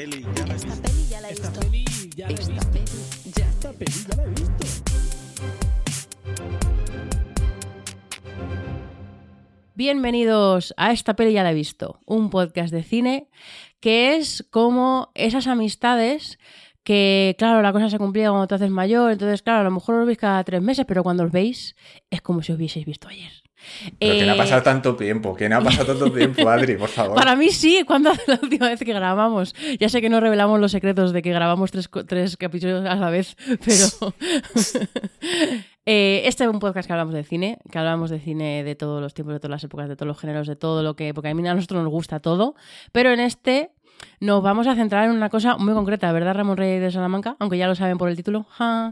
peli ya la he Esta visto. peli ya la he Esta visto. peli ya la he Esta visto. peli ya la Esta peli ya la he visto. Bienvenidos a esta peli ya la he visto, un podcast de cine que es como esas amistades que, claro, la cosa se cumplía cuando te haces mayor, entonces, claro, a lo mejor los veis cada tres meses, pero cuando los veis es como si os hubieseis visto ayer. Pero que no ha Eh, pasado tanto tiempo, que no ha pasado tanto tiempo, Adri, por favor. Para mí sí, cuando la última vez que grabamos. Ya sé que no revelamos los secretos de que grabamos tres, tres capítulos a la vez, pero... Eh, este es un podcast que hablamos de cine, que hablamos de cine de todos los tiempos, de todas las épocas, de todos los géneros, de todo lo que... Porque a mí a nosotros nos gusta todo, pero en este nos vamos a centrar en una cosa muy concreta, ¿verdad, Ramón Rey de Salamanca? Aunque ya lo saben por el título.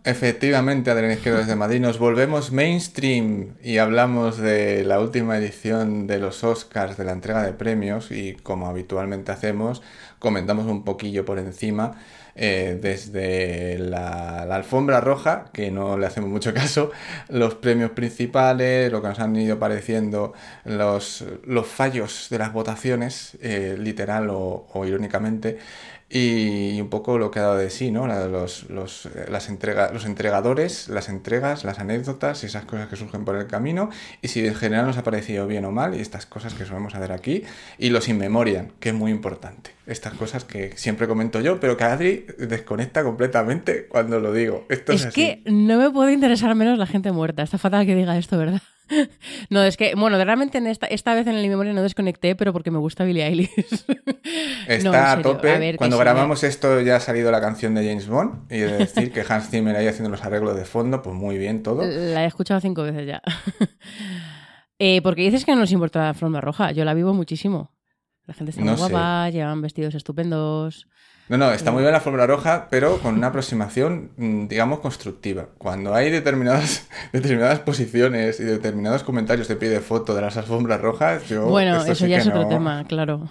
Efectivamente, Adrián Izquierdo desde Madrid, nos volvemos mainstream y hablamos de la última edición de los Oscars, de la entrega de premios y como habitualmente hacemos, comentamos un poquillo por encima eh, desde la, alfombra roja, que no le hacemos mucho caso, los premios principales, lo que nos han ido pareciendo los, los fallos de las votaciones, eh, literal o irónicamente, y un poco lo que ha dado de sí, ¿no? Los, los, eh, las entrega, los entregadores, las entregas, las anécdotas y esas cosas que surgen por el camino, y si en general nos ha parecido bien o mal, y estas cosas que solemos hacer aquí, y los in memoriam, que es muy importante. Estas cosas que siempre comento yo, pero que Adri desconecta completamente cuando lo digo. Esto es, Es así. que no me puede interesar menos la gente muerta. Está fatal que diga esto, ¿verdad? No, es que, bueno, realmente en esta, esta vez en el memoria no desconecté, pero porque me gusta Billie Eilish. Está No, a tope. a ver, que Cuando grabamos esto ya ha salido la canción de James Bond y he de decir que Hans Zimmer ahí haciendo los arreglos de fondo, pues muy bien todo. La he escuchado cinco veces ya. Eh, porque dices que no nos importa la alfombra roja. Yo la vivo muchísimo. La gente está No muy sé. guapa, llevan vestidos estupendos. No, no, está muy bien la fórmula roja, pero con una aproximación, mm, digamos, constructiva. Cuando hay determinadas, determinadas posiciones y determinados comentarios de pie de foto de las alfombras rojas, yo... bueno, eso sí ya es otro no- tema, claro.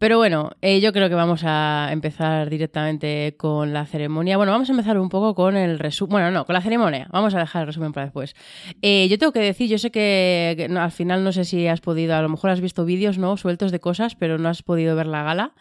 Pero bueno, eh, yo creo que vamos a empezar directamente con la ceremonia. Bueno, vamos a empezar un poco con el resumen. Bueno, no, con la ceremonia. Vamos a dejar el resumen para después. Eh, yo tengo que decir, yo sé que, que no, al final no sé si has podido, a lo mejor has visto vídeos, ¿no? Sueltos de cosas, pero no has podido ver la gala.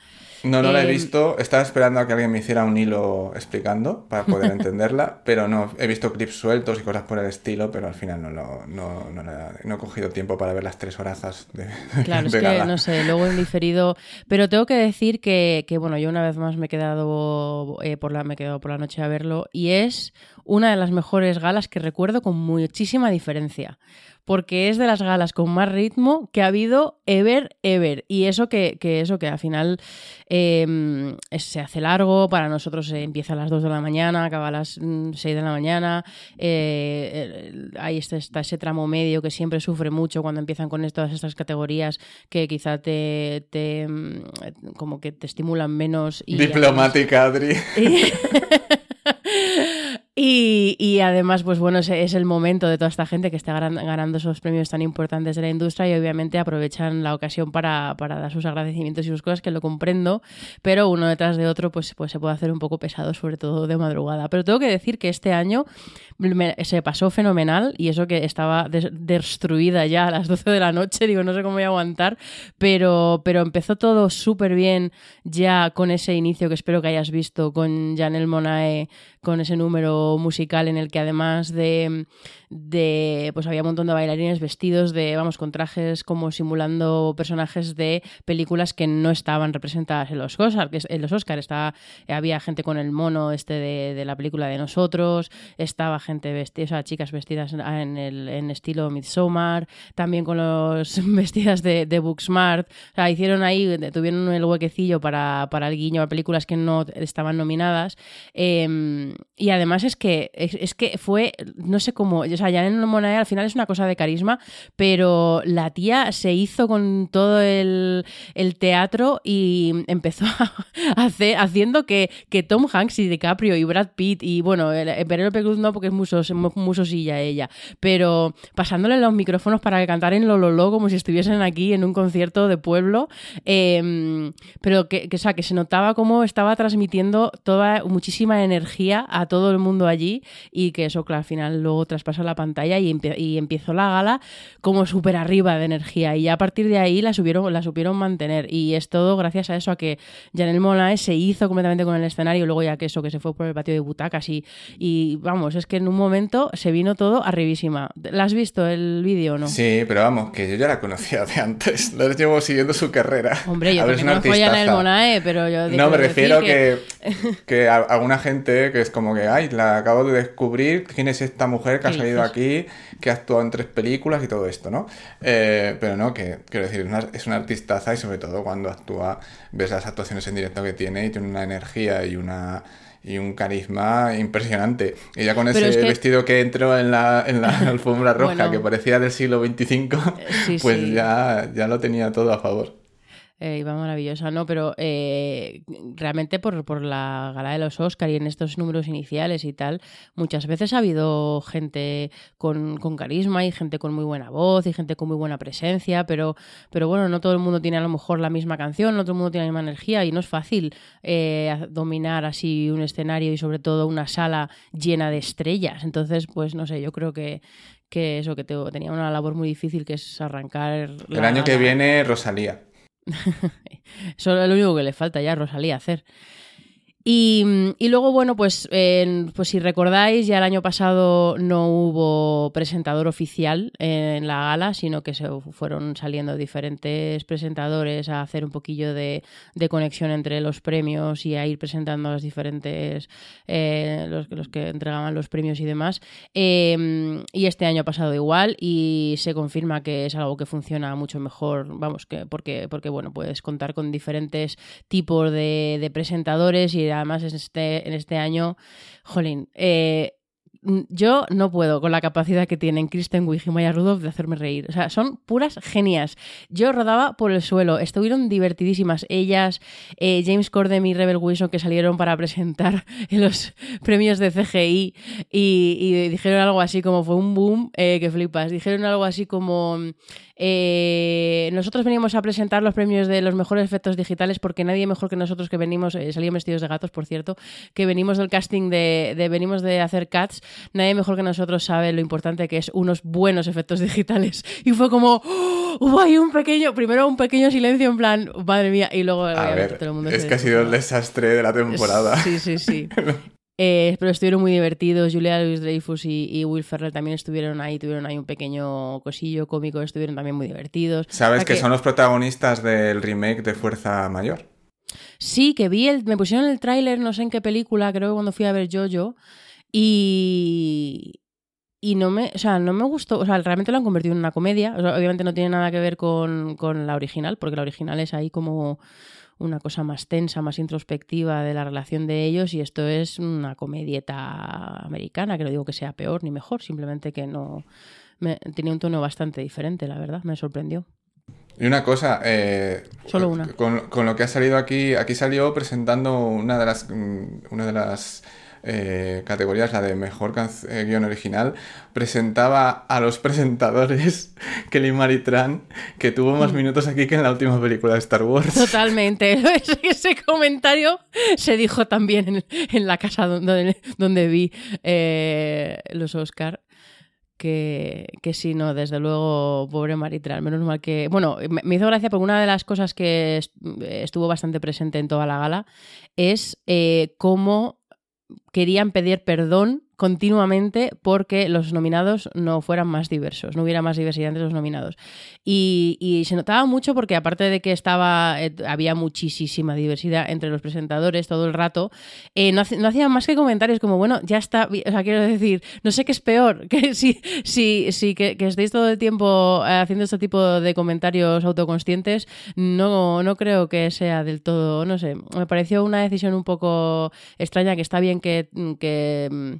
No, no la he Eh, visto. Estaba esperando a que alguien me hiciera un hilo explicando para poder entenderla, pero no, he visto clips sueltos y cosas por el estilo, pero al final no, no, no, la- no he cogido tiempo para ver las tres horazas de, Claro, es de que gala. no sé, luego en diferido. Pero tengo que decir que, que, bueno, yo una vez más me he quedado eh, por la, me he quedado por la noche a verlo y es una de las mejores galas que recuerdo con muchísima diferencia. Porque es de las galas con más ritmo que ha habido ever, ever. Y eso que, que eso que al final eh, es- se hace largo, para nosotros eh, empieza a las 2 de la mañana, acaba a las mm, 6 de la mañana. eh, este, está ese tramo medio que siempre sufre mucho cuando empiezan con todas estas categorías que quizá te, te, mm, como que te estimulan menos. Y Diplomática, Adri. Y, y además, pues bueno, es, el momento de toda esta gente que está ganan- ganando esos premios tan importantes de la industria y obviamente aprovechan la ocasión para, para dar sus agradecimientos y sus cosas, que lo comprendo, pero uno detrás de otro pues, pues se puede hacer un poco pesado, sobre todo de madrugada. Pero tengo que decir que este año se pasó fenomenal y eso que estaba des- destruida ya a las 12 de la noche, digo, no sé cómo voy a aguantar, pero, pero empezó todo súper bien ya con ese inicio que espero que hayas visto con Janelle Monae, con ese número musical en el que además de, de pues había un montón de bailarines vestidos de, vamos, con trajes como simulando personajes de películas que no estaban representadas en los Oscar, en los Oscar estaba, había gente con el mono este de, de la película de nosotros, estaba gente vestida, o sea, chicas vestidas en, el en estilo Midsommar, también con los vestidas de, de Booksmart, o sea, hicieron ahí, tuvieron el huequecillo para, para el guiño a películas que no estaban nominadas. Eh, y además es que es, es que fue, no sé cómo, o sea, Janelle Monáe al final es una cosa de carisma, pero la tía se hizo con todo el, el teatro y empezó a hacer, haciendo que, que Tom Hanks y DiCaprio y Brad Pitt y bueno, Penélope Cruz no porque es muso, musosilla ella, pero pasándole los micrófonos para que cantaran Lololó como si estuviesen aquí en un concierto de pueblo, eh, pero que, o sea, que se notaba como estaba transmitiendo toda muchísima energía a todo el mundo allí y que eso, claro, al final luego traspasa la pantalla y, y empezó la gala como súper arriba de energía y ya a partir de ahí la, subieron, la supieron mantener y es todo gracias a eso, a que Janelle Monáe se hizo completamente con el escenario y luego ya que eso, que se fue por el patio de butacas y, y vamos, es que en un momento se vino todo arribísima. ¿La has visto el vídeo o no? Sí, pero vamos, que yo ya la conocía de antes. La llevo siguiendo su carrera. Hombre, yo también a Janelle artistaza. Monáe, pero yo No, me refiero que, que, a alguna gente que es como que, ay, la acabo de descubrir, quién es esta mujer que ha ¿Qué salido aquí, que ha actuado en tres películas y todo esto, ¿no? Eh, pero no, que quiero decir, una- es una artistaza y sobre todo cuando actúa, ves las actuaciones en directo que tiene y tiene una energía y una y un carisma impresionante. Y ya con Pero ese es que- vestido que entró en la, en la alfombra roja, Bueno. que parecía del siglo XXV, sí, pues sí. Ya, ya lo tenía todo a favor. Eh, iba maravillosa, ¿no? Pero eh, realmente por, por la gala de los Oscar y en estos números iniciales y tal, muchas veces ha habido gente con, con carisma y gente con muy buena voz y gente con muy buena presencia, pero, pero bueno, no todo el mundo tiene a lo mejor la misma canción, no todo el mundo tiene la misma energía y no es fácil eh, dominar así un escenario y sobre todo una sala llena de estrellas. Entonces, pues no sé, yo creo que, que eso, que te- tenía una labor muy difícil que es arrancar... El la año que viene, Rosalía. Eso es lo único que le falta ya a Rosalía hacer. Y, luego, bueno, pues, pues si recordáis, ya el año pasado no hubo presentador oficial en la gala, sino que se fueron saliendo diferentes presentadores a hacer un poquillo de, de conexión entre los premios y a ir presentando a los diferentes, eh, los, los que entregaban los premios y demás. Eh, y este año ha pasado igual y se confirma que es algo que funciona mucho mejor, vamos, que porque, porque bueno, puedes contar con diferentes tipos de, de presentadores y además en este, en este año, jolín, eh, yo no puedo con la capacidad que tienen Kristen Wiig y Maya Rudolph de hacerme reír. O sea, son puras genias. Yo rodaba por el suelo. Estuvieron divertidísimas. Ellas, eh, James Corden y Rebel Wilson, que salieron para presentar los premios de CGI y, dijeron algo así como fue un boom eh, que flipas. Dijeron algo así como eh, nosotros venimos a presentar los premios de los mejores efectos digitales porque nadie mejor que nosotros que venimos, eh, salían vestidos de gatos, por cierto, que venimos del casting de, de venimos de hacer cats, nadie mejor que nosotros sabe lo importante que es unos buenos efectos digitales. Y fue como, ¡oh! ahí un pequeño, primero un pequeño silencio en plan, madre mía, y luego A obviamente, ver, todo el mundo es que ha sido el desastre de la temporada. Sí, sí, sí. Eh, pero estuvieron muy divertidos. Julia Louis Dreyfus y, y Will Ferrell también estuvieron ahí, tuvieron ahí un pequeño cosillo cómico, estuvieron también muy divertidos. Sabes que son los protagonistas del remake de Fuerza Mayor. Sí, que vi el. Me pusieron el tráiler, no sé en qué película, creo que cuando fui a ver Jojo. Y. Y no me, o sea, no me gustó, o sea, realmente lo han convertido en una comedia. O sea, obviamente no tiene nada que ver con, con la original, porque la original es ahí como una cosa más tensa, más introspectiva de la relación de ellos, y esto es una comedieta americana, que no digo que sea peor ni mejor, simplemente que no. Me, tenía un tono bastante diferente, la verdad, me sorprendió. Y una cosa, eh, Solo una. Con, con lo que ha salido aquí, aquí salió presentando una de las, mm, una de las eh, categorías, la de mejor eh, guion original, presentaba a los presentadores Kelly Maritran, que tuvo más minutos aquí que en la última película de Star Wars. Totalmente. Ese, comentario se dijo también en, en la casa donde, donde vi eh, los Oscar. Que, que sí, no, desde luego, pobre Maritral. Menos mal que. Bueno, me, hizo gracia porque una de las cosas que est- estuvo bastante presente en toda la gala es eh, cómo querían pedir perdón continuamente porque los nominados no fueran más diversos, no hubiera más diversidad entre los nominados. Y, y se notaba mucho porque aparte de que estaba eh, había muchísima diversidad entre los presentadores todo el rato, eh, no, no hacían más que comentarios como, bueno, ya está, o sea, quiero decir, no sé qué es peor, que si, si, si que, que estéis todo el tiempo eh, haciendo este tipo de comentarios autoconscientes, no, no creo que sea del todo, no sé, me pareció una decisión un poco extraña, que está bien que, que,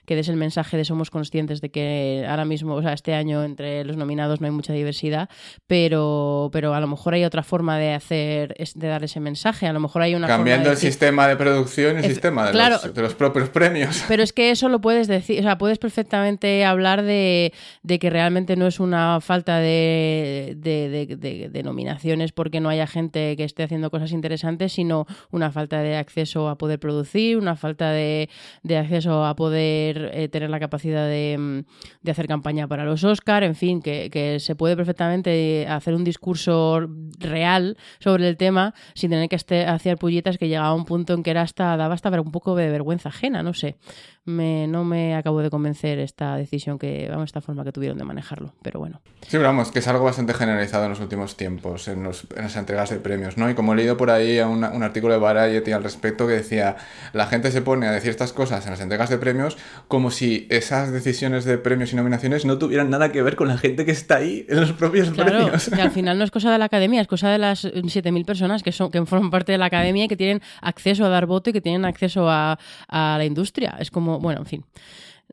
que des el mensaje de somos conscientes de que ahora mismo, o sea, este año entre los nominados no hay mucha diversidad, pero, pero a lo mejor hay otra forma de hacer, de dar ese mensaje, a lo mejor hay una Cambiando forma de el decir- sistema de producción y el sistema de, claro. los, de los propios premios. pero es que eso lo puedes decir, o sea, puedes perfectamente hablar de, de que realmente no es una falta de- de nominaciones porque no haya gente que esté haciendo cosas interesantes, sino una falta de acceso a poder producir, una falta de, de acceso a poder eh, tener la capacidad de, mm, de hacer campaña para los Oscar, en fin, que, que se puede perfectamente hacer un discurso real sobre el tema sin tener que este, hacer pullitas que llegaba a un punto en que era hasta, daba hasta un poco de vergüenza ajena, no sé. Me, no me acabo de convencer esta decisión que, vamos, esta forma que tuvieron de manejarlo, pero bueno. Sí, pero vamos, que es algo bastante generalizado en los últimos tiempos, en, las entregas de premios, ¿no? Y como he leído por ahí un artículo de Variety al respecto que decía, la gente se pone a decir estas cosas en las entregas de premios como si esas decisiones de premios y nominaciones no tuvieran nada que ver con la gente que está ahí en los propios Claro, premios. que al final no es cosa de la academia, es cosa de las eh, 7.000 personas que, son, que forman parte de la academia y que tienen acceso a dar voto y que tienen acceso a, a la industria. Es como, bueno, en fin.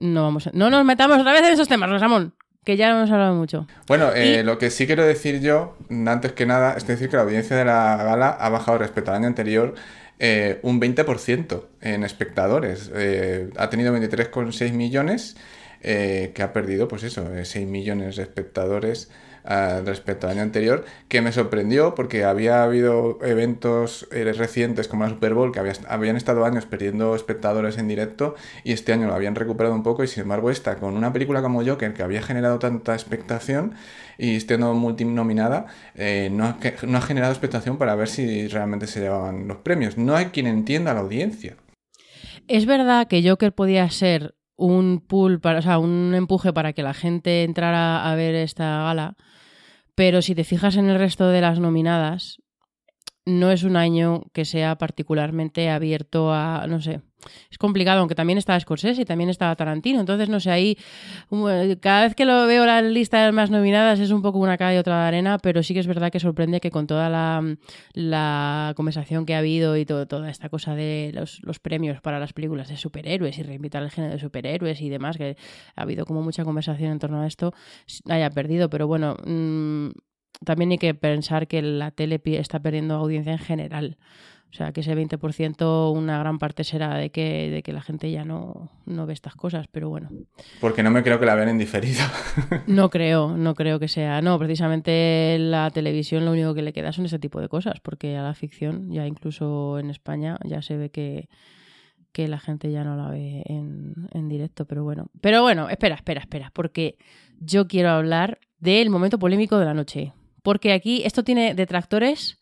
No, vamos a- no nos metamos otra vez en esos temas, Rosamón, que ya hemos hablado mucho. Bueno, eh, Y- lo que sí quiero decir yo, antes que nada, es decir que la audiencia de la gala ha bajado respecto al año anterior eh, un 20% en espectadores. Eh, ha tenido 23,6 millones, eh, que ha perdido, pues eso, eh, 6 millones de espectadores ah, respecto al año anterior, que me sorprendió porque había habido eventos eh, recientes como la Super Bowl que había- habían estado años perdiendo espectadores en directo y este año lo habían recuperado un poco y sin embargo esta, con una película como Joker que había generado tanta expectación y estando multinominada, eh, no, ha, generado expectación para ver si realmente se llevaban los premios. No hay quien entienda a la audiencia. Es verdad que Joker podía ser un pull, para, o sea, un empuje para que la gente entrara a ver esta gala, pero si te fijas en el resto de las nominadas, no es un año que sea particularmente abierto a, no sé, es complicado, aunque también estaba Scorsese y también estaba Tarantino, entonces no sé, ahí um, cada vez que lo veo la lista de más nominadas es un poco una cara y otra de arena, pero sí que es verdad que sorprende que con toda la, la conversación que ha habido y todo, toda esta cosa de los, los premios para las películas de superhéroes y reinvitar el género de superhéroes y demás, que ha habido como mucha conversación en torno a esto, haya perdido, pero bueno, mm, también hay que pensar que la tele está perdiendo audiencia en general. O sea, que ese 20% una gran parte será de que, de que la gente ya no, no ve estas cosas, pero bueno. Porque no me creo que la vean en diferido. No creo, no creo que sea. No, precisamente la televisión lo único que le queda son ese tipo de cosas, porque a la ficción, ya incluso en España, ya se ve que, que la gente ya no la ve en, en directo, pero bueno. Pero bueno, espera, espera, espera, porque yo quiero hablar del momento polémico de la noche. Porque aquí esto tiene detractores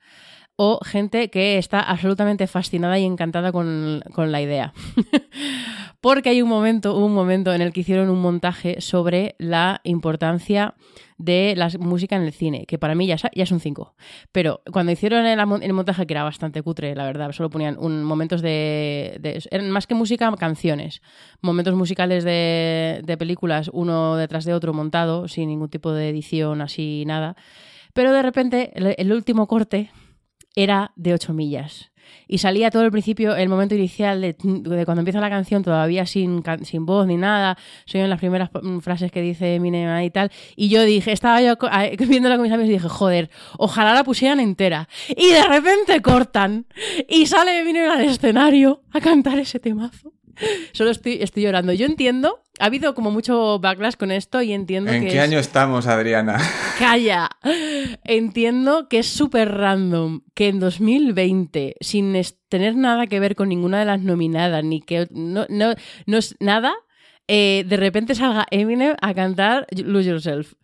o gente que está absolutamente fascinada y encantada con, con la idea. Porque hay un momento, un momento en el que hicieron un montaje sobre la importancia de la música en el cine, que para mí ya, es- ya es un 5. Pero cuando hicieron el, montaje, que era bastante cutre, la verdad, solo ponían un, momentos de, Eran más que música, canciones. Momentos musicales de películas, uno detrás de otro montado, sin ningún tipo de edición, así nada. Pero de repente, el, último corte era de 8 millas. Y salía todo el principio, el momento inicial de, cuando empieza la canción, todavía sin, sin voz ni nada. Soy en las primeras mm, frases que dice Eminem ahí y tal. Y yo dije, estaba yo viéndola con mis amigos y dije, joder, ojalá la pusieran entera. Y de repente cortan. Y sale Eminem al escenario a cantar ese temazo. Solo estoy, estoy llorando. Yo entiendo, ha habido como mucho backlash con esto y entiendo ¿En que qué es- año estamos, Adriana? Calla. Entiendo que es súper random que en 2020, sin tener nada que ver con ninguna de las nominadas, ni que no, no, no es nada, eh, de repente salga Eminem a cantar Lose Yourself.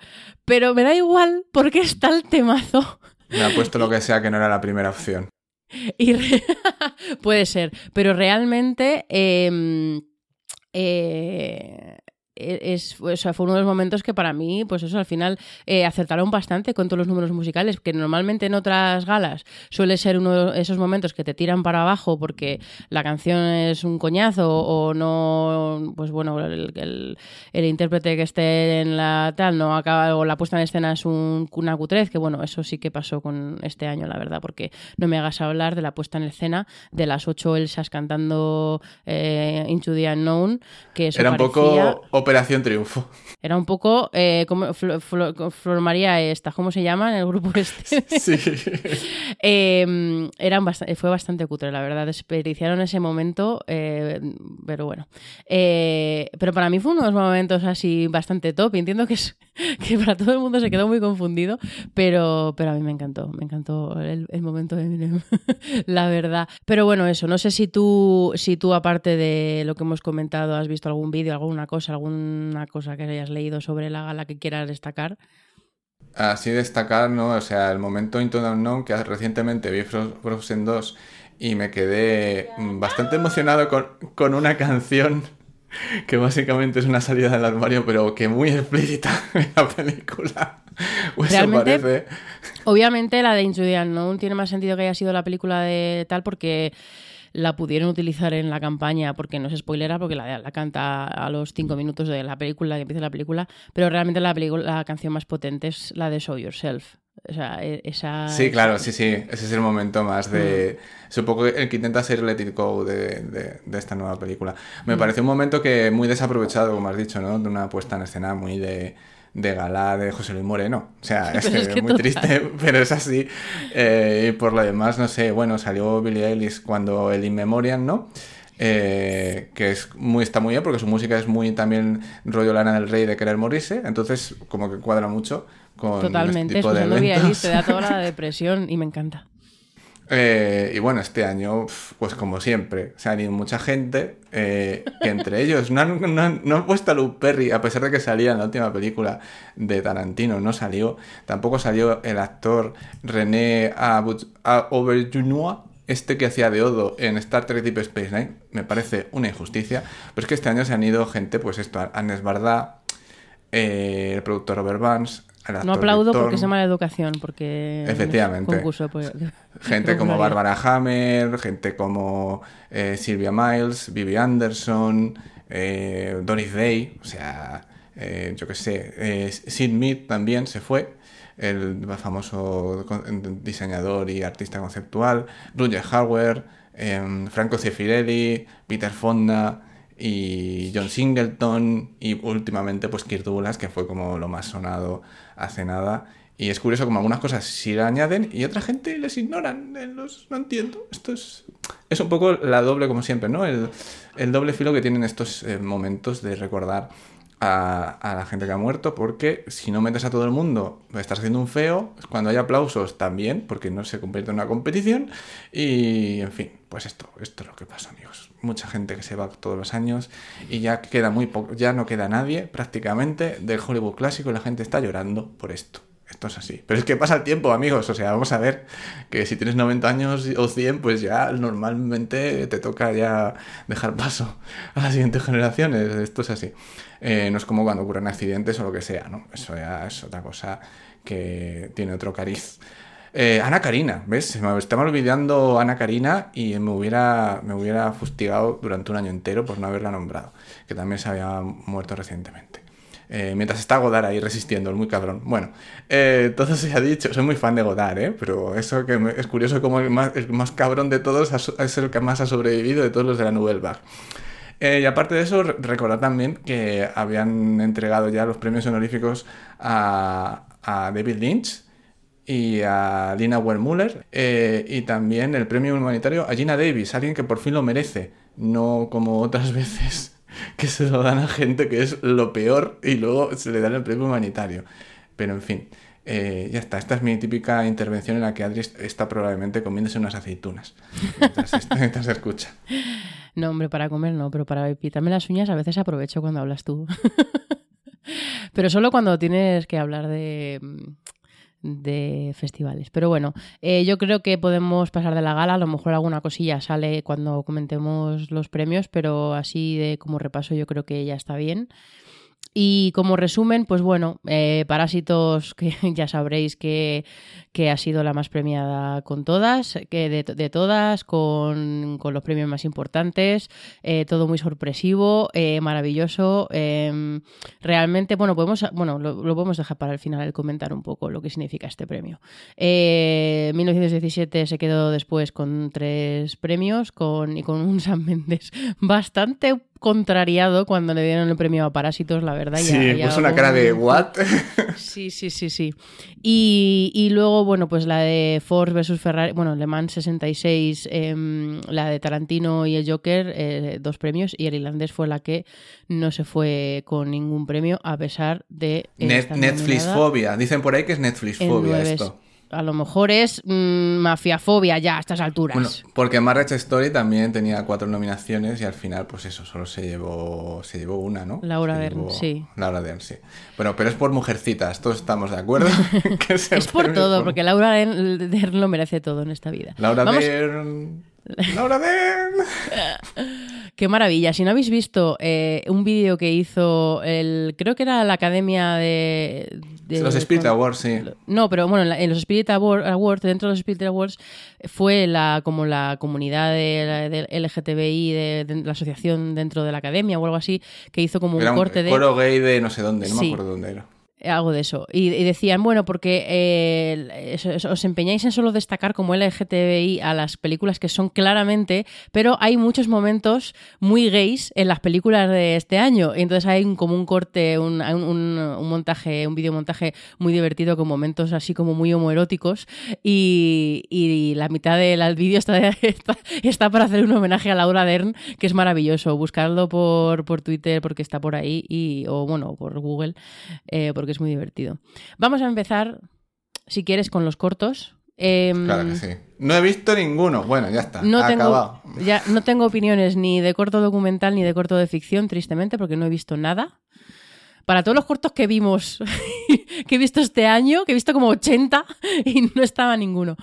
Pero me da igual porque está el temazo. Me ha puesto lo que sea que no era la primera opción. Puede ser, pero realmente eh, eh, es, o sea, fue uno de los momentos que para mí, pues eso, al final eh, acertaron bastante con todos los números musicales, que normalmente en otras galas suele ser uno de esos momentos que te tiran para abajo porque la canción es un coñazo o no, pues bueno, el, el- el intérprete que esté en la tal no acaba, o la puesta en escena es un, una cutrez, que bueno, eso sí que pasó con este año, la verdad, porque no me hagas hablar de la puesta en escena de las ocho Elsas cantando eh, Into the Unknown, que eso Era un parecía- poco Operación Triunfo. Era un poco eh, como Flo- Flo- Flor María esta, ¿cómo se llama en el grupo este? Sí. Eh, eran bast- fue bastante cutre, la verdad. Desperdiciaron ese momento, eh, pero bueno. Eh, pero para mí fue uno de los momentos así bastante top. Y entiendo que, es, que para todo el mundo se quedó muy confundido, pero, pero a mí me encantó. Me encantó el, el momento de Eminem, la verdad. Pero bueno, eso. No sé si tú, si tú, aparte de lo que hemos comentado, has visto algún vídeo, alguna cosa, alguna cosa que hayas leído sobre la gala que quieras destacar. Así destacar, ¿no? O sea, el momento Into the Unknown, que recientemente vi Fro- Frozen 2 y me quedé mm, bastante emocionado con, con una canción que básicamente es una salida del armario, pero que muy explícita en la película. O eso Realmente, parece. Obviamente la de Into the Unknown tiene más sentido que haya sido la película de tal porque la pudieron utilizar en la campaña, porque no es spoilera, porque la, la canta a los cinco minutos de la película, que empieza la película, pero realmente la, la canción más potente es la de Show Yourself. O sea, e- esa... Sí, claro, sí, sí. Ese es el momento más de. Un poco el que intenta ser Let It Go de, de- de esta nueva película. Me parece un momento que muy desaprovechado, como has dicho, ¿no? De una puesta en escena muy de, de gala de José Luis Moreno. O sea, es, que muy total. triste, pero es así. Eh, y por lo demás, no sé, bueno, salió Billie Eilish cuando el In Memoriam, ¿no? Eh, que es muy, está muy bien porque su música es muy también rollo Lana del Rey de querer morirse, entonces como que cuadra mucho con Totalmente, este tipo de escuchando Billie. Eilish te da toda la depresión y me encanta. Eh, y bueno, este año, pues como siempre, se han ido mucha gente, eh, entre ellos no han, no no han puesto a Luke Perry, a pesar de que salía en la última película de Tarantino, no salió. Tampoco salió el actor René Auberjonois, este que hacía de Odo en Star Trek Deep Space Nine. Me parece una injusticia, pero es que este año se han ido gente, pues esto, Anes Bardá, eh, el productor Robert Vance, No aplaudo porque es mala educación, porque... Efectivamente. Concurso, pues, Gente como. Bárbara Hammer, gente como eh, Sylvia Miles, Vivi Anderson, eh, Doris Day, o sea, eh, yo qué sé, Sid Mead también se fue, el famoso diseñador y artista conceptual, Roger Hauer, em, Franco Zeffirelli, Peter Fonda y John Singleton y últimamente pues Kirk Douglas, que fue como lo más sonado hace nada. Y es curioso como algunas cosas sí la añaden y otra gente les ignoran. eh, no entiendo. Esto es, es un poco la doble, como siempre, ¿no? El, el doble filo que tienen estos eh, momentos de recordar a, a la gente que ha muerto, porque si no metes a todo el mundo, estás haciendo un feo. Cuando hay aplausos, también, porque no se convierte en una competición. Y, en fin, pues esto, esto es lo que pasa, amigos. Mucha gente que se va todos los años y ya queda muy poco, ya no queda nadie prácticamente del Hollywood clásico y la gente está llorando por esto. Esto es así. Pero es que pasa el tiempo, amigos. O sea, vamos a ver que si tienes 90 años o 100, pues ya normalmente te toca ya dejar paso a las siguientes generaciones. Esto es así. Eh, no es como cuando ocurren accidentes o lo que sea, ¿no? Eso ya es otra cosa que tiene otro cariz. Eh, Ana Karina, ¿ves? Me estaba olvidando Ana Karina y me hubiera, me hubiera fustigado durante un año entero por no haberla nombrado, que también se había muerto recientemente. Eh, mientras está Godard ahí resistiendo, el muy cabrón. Bueno, eh, todo se ha dicho, soy muy fan de Godard, ¿eh? pero eso que es curioso como el más, cabrón de todos es el que más ha sobrevivido de todos los de la Nouvelle Vague. Eh, y aparte de eso, re- recordar también que habían entregado ya los premios honoríficos a David Lynch y a Lina Wermuller eh, y también el premio humanitario a Gina Davis, alguien que por fin lo merece, no como otras veces que se lo dan a gente que es lo peor y luego se le dan el premio humanitario. Pero en fin, eh, ya está. Esta es mi típica intervención en la que Adri está probablemente comiéndose unas aceitunas mientras, mientras escucha. No, hombre, para comer no, pero para pitarme las uñas a veces aprovecho cuando hablas tú. pero solo cuando tienes que hablar de, de festivales. Pero bueno, eh, yo creo que podemos pasar de la gala. A lo mejor alguna cosilla sale cuando comentemos los premios, pero así de como repaso yo creo que ya está bien. Y como resumen, pues bueno, eh, Parásitos, que ya sabréis que, que, ha sido la más premiada con todas, que de, todas, con, con, los premios más importantes, eh, todo muy sorpresivo, eh, maravilloso. em, realmente, bueno, podemos, bueno, lo, podemos dejar para el final el comentar un poco lo que significa este premio. 1917 se quedó después con tres premios con, y con un San Mendes bastante contrariado cuando le dieron el premio a Parásitos, la verdad. Sí, ya- ya puso una cara de ¿what? Sí, sí, sí, sí. Y, y luego, bueno, pues la de Ford versus Ferrari, bueno, Le Mans 66, em, la de Tarantino y el Joker, eh, dos premios, y el irlandés fue la que no se fue con ningún premio, a pesar de... Net- Netflix fobia. Dicen por ahí que es Netflix fobia esto. A lo mejor es mm, mafiafobia ya a estas alturas. Bueno, porque Marriage Story también tenía cuatro nominaciones y al final, pues eso, solo se llevó, se llevó una, ¿no? Laura Se Dern, llevó- sí. Laura Dern, sí. Bueno, pero es por mujercitas, todos estamos de acuerdo. Que es por todo, por- porque Laura Dern Dern lo merece todo en esta vida. Laura Vamos- Dern. Laura Dern. Qué maravilla. Si no habéis visto eh, un vídeo que hizo el. Creo que era la academia de. de- Los Spirit Awards, sí. No, pero bueno, en, la- en los Spirit Award- Awards, dentro de los Spirit Awards, fue la como la comunidad de, de LGTBI, de, la asociación dentro de la academia o algo así, que hizo como un Era un corte de. coro gay de no sé dónde, no Sí. me acuerdo dónde era. Algo de eso. Y, decían, bueno, porque eh, os empeñáis en solo destacar como LGTBI a las películas que son claramente, pero hay muchos momentos muy gays en las películas de este año. Y entonces hay un- como un corte, un, un, un- montaje, un videomontaje muy divertido con momentos así como muy homoeróticos. Y, y la mitad del vídeo está, está, está para hacer un homenaje a Laura Dern, que es maravilloso. Buscarlo por, por Twitter porque está por ahí, y, o bueno, por Google eh, porque es muy divertido. Vamos a empezar, si quieres, con los cortos. Em, Claro que sí. No he visto ninguno. Bueno, ya está. no tengo, Acabado. ya, no tengo opiniones ni de corto documental ni de corto de ficción, tristemente, porque no he visto nada. Para todos los cortos que vimos, que he visto este año, que he visto como 80 y no estaba ninguno.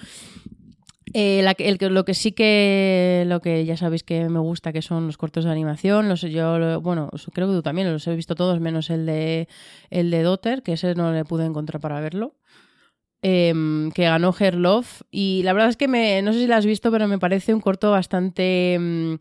Eh, la el lo que sí que lo que ya sabéis que me gusta que son los cortos de animación los yo bueno creo que tú también los he visto todos menos el de el de Dotter que ese no le pude encontrar para verlo em, que ganó Her y la verdad es que me, no sé si la has visto pero me parece un corto bastante mm,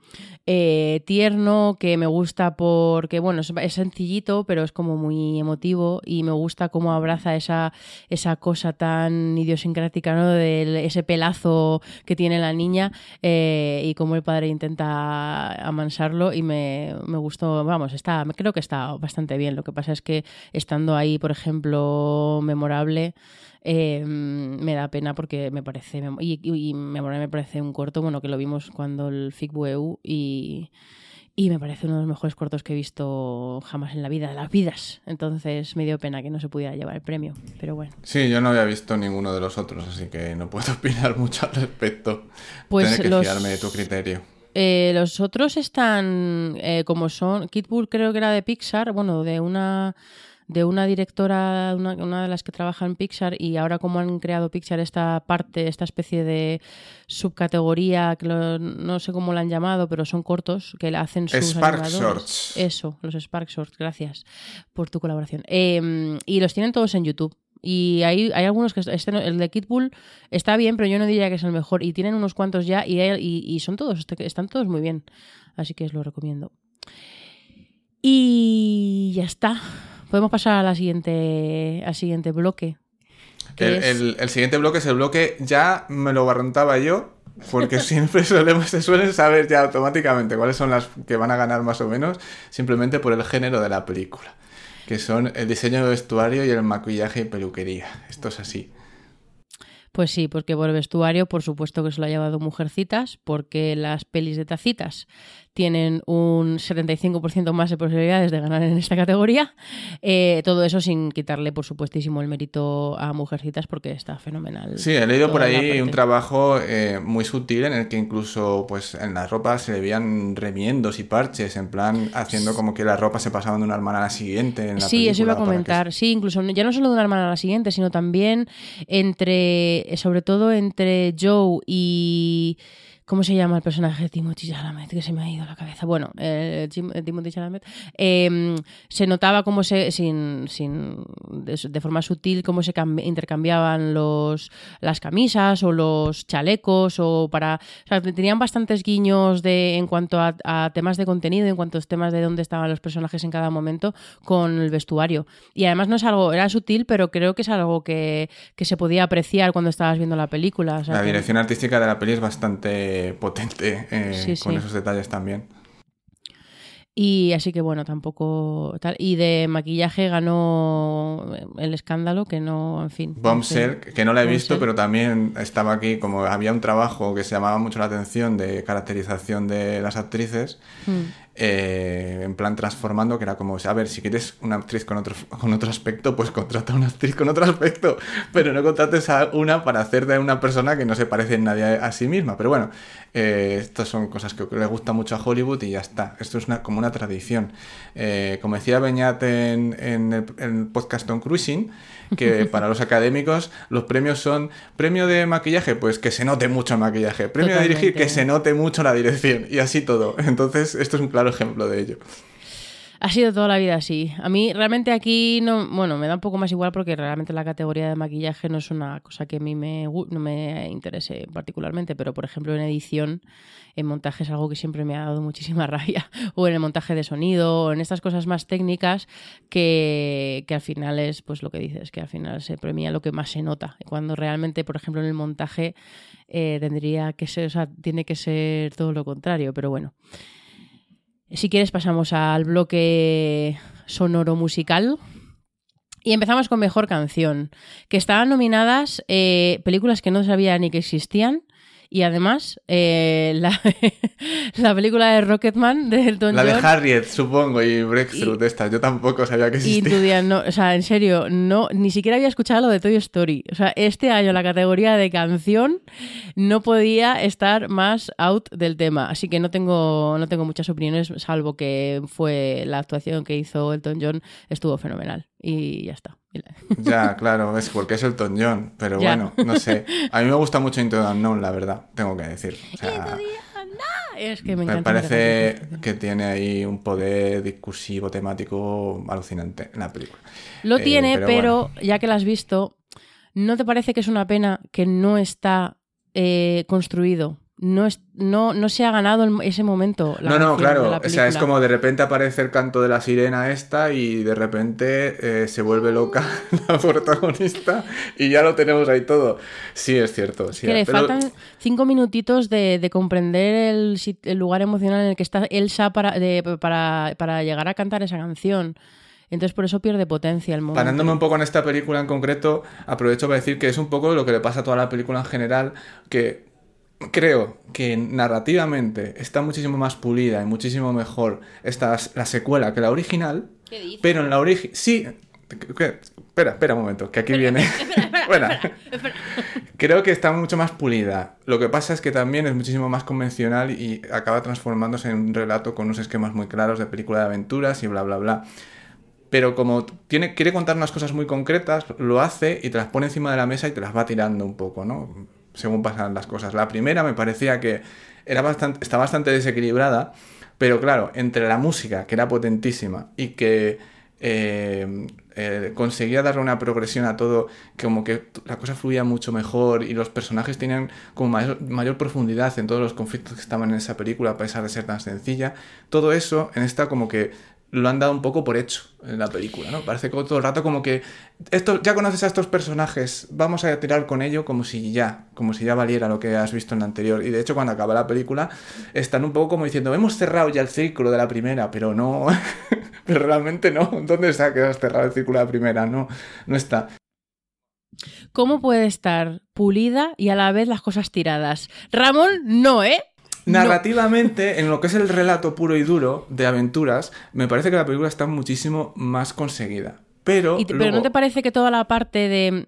eh, tierno que me gusta porque bueno es, es sencillito pero es como muy emotivo y me gusta cómo abraza esa esa cosa tan idiosincrática ¿no? de ese pelazo que tiene la niña eh, y cómo el padre intenta amansarlo y me, me gustó vamos está creo que está bastante bien lo que pasa es que estando ahí por ejemplo memorable eh, me da pena porque me parece y, y, y Memorable me parece un corto bueno que lo vimos cuando el FICBUEU y y me parece uno de los mejores cortos que he visto jamás en la vida, de las vidas. Entonces me dio pena que no se pudiera llevar el premio. Pero bueno. Sí, yo no había visto ninguno de los otros, así que no puedo opinar mucho al respecto. Pues Tendré que los- fiarme de tu criterio. Eh, los otros están eh, como son. Kid Bull creo que era de Pixar, bueno, de una de una directora, una, una de las que trabaja en Pixar, y ahora como han creado Pixar esta parte, esta especie de subcategoría, que lo- no sé cómo la han llamado, pero son cortos, que hacen sus Spark animadores. Shorts. Eso, los Spark Shorts, gracias por tu colaboración. Eh, y los tienen todos en YouTube. Y hay, hay algunos que este el de Kid Bull está bien, pero yo no diría que es el mejor. Y tienen unos cuantos ya y, hay- y, y son todos, este, están todos muy bien. Así que os lo recomiendo. Y ya está. Podemos pasar a la siguiente, al siguiente bloque. que El, es- el- el siguiente bloque es el bloque, ya me lo barruntaba yo, porque siempre solemos, se suelen saber ya automáticamente cuáles son las que van a ganar más o menos, simplemente por el género de la película, que son el diseño de vestuario y el maquillaje y peluquería. Esto es así. Pues sí, porque por el vestuario, por supuesto que se lo ha llevado Mujercitas, porque las pelis de tacitas tienen un 75% más de posibilidades de ganar en esta categoría. Eh, todo eso sin quitarle, por supuestísimo, el mérito a Mujercitas, porque está fenomenal. Sí, he leído por ahí un trabajo eh, muy sutil en el que incluso pues en la ropa se le veían remiendos y parches, en plan haciendo como que la ropa se pasaban de una hermana a la siguiente. En la Sí, eso iba a que comentar. Sí, incluso ya no solo de una hermana a la siguiente, sino también entre, sobre todo entre Joe y... ¿Cómo se llama el personaje de Timothy Chalamet? Que se me ha ido la cabeza. Bueno, eh, eh, Timothy Chalamet. eh, se notaba cómo se, sin, sin de, de forma sutil, cómo se cambi- intercambiaban los, las camisas o los chalecos o para... O sea, tenían bastantes guiños de, en cuanto a, a temas de contenido, en cuanto a temas de dónde estaban los personajes en cada momento con el vestuario. Y además no es algo, era sutil, pero creo que es algo que, que se podía apreciar cuando estabas viendo la película. o sea La que- dirección artística de la peli es bastante potente eh, Sí, con esos detalles también. Y así que bueno, tampoco tal. Y de maquillaje ganó el escándalo, que no, en fin. Bombshell, que no la he visto, pero también estaba aquí, como había un trabajo que se llamaba mucho la atención de caracterización de las actrices, Mm. Eh, en plan transformando, que era como, a ver, si quieres una actriz con otro, con otro aspecto, pues contrata a una actriz con otro aspecto, pero no contrates a una para hacer de una persona que no se parece en nadie a sí misma. Pero bueno, eh, estas son cosas que le gusta mucho a Hollywood y ya está. Esto es una, como una tradición. Eh, como decía Beñat en, en el, podcast Tom Cruising, que para los académicos los premios son premio de maquillaje, pues que se note mucho el maquillaje, premio de dirigir, que se note mucho la dirección y así todo. Entonces, esto es un claro ejemplo de ello. Ha sido toda la vida así. A mí realmente aquí no, bueno, me da un poco más igual porque realmente la categoría de maquillaje no es una cosa que a mí me, no me interese particularmente, pero por ejemplo en edición, en montaje es algo que siempre me ha dado muchísima rabia, o en el montaje de sonido, o en estas cosas más técnicas que, que al final es pues lo que dices, que al final se premia lo que más se nota, cuando realmente, por ejemplo, en el montaje eh, tendría que ser, o sea, tiene que ser todo lo contrario, pero bueno. Si quieres pasamos al bloque sonoro musical. Y empezamos con Mejor Canción, que estaban nominadas eh, películas que no sabía ni que existían. Y además, eh, la, la película de Rocketman de Elton La de Harriet, supongo, y Breakthrough Y- de estas. Yo tampoco sabía que y existía. tu día no, o sea, en serio, no, ni siquiera había escuchado lo de Toy Story. O sea, este año la categoría de canción no podía estar más out del tema. Así que no tengo, no tengo muchas opiniones, salvo que fue la actuación que hizo Elton John, estuvo fenomenal. Y ya está. Ya, claro, es porque es Elton John, pero Ya. bueno, no sé. A mí me gusta mucho Into the Unknown, la verdad, tengo que decir. O sea, Es que me me parece que tiene ahí un poder discursivo, temático alucinante en la película. Lo Eh, tiene, pero pero, ya que la has visto, ¿no te parece que es una pena que no está eh, construido? No, es, no, no se ha ganado el- ese momento. la no, no, claro. la O sea, es como de repente aparece el canto de la sirena esta y de repente eh, se vuelve loca la protagonista y ya lo tenemos ahí todo. Sí, es cierto. sí, que le pero- faltan cinco minutitos de, de comprender el, lugar emocional en el que está Elsa para, de- para, para llegar a cantar esa canción. Entonces por eso pierde potencia el momento. Parándome un poco en esta película en concreto, aprovecho para decir que es un poco lo que le pasa a toda la película en general, que creo que narrativamente está muchísimo más pulida y muchísimo mejor esta, la secuela que la original, ¿Qué dices? pero en la original... Sí, espera, espera un momento, que aquí viene... bueno, creo que está mucho más pulida. Lo que pasa es que también es muchísimo más convencional y acaba transformándose en un relato con unos esquemas muy claros de película de aventuras y bla, bla, bla pero como tiene, quiere contar unas cosas muy concretas, lo hace y te las pone encima de la mesa y te las va tirando un poco, ¿no? Según pasan las cosas. La primera me parecía que era bastante, está bastante desequilibrada, pero claro, entre la música, que era potentísima, y que eh, eh, conseguía darle una progresión a todo, como que la cosa fluía mucho mejor y los personajes tenían como mayor, mayor profundidad en todos los conflictos que estaban en esa película, a pesar de ser tan sencilla. Todo eso en esta como que lo han dado un poco por hecho en la película, ¿no? Parece que todo el rato como que esto ya conoces a estos personajes, vamos a tirar con ello como si ya, como si ya valiera lo que has visto en la anterior. Y de hecho cuando acaba la película están un poco como diciendo, hemos cerrado ya el círculo de la primera, pero no, pero realmente no. ¿Dónde está que has cerrado el círculo de la primera? No, no está. ¿Cómo puede estar pulida y a la vez las cosas tiradas? Ramón, no, ¿eh? No. Narrativamente, en lo que es el relato puro y duro de aventuras, me parece que la película está muchísimo más conseguida. Pero, Y te- luego- Pero ¿no te parece que toda la parte de,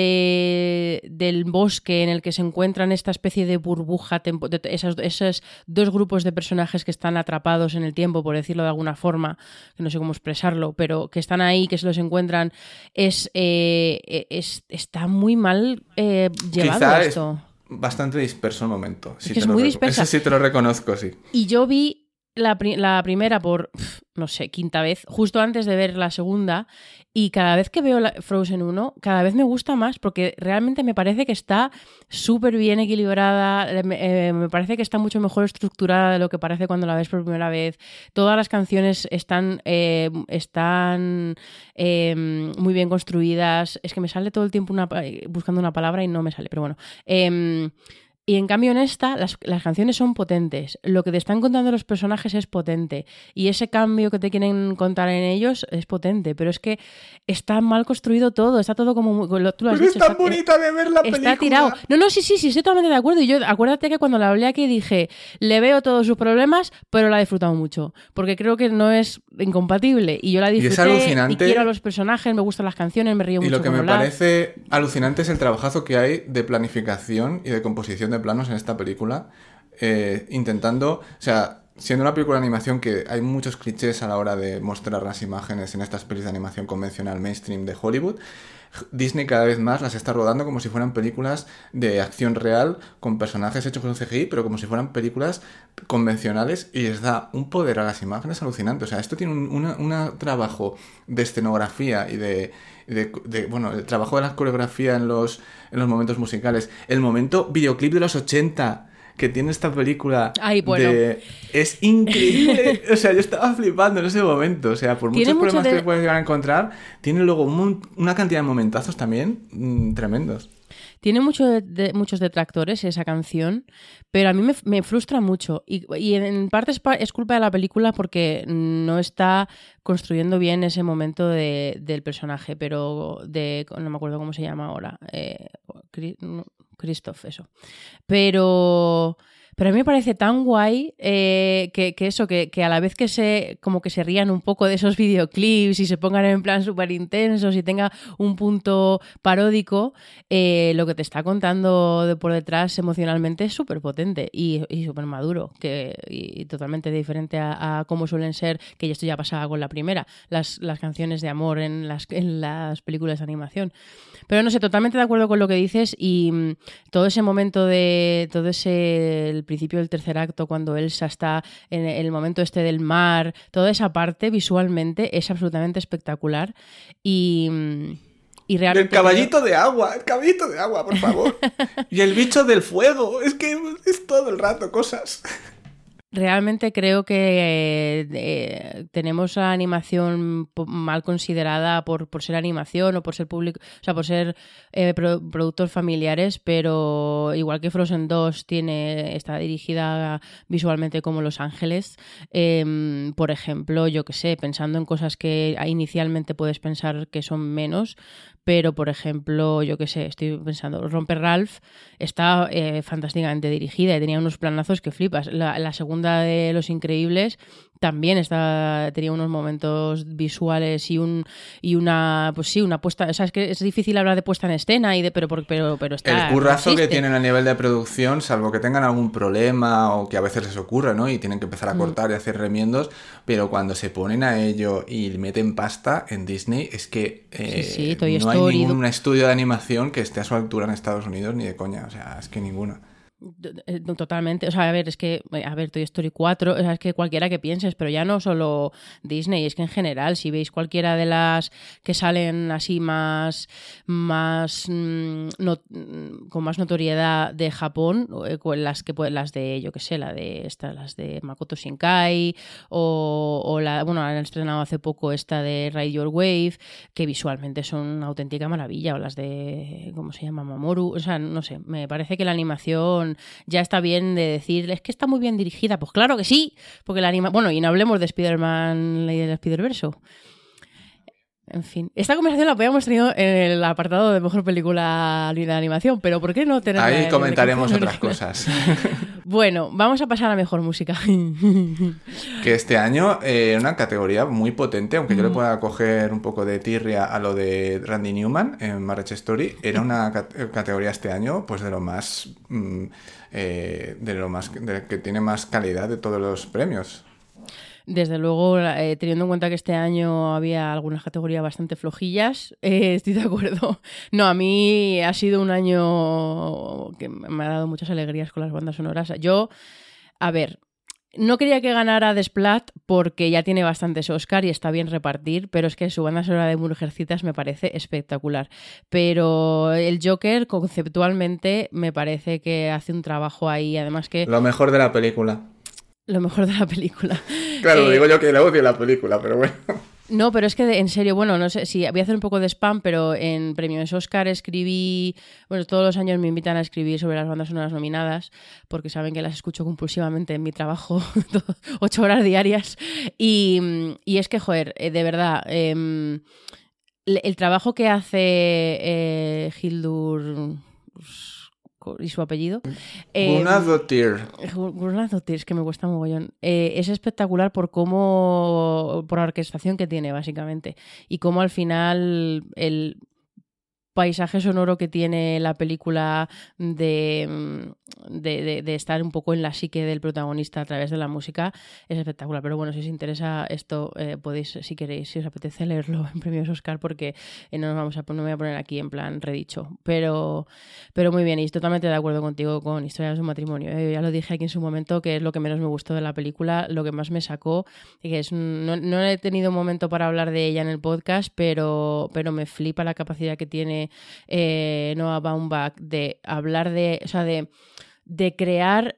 de- del bosque en el que se encuentran esta especie de burbuja, tempo- de esas- esos dos grupos de personajes que están atrapados en el tiempo, por decirlo de alguna forma, que no sé cómo expresarlo, pero que están ahí, que se los encuentran, es, eh, es está muy mal eh, llevado Quizá es esto. Bastante disperso el momento. te es lo muy reco- dispersa. Eso sí te lo reconozco, sí. Y yo vi la, pri- la primera por, no sé, quinta vez, justo antes de ver la segunda, y cada vez que veo la Frozen 1, cada vez me gusta más, porque realmente me parece que está súper bien equilibrada, eh, me, eh, me parece que está mucho mejor estructurada de lo que parece cuando la ves por primera vez. Todas las canciones están, eh, están eh, muy bien construidas. Es que me sale todo el tiempo una, buscando una palabra y no me sale, pero bueno. Y en cambio en esta las, las canciones son potentes, lo que te están contando los personajes es potente y ese cambio que te quieren contar en ellos es potente, pero es que está mal construido todo, está todo como... muy- lo- Tú lo has Pero es dicho, tan está- bonita de ver la película. Está tirado. No, no, sí, sí, sí, estoy totalmente de acuerdo. Y yo, acuérdate que cuando la hablé aquí dije, le veo todos sus problemas, pero la he disfrutado mucho. Porque creo que no es incompatible. Y yo la es disfruté. alucinante. Y quiero a los personajes, me gustan las canciones, me río Y mucho. lo que me Olaf. parece alucinante es el trabajo que hay de planificación y de composición planos en esta película, eh, intentando, o sea, siendo una película de animación que hay muchos clichés a la hora de mostrar las imágenes en estas pelis de animación convencional mainstream de Hollywood, Disney cada vez más las está rodando como si fueran películas de acción real con personajes hechos con CGI, pero como si fueran películas convencionales y les da un poder a las imágenes alucinante. O sea, esto tiene un trabajo de escenografía y de, de- de- bueno, el trabajo de la coreografía en los, en los momentos musicales. El momento videoclip de los 80 que tiene esta película Ay, bueno. de- es increíble. o sea, yo estaba flipando en ese momento. O sea, por muchos mucho problemas de- que puedes llegar a encontrar, tiene luego un- una cantidad de momentazos también mm, tremendos. Tiene mucho de- de- muchos detractores esa canción, pero a mí me, me frustra mucho. Y, y en parte es, pa- es culpa de la película porque no está construyendo bien ese momento de- del personaje, pero de. No me acuerdo cómo se llama ahora. Eh, no, Christoph, eso. Pero. Pero a mí me parece tan guay eh, que, eso, que, a la vez que se como que se rían un poco de esos videoclips y se pongan en plan súper intensos y tenga un punto paródico, eh, lo que te está contando de por detrás emocionalmente es súper potente y, y súper maduro que, y, totalmente diferente a, cómo suelen ser, que esto ya pasaba con la primera, las, canciones de amor en las, películas de animación. Pero no sé, totalmente de acuerdo con lo que dices y mm, todo ese momento de, todo ese, principio del tercer acto, cuando Elsa está en el momento este del mar, toda esa parte visualmente es absolutamente espectacular y... y El realmente caballito de agua, el caballito de agua, por favor. y el bicho del fuego. Es que es todo el rato cosas. Realmente creo que eh, tenemos la animación mal considerada por, por ser animación o por ser público, o sea, por ser eh, pro- productos familiares, pero igual que Frozen 2 tiene, está dirigida visualmente como Los Ángeles, em, por ejemplo, yo que sé, pensando en cosas que inicialmente puedes pensar que son menos, pero por ejemplo, yo que sé, estoy pensando, Romper Ralph está eh, fantásticamente dirigida y tenía unos planazos que flipas. La segunda de Los Increíbles también está, tenía unos momentos visuales y un y una pues sí, una puesta, o sea, es que es difícil hablar de puesta en escena y de pero pero pero está el currazo que tienen a nivel de producción, salvo que tengan algún problema o que a veces les ocurra, ¿no? Y tienen que empezar a Mm. cortar y hacer remiendos, pero cuando se ponen a ello y meten pasta en Disney, es que eh, Sí, sí, Toy no hay ningún estudio de animación que esté a su altura en Estados Unidos ni de coña, o sea, es que ninguno. Eh, Totalmente, o sea, a ver, es que, eh, a ver, Toy Story 4, o sea, es que cualquiera que pienses, pero ya no solo Disney, es que en general, si veis cualquiera de las que salen así más, más, mm, no- mm, con más notoriedad de Japón, eh, las que las de, yo que sé, la de esta, las de Makoto Shinkai, o, o la, bueno, han estrenado hace poco esta de Ride Your Wave, que visualmente son una auténtica maravilla, o las de, ¿cómo se llama? Mamoru, o sea, no sé, me parece que la animación ya está bien de decir, es que está muy bien dirigida. Pues claro que sí, porque la anima... Bueno, y no hablemos de Spider-Man y del Spider-Verso. En fin, esta conversación la habíamos tenido en el apartado de mejor película de animación, pero ¿por qué no tenerla en Ahí comentaremos otras cosas. Bueno, vamos a pasar a mejor música. Que este año eh, una categoría muy potente, aunque Mm. yo le pueda coger un poco de tirria a lo de Randy Newman en Marriage Story, era una cat- eh, categoría este año, pues de lo más, mm, eh, de lo más, de que tiene más calidad de todos los premios. Desde luego, eh, teniendo en cuenta que este año había algunas categorías bastante flojillas, eh, estoy de acuerdo. No, a mí ha sido un año que me ha dado muchas alegrías con las bandas sonoras. Yo, a ver, no quería que ganara Desplat porque ya tiene bastantes Oscar y está bien repartir, pero es que su banda sonora de Mujercitas me parece espectacular. Pero el Joker, conceptualmente, me parece que hace un trabajo ahí, además que Lo mejor de la película. lo mejor de la película. Claro, Eh, digo yo que le odio la película, pero bueno. No, pero es que de- en serio, bueno, no sé si voy a hacer un poco de spam, pero en premios Oscar escribí, bueno, todos los años me invitan a escribir sobre las bandas sonoras nominadas, porque saben que las escucho compulsivamente en mi trabajo, ocho horas diarias. Y, y es que, joder, eh, de verdad, em, el, el trabajo que hace eh, Hildur y su apellido. em, Gunadottir. Gurnadottir, es que me cuesta mogollón. Eh, es espectacular por cómo. por la orquestación que tiene, básicamente. Y cómo al final el paisaje sonoro que tiene la película de, mm, de, de- estar un poco en la psique del protagonista a través de la música es espectacular. Pero bueno, si os interesa esto, eh, podéis, si queréis, si os apetece leerlo en premios Oscar, porque eh, no nos vamos a, no me voy a poner aquí en plan redicho. Pero, pero muy bien, y totalmente de acuerdo contigo con Historias de un matrimonio. ¿eh? Ya lo dije aquí en su momento, que es lo que menos me gustó de la película, lo que más me sacó, y que es no, no he tenido momento para hablar de ella en el podcast, pero, pero me flipa la capacidad que tiene eh, Noah Baumbach de hablar de, o sea, de, de crear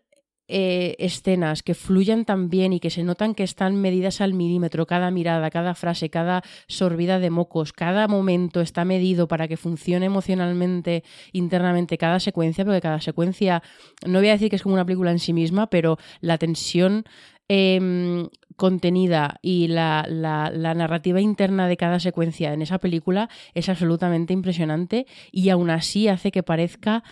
eh, escenas que fluyan tan bien y que se notan que están medidas al milímetro, cada mirada, cada frase, cada sorbida de mocos, cada momento está medido para que funcione emocionalmente, internamente, cada secuencia, porque cada secuencia, no voy a decir que es como una película en sí misma, pero la tensión em, contenida y la, la- la narrativa interna de cada secuencia en esa película es absolutamente impresionante y aún así hace que parezca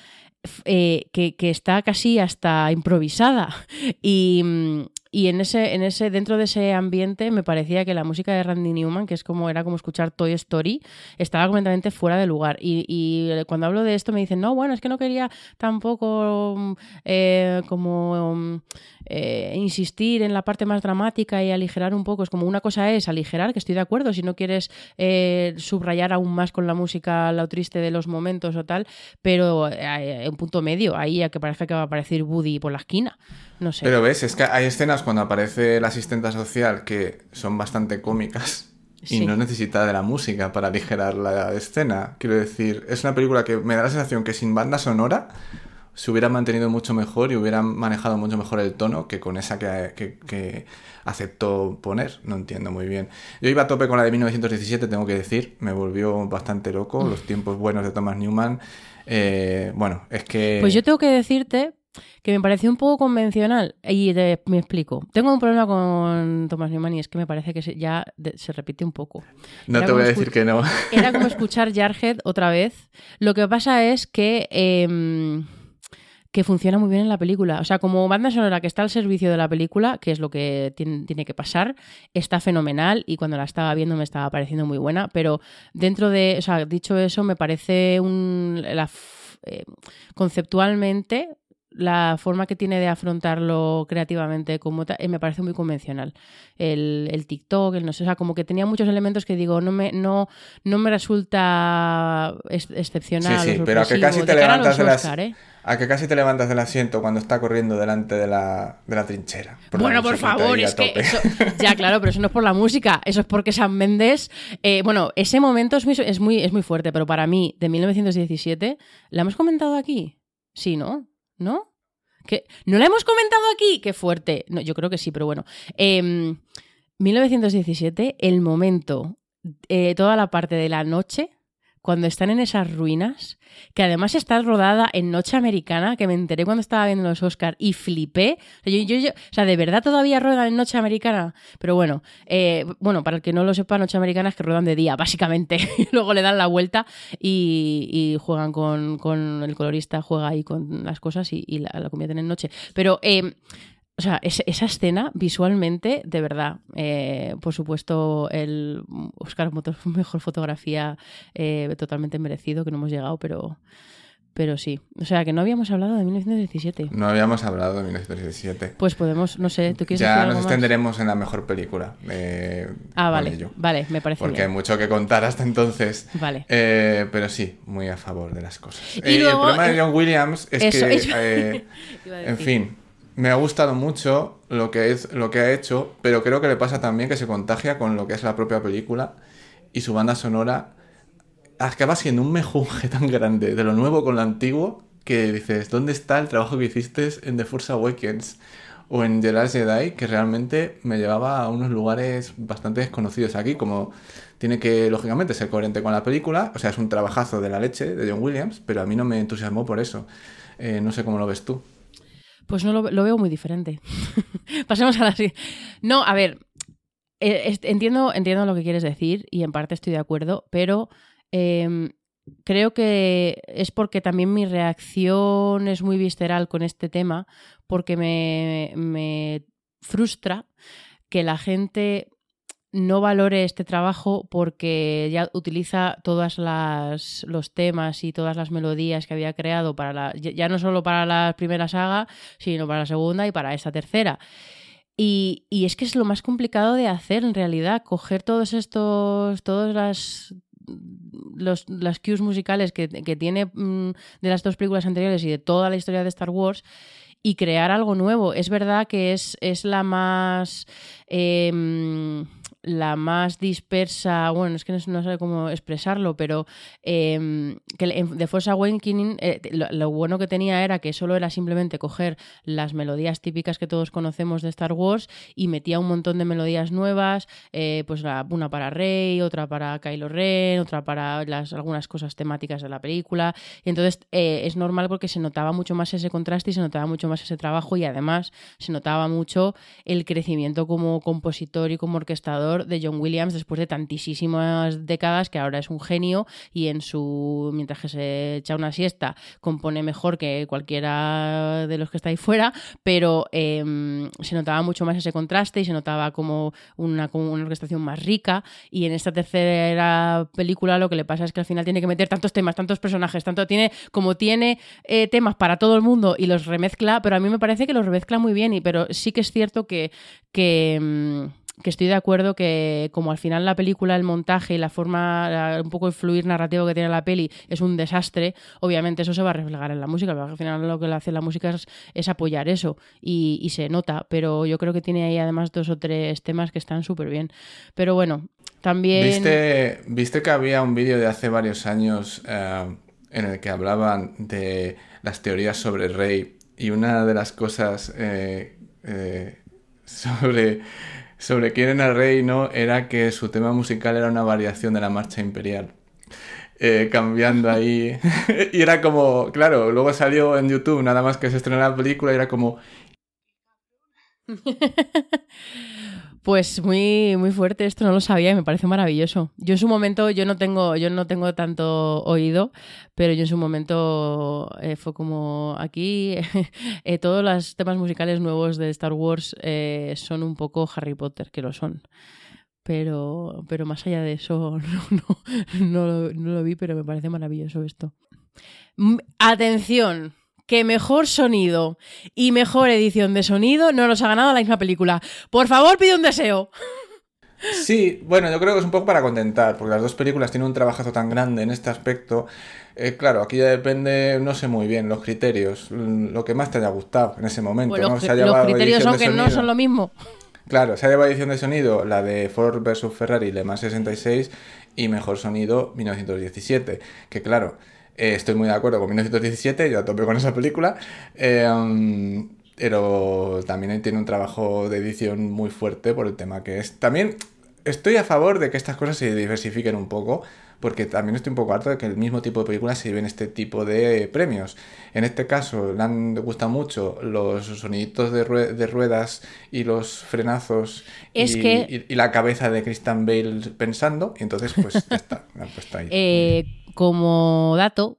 eh, que, que está casi hasta improvisada. Y, mm, y en ese, en ese, dentro de ese ambiente me parecía que la música de Randy Newman, que es como era como escuchar Toy Story, estaba completamente fuera de lugar. Y, y cuando hablo de esto me dicen, no, bueno, es que no quería tampoco eh, como eh, insistir en la parte más dramática y aligerar un poco. Es como una cosa es aligerar, que estoy de acuerdo, si no quieres eh, subrayar aún más con la música lo triste de los momentos o tal, pero eh, un punto medio, ahí a que parezca que va a aparecer Woody por la esquina. No sé. Pero ves, es que hay escenas cuando aparece la asistenta social que son bastante cómicas y no necesita de la música para aligerar la escena. Quiero decir, es una película que me da la sensación que sin banda sonora se hubiera mantenido mucho mejor y hubieran manejado mucho mejor el tono que con esa que, que- que aceptó poner. No entiendo muy bien. Yo iba a tope con la de 1917, tengo que decir. Me volvió bastante loco. Los tiempos buenos de Thomas Newman. Eh, bueno, es que... Pues yo tengo que decirte que me pareció un poco convencional y te- me explico. Tengo un problema con Thomas Newman y es que me parece que se- ya de- se repite un poco. no era te voy a decir que no. Era como escuchar Jarhead otra vez. Lo que pasa es que... em, que funciona muy bien en la película. O sea, como banda sonora que está al servicio de la película, que es lo que tiene, tiene que pasar, está fenomenal y cuando la estaba viendo me estaba pareciendo muy buena, pero dentro de, o sea, dicho eso, me parece un, la, eh, conceptualmente la forma que tiene de afrontarlo creativamente como eh, me parece muy convencional. El, el TikTok, el no sé, o sea, como que tenía muchos elementos que digo, no me, no, no me resulta ex- excepcional. Sí, sí, pero a que casi te De levantas de las- Oscar, ¿eh? A que casi te levantas del asiento cuando está corriendo delante de la, de la trinchera. Bueno, por favor, es que eso, ya claro, pero eso no es por la música, eso es porque Sam Mendes, eh, bueno, ese momento es muy, es muy, es muy fuerte, pero para mí de 1917, ¿la hemos comentado aquí? Sí, ¿no? ¿No? ¿Que ¿No la hemos comentado aquí? ¡Qué fuerte! No, yo creo que sí, pero bueno. Em, 1917, el momento, eh, toda la parte de la noche, cuando están en esas ruinas, que además está rodada en Noche Americana, que me enteré cuando estaba viendo los Oscars y flipé. O sea, de verdad todavía ruedan en Noche Americana. Pero bueno, eh, bueno, para el que no lo sepa, Noche Americana es que ruedan de día, básicamente. luego le dan la vuelta y, juegan con, con el colorista, juega ahí con las cosas y, y la, la convierten en noche. Pero eh, o sea, es- esa escena visualmente, de verdad, eh, por supuesto, el Oscar Motor mejor fotografía eh, totalmente merecido, que no hemos llegado, pero, pero sí. O sea, que no habíamos hablado de 1917. No habíamos hablado de 1917. Pues podemos, no sé, ¿tú quieres decir Ya algo nos más? extenderemos en la mejor película. eh, Ah, vale, ello. vale, me parece Porque hay mucho que contar hasta entonces. Vale. Eh, pero sí, muy a favor de las cosas. Y Eh, luego, el problema de John Williams es eso, que, eso. Iba a en decir. fin, me ha gustado mucho lo que, es, lo que ha hecho, pero creo que le pasa también que se contagia con lo que es la propia película y su banda sonora acaba siendo un mejunje tan grande de lo nuevo con lo antiguo que dices, ¿dónde está el trabajo que hiciste en The Force Awakens? o en The Last Jedi, que realmente me llevaba a unos lugares bastante desconocidos aquí, como tiene que, lógicamente, ser coherente con la película, o sea, es un trabajazo de la leche de John Williams, pero a mí no me entusiasmó por eso. Eh, no sé cómo lo ves tú. Pues no lo, veo muy diferente. Pasemos a la siguiente. No, a ver, est- entiendo, entiendo lo que quieres decir y en parte estoy de acuerdo, pero em, creo que es porque también mi reacción es muy visceral con este tema, porque me, me frustra que la gente no valore este trabajo porque ya utiliza todas las los temas y todas las melodías que había creado para la ya ya no solo para la primera saga sino para la segunda y para esta tercera y, y es que es lo más complicado de hacer en realidad, coger todos estos, todas las los, las cues musicales que, que tiene mm, de las dos películas anteriores y de toda la historia de Star Wars y crear algo nuevo. Es verdad que es, es la más em, la más dispersa, bueno, es que no, sé cómo expresarlo, pero em, que The Force Awakening eh, lo, bueno que tenía era que solo era simplemente coger las melodías típicas que todos conocemos de Star Wars y metía un montón de melodías nuevas, eh, pues una para Rey, otra para Kylo Ren, otra para las, algunas cosas temáticas de la película. Y entonces eh, es normal porque se notaba mucho más ese contraste y se notaba mucho más ese trabajo y además se notaba mucho el crecimiento como compositor y como orquestador de John Williams después de tantísimas décadas que ahora es un genio y en su mientras que se echa una siesta compone mejor que cualquiera de los que está ahí fuera, pero eh, se notaba mucho más ese contraste y se notaba como una, como una orquestación más rica. Y en esta tercera película lo que le pasa es que al final tiene que meter tantos temas, tantos personajes, tanto tiene como tiene eh, temas para todo el mundo y los remezcla, pero a mí me parece que los remezcla muy bien, y, pero sí que es cierto que, mm, que estoy de acuerdo que como al final la película, el montaje y la forma, un poco el fluir narrativo que tiene la peli es un desastre, obviamente eso se va a reflejar en la música, porque al final lo que hace la música es, apoyar eso y, y se nota, pero yo creo que tiene ahí además dos o tres temas que están súper bien. Pero bueno, también... ¿Viste, viste que había un vídeo de hace varios años eh, en el que hablaban de las teorías sobre Rey y una de las cosas eh, eh, sobre, sobre quién era Rey no era que su tema musical era una variación de la marcha imperial. Eh, cambiando ahí. y era como, claro, luego salió en YouTube nada más que se estrenó la película y era como, Pues muy, muy fuerte, esto no lo sabía y me parece maravilloso. Yo en su momento, yo no tengo, yo no tengo tanto oído, pero yo en su momento eh, fue como aquí eh, todos los temas musicales nuevos de Star Wars eh, son un poco Harry Potter, que lo son. Pero, pero más allá de eso, no, no, lo, no lo vi, pero me parece maravilloso esto. Atención, que mejor sonido y mejor edición de sonido no nos ha ganado la misma película. Por favor, pide un deseo. Sí, bueno, yo creo que es un poco para contentar, porque las dos películas tienen un trabajazo tan grande en este aspecto. Eh, claro, aquí ya depende, no sé muy bien, los criterios, mm, lo que más te haya gustado en ese momento. Pues ¿no? los, Se ha los llevado criterios son que no son lo mismo. Claro, se ha llevado edición de sonido la de Ford vs Ferrari Le Mans 66 y mejor sonido 1917. Que claro, eh, estoy muy de acuerdo con 1917, yo a tope con esa película. eh, um, pero también tiene un trabajo de edición muy fuerte por el tema que es. También estoy a favor de que estas cosas se diversifiquen un poco, porque también estoy un poco harto de que el mismo tipo de películas se lleven este tipo de premios. En este caso, le han gustado mucho los soniditos de, rue- de ruedas y los frenazos Es y, que- y- y la cabeza de Christian Bale pensando, y entonces pues ya está, han puesto ahí. Eh, como dato,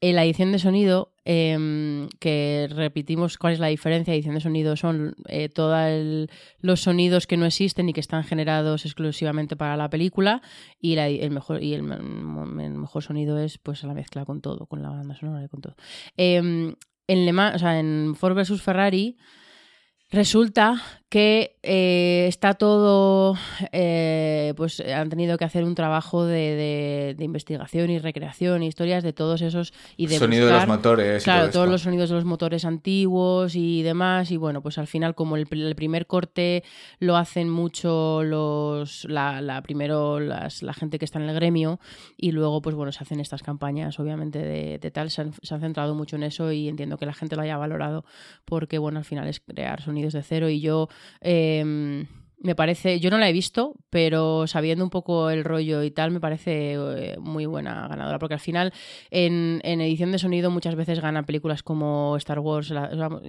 en la edición de sonido, em, que repetimos cuál es la diferencia, edición de sonido son eh, todos los sonidos que no existen y que están generados exclusivamente para la película y, el mejor y el, mejor sonido es pues la mezcla con todo, con la banda sonora y con todo. Em, en Le en Ford vs Ferrari resulta que eh, está todo, eh, pues han tenido que hacer un trabajo de, de- de investigación y recreación, historias de todos esos y de Sonido de los motores. Claro, todo todos los sonidos de los motores antiguos y demás. Y bueno, pues al final, como el, pr- el primer corte lo hacen mucho los la, la primero las, la gente que está en el gremio, y luego, pues bueno, se hacen estas campañas, obviamente, de, de tal. Se han, se han centrado mucho en eso y entiendo que la gente lo haya valorado, porque bueno, al final es crear sonidos de cero. Y yo. Em, me parece, yo no la he visto, pero sabiendo un poco el rollo y tal, me parece eh, muy buena ganadora, porque al final en, en edición de sonido muchas veces gana películas como Star Wars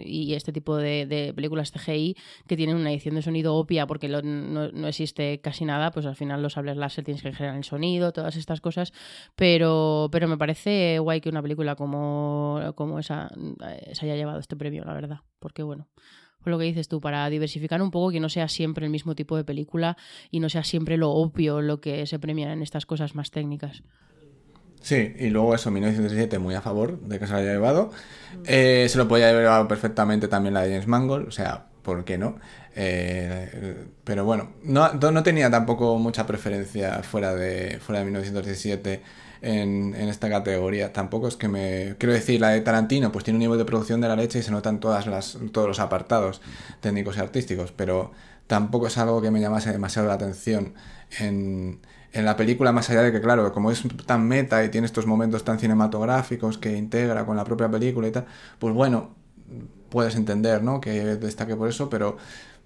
y este tipo de, de películas CGI que tienen una edición de sonido obvia porque no, no existe casi nada, pues al final los sables láser tienes que generar el sonido, todas estas cosas, pero, pero me parece guay que una película como, como esa eh, se haya llevado este premio, la verdad, porque bueno. Pues lo que dices tú, para diversificar un poco, que no sea siempre el mismo tipo de película y no sea siempre lo obvio lo que se premia en estas cosas más técnicas. Sí, y luego eso, 1917 muy a favor de que se lo haya llevado. Eh, se lo podía haber llevado perfectamente también la de James Mangold, o sea, ¿por qué no? Eh, pero bueno, no, no tenía tampoco mucha preferencia fuera de, fuera de 1917 en, en esta categoría. Tampoco es que me... Quiero decir, la de Tarantino pues tiene un nivel de producción de la leche y se notan todas las, todos los apartados técnicos y artísticos, pero tampoco es algo que me llamase demasiado la atención en, en la película, más allá de que, claro, como es tan meta y tiene estos momentos tan cinematográficos que integra con la propia película y tal, pues bueno, puedes entender, ¿no? Que destaque por eso, pero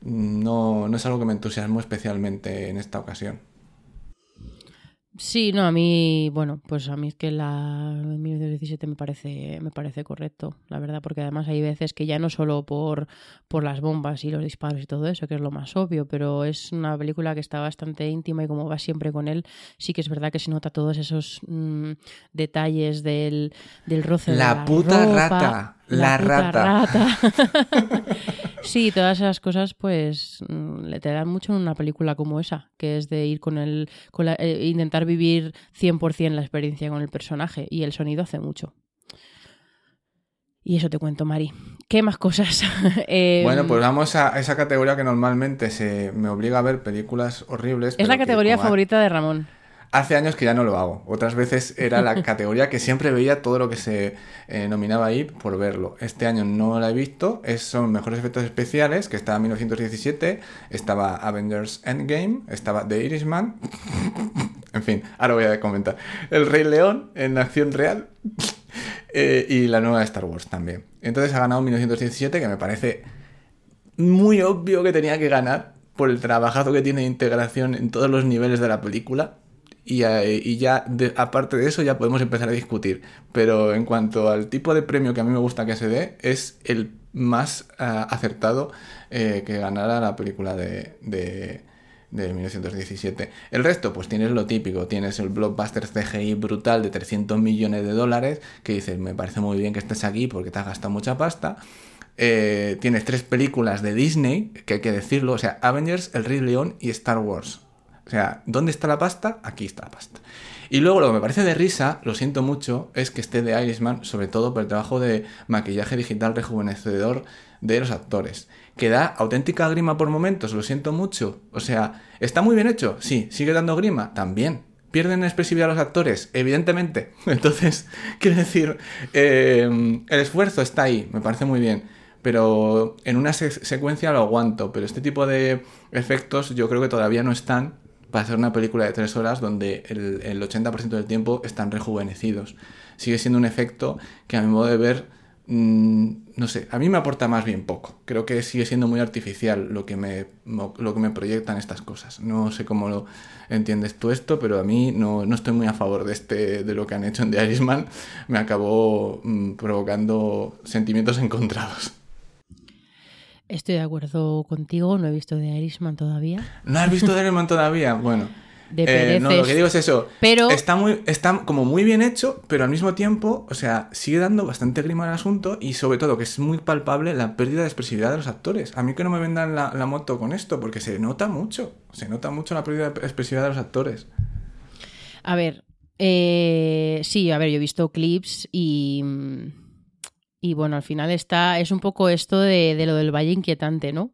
no, no es algo que me entusiasmó especialmente en esta ocasión. Sí, no, a mí, bueno, pues a mí es que la 1917 me parece, me parece correcto, la verdad, porque además hay veces que ya no solo por, por las bombas y los disparos y todo eso, que es lo más obvio, pero es una película que está bastante íntima y como va siempre con él, sí que es verdad que se nota todos esos mm, detalles del, del roce de La la puta ropa, rata, la rata. rata. sí, todas esas cosas pues mm, le te dan mucho en una película como esa, que es de ir con el, con la- eh, intentar vivir 100% la experiencia con el personaje y el sonido hace mucho. Y eso te cuento, Mari. ¿Qué más cosas? Em, Bueno, pues vamos a esa categoría que normalmente se me obliga a ver películas horribles. es la categoría favorita de Ramón. Hace años que ya no lo hago. Otras veces era la categoría que siempre veía todo lo que se eh, nominaba ahí por verlo. Este año no la he visto. Es, son mejores efectos especiales, que estaba en 1917, estaba Avengers Endgame, estaba The Irishman. en fin, ahora voy a comentar. El Rey León en acción real. eh, y la nueva de Star Wars también. Entonces ha ganado 1917, que me parece muy obvio que tenía que ganar por el trabajazo que tiene de integración en todos los niveles de la película. Y, ya, de- aparte de eso, ya podemos empezar a discutir. Pero en cuanto al tipo de premio que a mí me gusta que se dé, es el más ah, acertado eh, que ganara la película de, de, de 1917. El resto, pues tienes lo típico, tienes el blockbuster CGI brutal de 300 millones de dólares, que dices, me parece muy bien que estés aquí porque te has gastado mucha pasta. Eh, tienes tres películas de Disney, que hay que decirlo, o sea, Avengers, El Rey León y Star Wars. O sea, ¿dónde está la pasta? Aquí está la pasta. Y luego lo que me parece de risa, lo siento mucho, es que esté de Irishman, sobre todo por el trabajo de maquillaje digital rejuvenecedor de los actores, que da auténtica grima por momentos, lo siento mucho. O sea, ¿está muy bien hecho? Sí. ¿Sigue dando grima? También. ¿Pierden expresividad los actores? Evidentemente. Entonces, quiero decir, eh, el esfuerzo está ahí, me parece muy bien. Pero en una se- secuencia lo aguanto, pero este tipo de efectos yo creo que todavía no están para hacer una película de tres horas donde el, el 80% del tiempo están rejuvenecidos. Sigue siendo un efecto que a mi modo de ver, mm, no sé, a mí me aporta más bien poco. Creo que sigue siendo muy artificial lo que me, lo que me proyectan estas cosas. No sé cómo lo entiendes tú esto, pero a mí no, no estoy muy a favor de, este, de lo que han hecho en The Irishman. Me acabó mm, provocando sentimientos encontrados. Estoy de acuerdo contigo, no he visto The Irishman todavía. ¿No has visto The Irishman todavía? Bueno. De Eh, no, lo que digo es eso. Pero- Está, muy, está como muy bien hecho, pero al mismo tiempo, o sea, sigue dando bastante grima al asunto y sobre todo que es muy palpable la pérdida de expresividad de los actores. A mí que no me vendan la, la moto con esto, porque se nota mucho. Se nota mucho la pérdida de expresividad de los actores. A ver, eh, sí, a ver, yo he visto clips y, y bueno, al final está, es un poco esto de, de lo del valle inquietante, ¿no?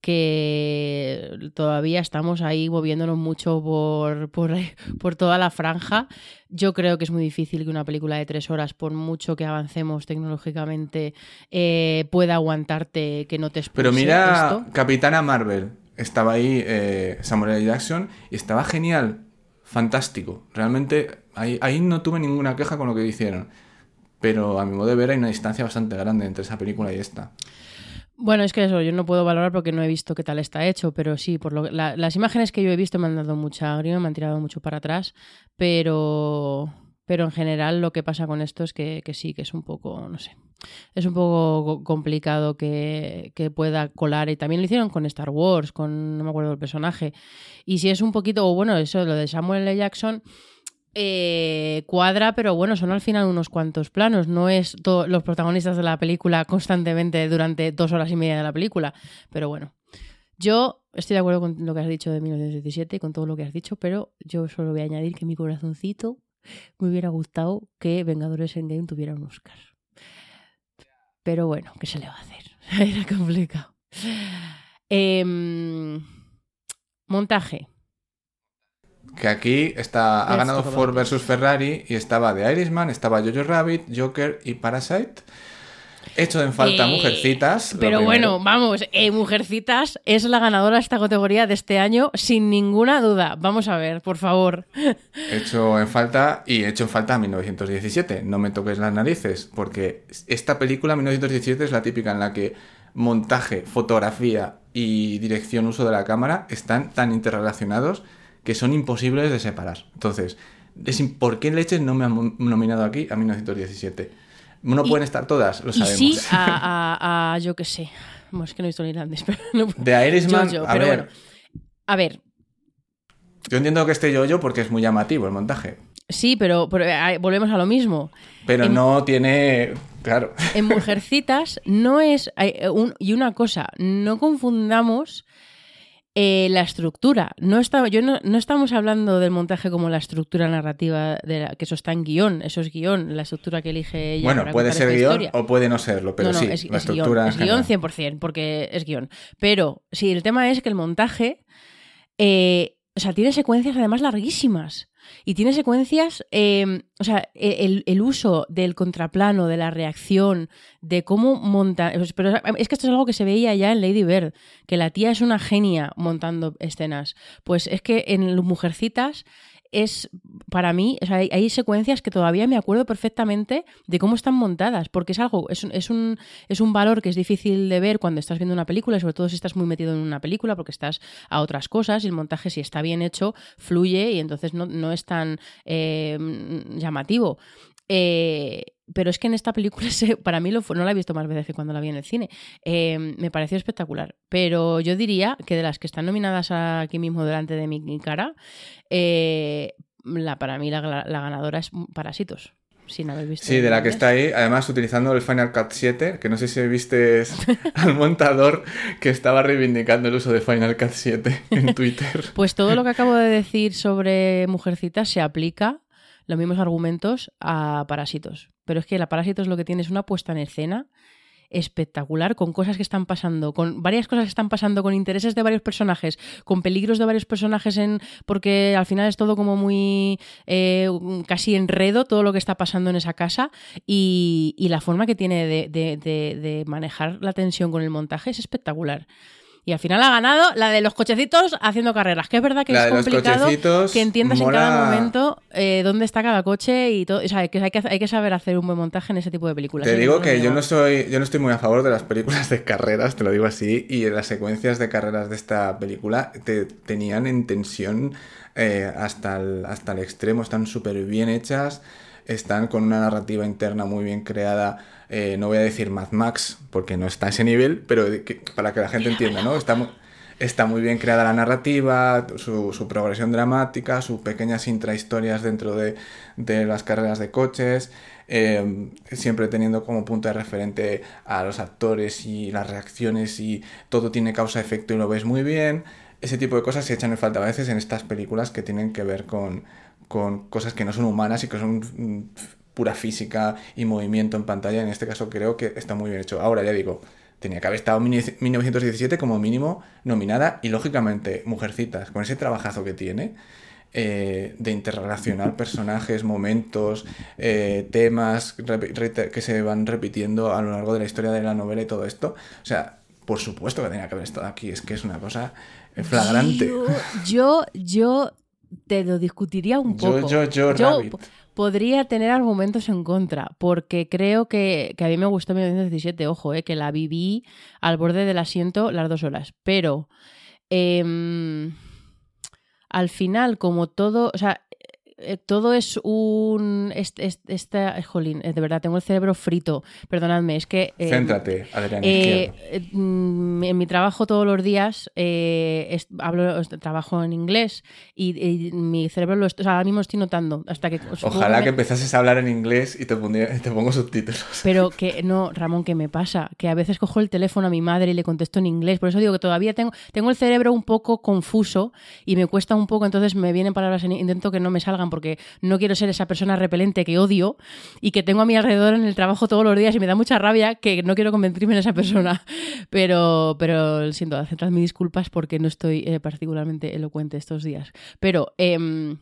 que todavía estamos ahí moviéndonos mucho por, por, por, toda la franja. Yo creo que es muy difícil que una película de tres horas, por mucho que avancemos tecnológicamente, eh, pueda aguantarte que no te expulse Pero mira, esto. Capitana Marvel, estaba ahí eh, Samuel L. Jackson y estaba genial, fantástico. Realmente ahí, ahí no tuve ninguna queja con lo que hicieron. Pero a mi modo de ver hay una distancia bastante grande entre esa película y esta. Bueno, es que eso, yo no puedo valorar porque no he visto qué tal está hecho, pero sí, por lo, la, las imágenes que yo he visto me han dado mucha grima, me han tirado mucho para atrás, pero, pero en general lo que pasa con esto es que, que sí, que es un poco, no sé, es un poco complicado que, que, pueda colar. Y también lo hicieron con Star Wars, con, no me acuerdo del personaje. Y si es un poquito, o bueno, eso, lo de Samuel L. Jackson, eh, cuadra, pero bueno, son al final unos cuantos planos. No es los protagonistas de la película constantemente durante dos horas y media de la película. Pero bueno, yo estoy de acuerdo con lo que has dicho de 1917 y con todo lo que has dicho, pero yo solo voy a añadir que mi corazoncito me hubiera gustado que Vengadores Endgame tuviera un Oscar. Pero bueno, ¿qué se le va a hacer? Era complicado. Eh, montaje. Que aquí está, ha ganado Ford versus Ferrari y estaba The Irishman, estaba Jojo Rabbit, Joker y Parasite. Hecho en falta Eh, Mujercitas. Pero bueno, vamos, eh, Mujercitas es la ganadora de esta categoría de este año, sin ninguna duda. Vamos a ver, por favor. Hecho en falta y hecho en falta a 1917. No me toques las narices, porque esta película 1917 es la típica en la que montaje, fotografía y dirección, uso de la cámara están tan interrelacionados que son imposibles de separar. Entonces, es ¿por qué leches no me han nominado aquí a 1917? No Y- pueden estar todas, lo Y sabemos. sí a, a- a- yo qué sé. Bueno, es que no he visto el irlandés, pero no puedo- The Irishman, Jojo, a pero ver, bueno. A ver, yo entiendo que esté yo-yo porque es muy llamativo el montaje, sí, pero, pero, eh, volvemos a lo mismo. pero En- no tiene... Claro. En Mujercitas no es. eh, y una cosa, no confundamos eh, la estructura. No, está, yo no, no estamos hablando del montaje como la estructura narrativa, de la- que eso está en guion, eso es guion, la estructura que elige ella. Bueno, para puede ser guion historia. o puede no serlo, pero no, sí, es, la es estructura guion, es guion general. 100%, porque es guion. Pero sí, el tema es que el montaje, eh, o sea, tiene secuencias además larguísimas. Y tiene secuencias, eh, o sea, e- el, el uso del contraplano, de la reacción, de cómo monta. Pero es que esto es algo que se veía ya en Lady Bird, que la tía es una genia montando escenas. Pues es que en Mujercitas es para mí, o sea, hay, secuencias que todavía me acuerdo perfectamente de cómo están montadas, porque es algo, es, es, un, es un valor que es difícil de ver cuando estás viendo una película, y sobre todo si estás muy metido en una película, porque estás a otras cosas y el montaje, si está bien hecho, fluye y entonces no, no es tan eh, llamativo. Eh, pero es que en esta película, se- para mí lo fue- no la he visto más veces que cuando la vi en el cine. Eh, me pareció espectacular. Pero yo diría que de las que están nominadas aquí mismo delante de mi, mi cara, eh, la, para mí la, la ganadora es Parásitos. Sin haber visto. Sí, de la que está ahí, además utilizando el Final Cut 7, que no sé si viste al montador que estaba reivindicando el uso de Final Cut 7 en Twitter. Pues todo lo que acabo de decir sobre Mujercitas se aplica, los mismos argumentos, a Parásitos. Pero es que la Parásitos lo que tiene es una puesta en escena espectacular, con cosas que están pasando, con varias cosas que están pasando, con intereses de varios personajes, con peligros de varios personajes, en porque al final es todo como muy eh, casi enredo todo lo que está pasando en esa casa y, la forma que tiene de manejar la tensión con el montaje es espectacular. Y al final ha ganado la de los cochecitos haciendo carreras, que es verdad que La es complicado que entiendas en cada momento eh, dónde está cada coche y todo. O sea, que hay, que hay que saber hacer un buen montaje en ese tipo de películas. Te digo que yo no soy, yo no estoy muy a favor de las películas de carreras, te lo digo así, y las secuencias de carreras de esta película te tenían en tensión eh, hasta, el, hasta el extremo, están súper bien hechas, están con una narrativa interna muy bien creada. eh, no voy a decir Mad Max porque no está a ese nivel, pero para que la gente entienda, ¿no? Está, mu- Está muy bien creada la narrativa, su, su progresión dramática, sus pequeñas intrahistorias dentro de, de las carreras de coches, eh, siempre teniendo como punto de referente a los actores y las reacciones y todo tiene causa-efecto y lo ves muy bien. Ese tipo de cosas se echan en falta a veces en estas películas que tienen que ver con, con cosas que no son humanas y que son mm, pura física y movimiento en pantalla. En este caso creo que está muy bien hecho. Ahora ya digo, tenía que haber estado en 1917 como mínimo nominada y lógicamente Mujercitas, con ese trabajazo que tiene, eh, de interrelacionar personajes, momentos, eh, temas que se van repitiendo a lo largo de la historia de la novela y todo esto. O sea, por supuesto que tenía que haber estado aquí, es que es una cosa eh, flagrante. Yo, yo te lo discutiría un Yo, poco. yo, yo, Rabbit. po- podría tener argumentos en contra, porque creo que, que a mí me gustó 1917, ojo, eh, que la viví al borde del asiento las dos horas, pero em, al final, como todo, o sea, eh, todo es un... Este, este- esta, jolín, eh, de verdad, tengo el cerebro frito, perdonadme, es que... em, Céntrate, Adrián eh, eh, en mi trabajo todos los días eh, es- hablo, trabajo en inglés y, y mi cerebro lo o sea, ahora mismo estoy notando hasta que Ojalá me- que empezases a hablar en inglés y te, pondría- te pongo subtítulos. pero que no, Ramón, ¿qué me pasa? Que a veces cojo el teléfono a mi madre y le contesto en inglés. Por eso digo que todavía tengo, tengo el cerebro un poco confuso y me cuesta un poco, entonces me vienen palabras en intento que no me salgan porque no quiero ser esa persona repelente que odio y que tengo a mi alrededor en el trabajo todos los días y me da mucha rabia que no quiero convertirme en esa persona. Pero, pero siento, aceptad mis disculpas porque no estoy eh, particularmente elocuente estos días. Pero em,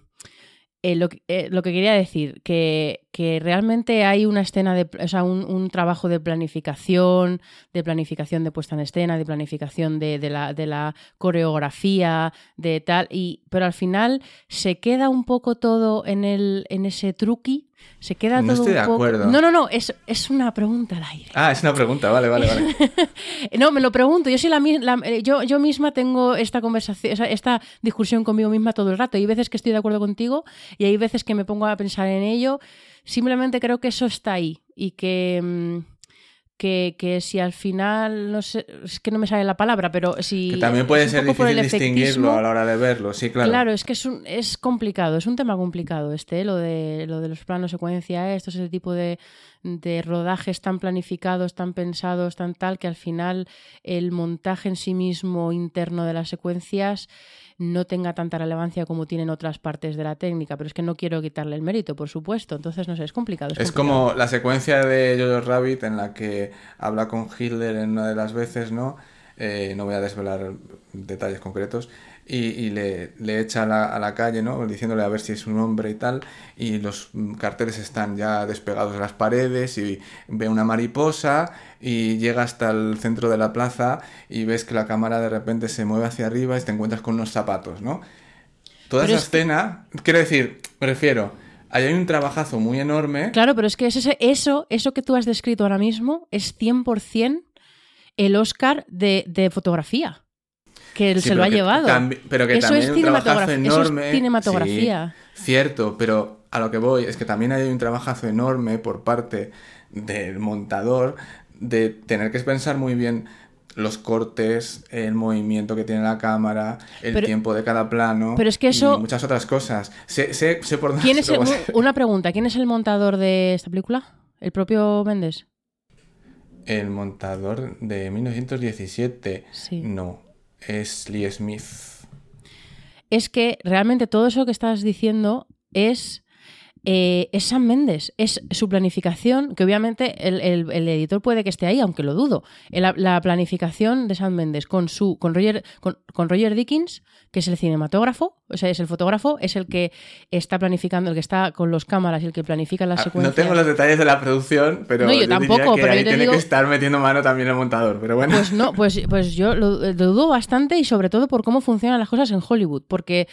eh, eh, lo que quería decir, que, que realmente hay una escena, de, o sea, un, un trabajo de planificación, de planificación de puesta en escena, de planificación de, de la, de la coreografía, de tal, y, pero al final se queda un poco todo en, el, en ese truqui, se queda No todo estoy un de poco... acuerdo. No, no, no, es, es una pregunta al aire. Ah, es una pregunta, vale, vale, vale. No, me lo pregunto. Yo soy la, la- eh, yo, yo misma tengo esta conversación, esta discusión conmigo misma todo el rato. Hay veces que estoy de acuerdo contigo y hay veces que me pongo a pensar en ello. Simplemente creo que eso está ahí y que, mm, que, que si al final, no sé, es que no me sale la palabra, pero si... Que también puede ser difícil distinguirlo a la hora de verlo, sí, claro. Claro, es que es, un- es complicado, es un tema complicado este, ¿eh? lo de, lo de los planos secuencia, estos, ese tipo de, de rodajes tan planificados, tan pensados, tan tal, que al final el montaje en sí mismo interno de las secuencias no tenga tanta relevancia como tienen otras partes de la técnica, pero es que no quiero quitarle el mérito, por supuesto, entonces no sé, es complicado. Es, Es complicado. como la secuencia de Jojo Rabbit en la que habla con Hitler en una de las veces, ¿no? Eh, no voy a desvelar detalles concretos. Y, y le, le echa a la, a la calle, ¿no? Diciéndole a ver si es un hombre y tal. Y los carteles están ya despegados de las paredes. Y ve una mariposa. Y llega hasta el centro de la plaza. Y ves que la cámara de repente se mueve hacia arriba. Y te encuentras con unos zapatos, ¿no? Toda Pero esa es que- escena. Quiero decir, me refiero. Ahí hay un trabajazo muy enorme. Claro, pero es que es ese- eso, eso que tú has descrito ahora mismo es 100% el Oscar de, de fotografía. Que él Sí, se lo ha que llevado. tambi- pero que Eso también es un trabajazo cinematografía, eso es enorme. cinematografía. Sí, cierto, pero a lo que voy es que también hay un trabajazo enorme por parte del montador de tener que pensar muy bien los cortes, el movimiento que tiene la cámara, el Pero- tiempo de cada plano pero es que eso- y muchas otras cosas. Sé, sé, sé por ¿Quién es el- una pregunta, ¿quién es el montador de esta película? ¿El propio Méndez? El montador de 1917. Sí. No, es Lee Smith. Es que realmente todo eso que estás diciendo es, eh, es Sam Méndez, es su planificación, que obviamente el, el- el editor puede que esté ahí, aunque lo dudo. La, la planificación de Sam Méndez con su con Roger, con, con Roger Dickens, que es el cinematógrafo, o sea, es el fotógrafo, es el que está planificando, el que está con los cámaras y el que planifica las Ah, secuencias. No tengo los detalles de la producción, pero No, yo tampoco, que pero ahí yo te tiene digo- que estar metiendo mano también el montador. Pero bueno. Pues no, pues, pues yo lo, lo dudo bastante y sobre todo por cómo funcionan las cosas en Hollywood, porque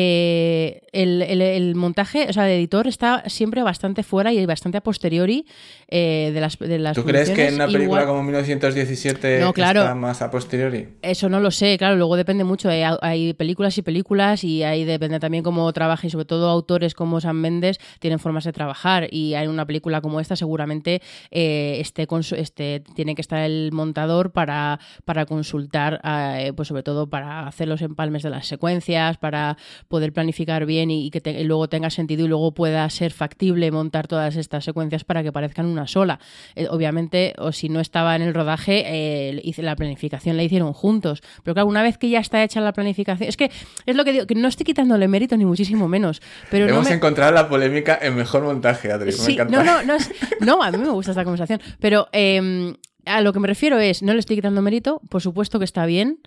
eh, el, el- el montaje, o sea, el editor está siempre bastante fuera y bastante a posteriori eh, de las de las ¿Tú crees que en una película Igual- como 1917 No, claro. está más a posteriori? Eso no lo sé, claro, luego depende mucho. Hay, hay películas y películas y ahí depende también cómo trabaja y sobre todo autores como Sam Mendes tienen formas de trabajar y hay una película como esta seguramente eh, esté con este, tiene que estar el montador para, para consultar, eh, pues sobre todo para hacer los empalmes de las secuencias, para poder planificar bien y, y que te- y luego tenga sentido y luego pueda ser factible montar todas estas secuencias para que parezcan una sola. Eh, obviamente, o si no estaba en el rodaje, eh, la planificación la hicieron juntos. Pero claro, una vez que ya está hecha la planificación, es que es lo que digo, que no estoy quitándole mérito ni muchísimo menos. Pero no Hemos me- encontrado la polémica en mejor montaje, Adri. me Sí, encanta. no, no, no, es- no, a mí me gusta esta conversación, pero eh, a lo que me refiero es, no le estoy quitando mérito, por supuesto que está bien,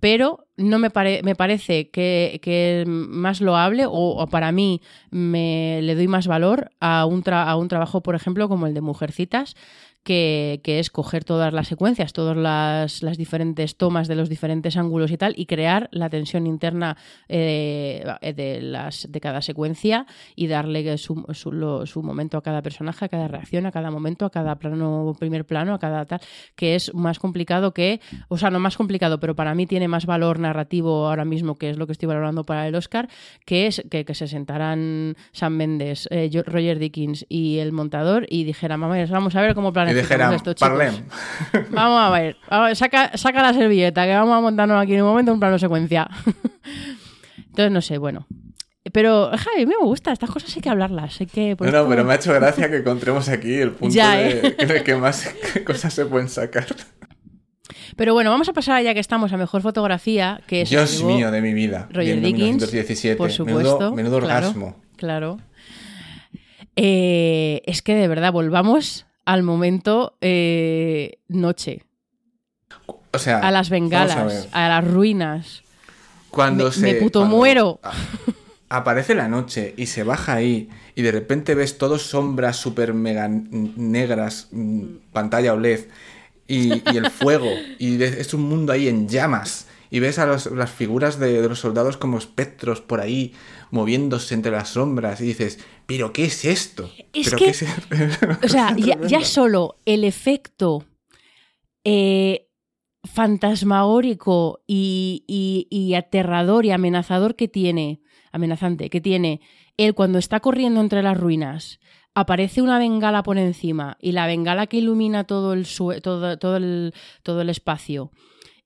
pero no me, pare- me parece que, que más loable o, o para mí me le doy más valor a un, tra- a un trabajo, por ejemplo, como el de Mujercitas, que, que es coger todas las secuencias, todas las, las diferentes tomas de los diferentes ángulos y tal, y crear la tensión interna eh, de, las, de cada secuencia y darle su, su, momento a cada personaje, a cada reacción, a cada momento, a cada plano, primer plano, a cada tal, que es más complicado que, o sea, no más complicado, pero para mí tiene más valor narrativo ahora mismo, que es lo que estoy valorando para el Oscar, que es que, se sentaran Sam Mendes, eh, Roger Dickens y el montador y dijeran, vamos, vamos a ver cómo Y chicos". parlem. Vamos a ver, saca, saca la servilleta, que vamos a montarnos aquí en un momento un plano secuencia. Entonces, no sé, bueno. Pero, Javi, a mí me gusta, estas cosas hay que hablarlas, hay que... No, no, esto- pero me ha hecho gracia que encontremos aquí el punto Ya, de, ¿eh? que más cosas se pueden sacar. Pero bueno, vamos a pasar ya que estamos a mejor fotografía, que es... Dios mío de mi vida. Roger Dickens, 1917. por supuesto. Menudo, menudo claro, orgasmo. Claro. Eh, es que de verdad, volvamos al momento eh, noche, O sea, a las bengalas, a las ruinas. Cuando Me- se, me puto cuando muero. a- Aparece la noche y se baja ahí y de repente ves todos sombras super mega negras, pantalla OLED y, y el fuego y es un mundo ahí en llamas y ves a los- las figuras de, de los soldados como espectros por ahí moviéndose entre las sombras y dices, pero ¿qué es esto? Es ¿Pero que- qué es esto?". O sea, ya, solo el efecto eh, fantasmagórico y, y- y aterrador y amenazador que tiene, amenazante, que tiene él cuando está corriendo entre las ruinas, aparece una bengala por encima y la bengala que ilumina todo el, todo, todo el, todo el espacio.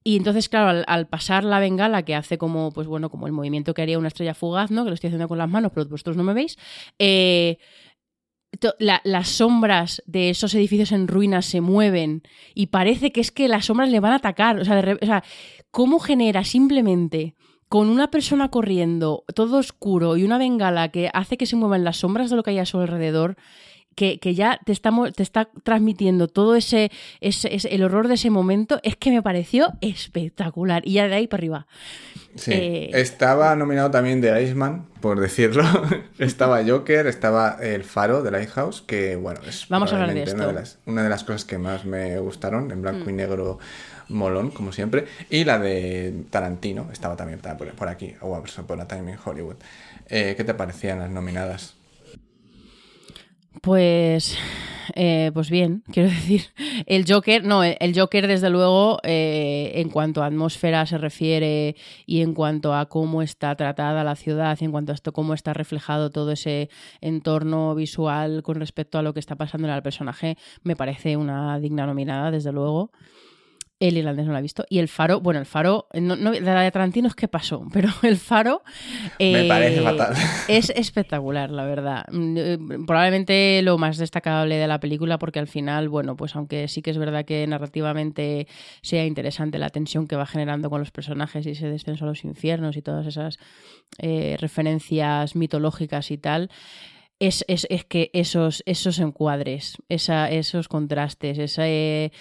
Y entonces, claro, al, pasar la bengala, que hace como, pues bueno, como el movimiento que haría una estrella fugaz, ¿no? Que lo estoy haciendo con las manos, pero vosotros no me veis. eh, las sombras de esos edificios en ruinas se mueven y parece que es que las sombras le van a atacar. O sea, de o sea, ¿cómo genera simplemente con una persona corriendo, todo oscuro y una bengala que hace que se muevan las sombras de lo que hay a su alrededor? Que, que ya te está, mo- te está transmitiendo todo ese, ese, ese- el horror de ese momento, es que me pareció espectacular. Y ya de ahí para arriba. Sí. Eh, Estaba nominado también de Iceman, por decirlo. estaba Joker, estaba El Faro de Lighthouse, que bueno, es Vamos a hablar de una, de las, una de las cosas que más me gustaron, en blanco y negro molón, como siempre. Y la de Tarantino, estaba también por, por aquí, o Once Upon a Time in Hollywood. Eh, ¿Qué te parecían las nominadas? Pues, eh, pues bien, quiero decir, el Joker, no, el Joker desde luego, eh, en cuanto a atmósfera se refiere y en cuanto a cómo está tratada la ciudad y en cuanto a esto, cómo está reflejado todo ese entorno visual con respecto a lo que está pasando al personaje, me parece una digna nominada, desde luego. El irlandés no lo ha visto. Y el Faro, bueno, el Faro, no, la de Tarantino es que pasó, pero el Faro... Me eh, parece fatal. es espectacular, la verdad. Mm, eh, Probablemente lo más destacable de la película, porque al final, bueno, pues aunque sí que es verdad que narrativamente sea interesante la tensión que va generando con los personajes y ese descenso a los infiernos y todas esas eh, referencias mitológicas y tal. Es, es- es que esos, esos encuadres, esa, esos contrastes, ese,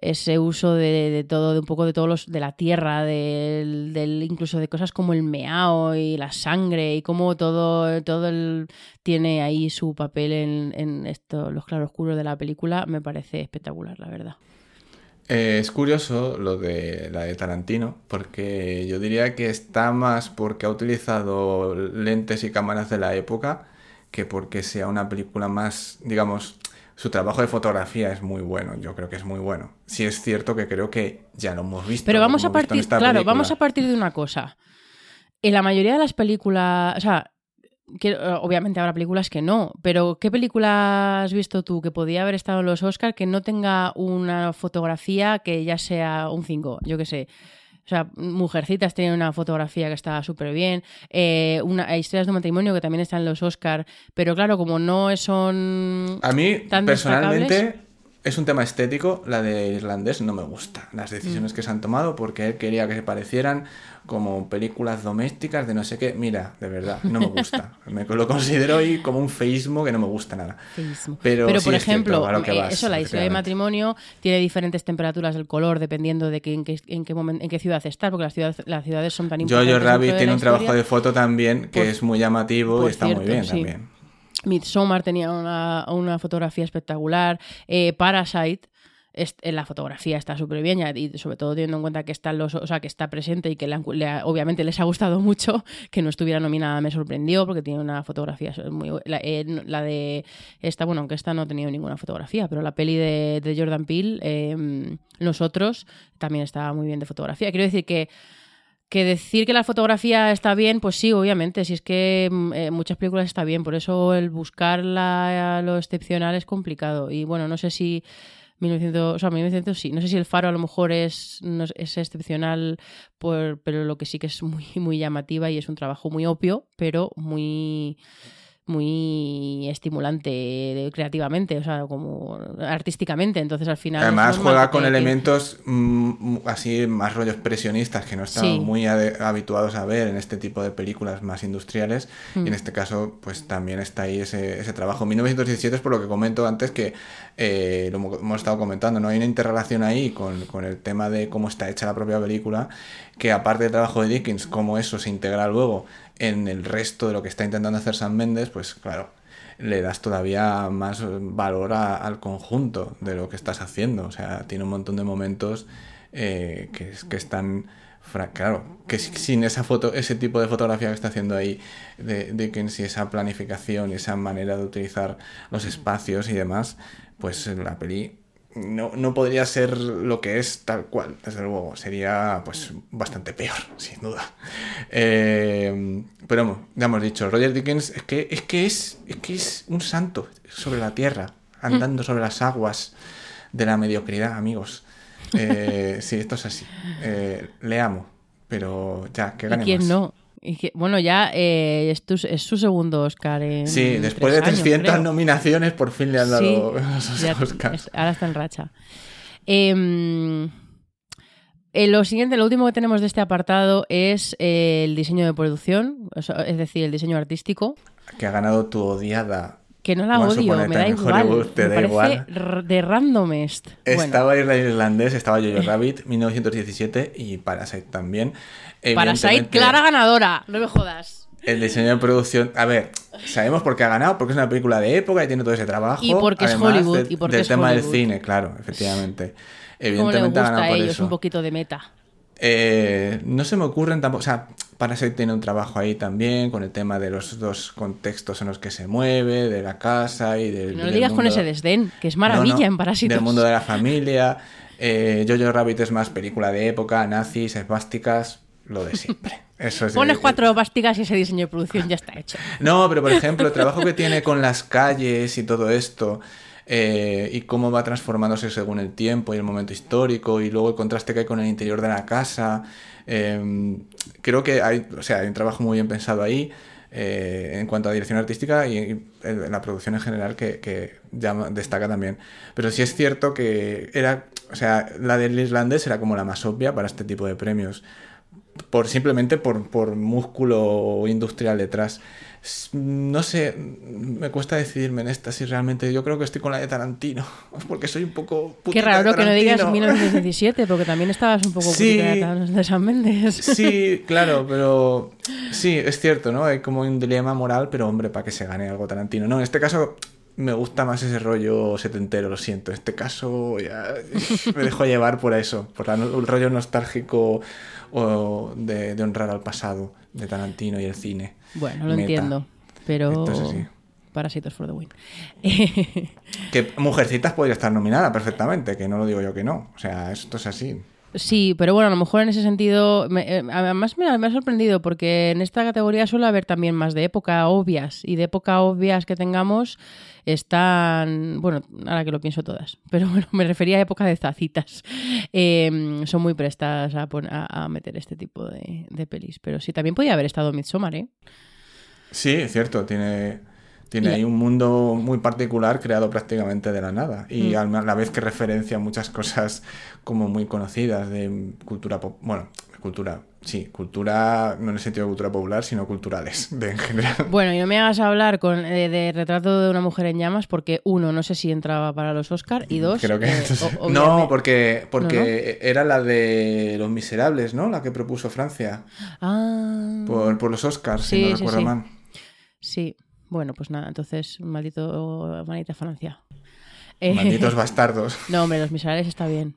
ese uso de, todo, de un poco de todos los, de la tierra, del, incluso de cosas como el meao y la sangre, y cómo todo, todo el, tiene ahí su papel en, en esto, los claroscuros de la película, me parece espectacular, la verdad. Eh, es curioso lo de la de Tarantino, porque yo diría que está más porque ha utilizado lentes y cámaras de la época que porque sea una película más, digamos, su trabajo de fotografía es muy bueno, yo creo que es muy bueno. Sí es cierto que creo que ya lo hemos visto. Pero vamos a partir, claro, película. vamos a partir de una cosa. En la mayoría de las películas, o sea, que, eh, obviamente habrá películas que no, pero ¿qué película has visto tú que podía haber estado en los Oscars que no tenga una fotografía que ya sea un 5? Yo qué sé. O sea, Mujercitas tiene una fotografía que está súper bien. Eh, una, hay historias de matrimonio que también están en los Oscars. Pero claro, como no son. A mí, tan personalmente, es un tema estético, la de irlandés no me gusta. Las decisiones que se han tomado porque él quería que se parecieran como películas domésticas de no sé qué. Mira, de verdad, no me gusta. me lo considero hoy como un feísmo que no me gusta nada. Feísmo. Pero, Pero, sí por es cierto, ejemplo, eh, vas, eso, la historia de matrimonio tiene diferentes temperaturas del color dependiendo de que, en, qué, en, qué momen- en qué ciudad está, porque las ciudades, las ciudades son tan importantes. Jojo Rabbit tiene un trabajo de foto también que Por- es muy llamativo y está muy bien sí. también. Midsommar tenía una, una fotografía espectacular. Eh, Parasite, en la fotografía está súper bien y sobre todo teniendo en cuenta que está, los, o sea, que está presente y que obviamente les ha gustado mucho que no estuviera nominada me sorprendió porque tiene una fotografía muy la, eh, la de esta bueno aunque esta no ha tenido ninguna fotografía pero la peli de, de Jordan Peele eh, nosotros también está muy bien de fotografía quiero decir que que decir que la fotografía está bien, pues sí, obviamente. Si es que mm, eh, muchas películas está bien, por eso el buscar la- lo excepcional es complicado. Y bueno, no sé si 1900, o sea, 1900 sí, no sé si el faro a lo mejor es, es- excepcional, por, pero lo que sí que es muy, muy llamativa y es un trabajo muy obvio, pero muy muy estimulante creativamente, o sea, como artísticamente. Entonces al final. Además juega con que- elementos mm, así más rollos expresionistas que no estamos Sí. muy habituados a ver en este tipo de películas más industriales Mm. y en este caso pues también está ahí ese, ese trabajo. 1917 es por lo que comento antes que eh, lo hemos estado comentando, ¿no? Hay una interrelación ahí con, con el tema de cómo está hecha la propia película que aparte del trabajo de Dickens, cómo eso se integra luego en el resto de lo que está intentando hacer Sam Mendes, pues claro, le das todavía más valor al conjunto de lo que estás haciendo. O sea, tiene un montón de momentos eh, que, que están. Claro, que si- sin esa foto, ese tipo de fotografía que está haciendo ahí de Dickens y esa planificación y esa manera de utilizar los espacios y demás, pues la peli no, no podría ser lo que es tal cual, desde luego. Sería pues bastante peor, sin duda. Eh, pero ya hemos dicho, Roger Dickens es que es, que es, es que es un santo sobre la tierra, andando sobre las aguas de la mediocridad, amigos. Eh, sí, esto es así. Eh, le amo, pero ya, que ¿Y gane quién más. no? Y que- bueno, ya eh, es, su segundo Oscar en Sí, después de tres años, 300 creo. nominaciones, por fin le han dado Sí, los ya- Oscars. es- ahora está en racha. Em, eh, lo siguiente, lo último que tenemos de este apartado es eh, el diseño de producción, es decir, el diseño artístico. Que ha ganado tu odiada. Que no la odio, me da igual. Hollywood, te me da parece igual. r- de randomest. Bueno, Estaba el irlandés, estaba Jojo Rabbit, 1917 y Parasite también. Parasite, Evidentemente, clara ganadora, no me jodas. El diseño de producción, a ver, sabemos por qué ha ganado, porque es una película de época y tiene todo ese trabajo. Y porque es Hollywood, de- y porque del es tema del Hollywood. cine, claro, efectivamente. Evidentemente ha ganado a por ellos eso. un poquito de meta. Eh, no se me ocurren tampoco. O sea, Parasite tiene un trabajo ahí también con el tema de los dos contextos en los que se mueve, de la casa y del. No lo del digas con ese desdén, que es maravilla No, no, en Parásitos. Del mundo de la familia. Eh, Jojo Rabbit es más película de época, nazis, esvásticas, lo de siempre. Eso es Pones cuatro pasticas y ese diseño de producción ya está hecho. no, pero por ejemplo, el trabajo que tiene con las calles y todo esto, eh, y cómo va transformándose según el tiempo y el momento histórico, y luego el contraste que hay con el interior de la casa. eh, creo que hay, o sea, hay un trabajo muy bien pensado ahí. eh, en cuanto a dirección artística y, y en la producción en general que, que llama- destaca también. Pero sí es cierto que era, o sea, la del irlandés era como la más obvia para este tipo de premios por simplemente por, por músculo industrial detrás. No sé, me cuesta decidirme en esta si realmente yo creo que estoy con la de Tarantino, porque soy un poco Qué raro de que no digas Tarantino. 1917, porque también estabas un poco Sí. de San Méndez. Sí, claro, pero sí, es cierto, ¿no? Hay como un dilema moral, pero hombre, para que se gane algo Tarantino. No, en este caso me gusta más ese rollo setentero, lo siento. En este caso ya me dejo llevar por eso, por el rollo nostálgico o de, de honrar al pasado de Tarantino y el cine. Bueno, lo Meta. entiendo, pero. Parásitos for the win. Que Mujercitas podría estar nominada perfectamente, que no lo digo yo que no. O sea, esto es así. Sí, pero bueno, a lo mejor en ese sentido, eh, además me, ha- sorprendido porque en esta categoría suele haber también más de época obvias y de época obvias que tengamos están, bueno, ahora que lo pienso todas, pero bueno, me refería a época de zacitas. Eh, son muy prestas a, a- a meter este tipo de, de pelis, pero sí, también podía haber estado Midsommar, ¿eh? Sí, es cierto, tiene, Tiene Y- ahí un mundo muy particular creado prácticamente de la nada. Y Mm. a la vez que referencia muchas cosas como muy conocidas de cultura pop. Bueno, cultura, sí, cultura, no en el sentido de cultura popular, sino culturales de en general. Bueno, y no me hagas hablar con, eh, de retrato de una mujer en llamas porque, uno, no sé si entraba para los Oscar y dos... Creo que. eh, o- no, porque, porque era la de Los Miserables, ¿no? La que propuso Francia Ah, por, por los Oscars, si no sí, recuerdo sí. mal. sí. Bueno, pues nada, entonces, maldito, maldita Francia. Eh, Malditos bastardos. No, hombre, Los Miserables está bien.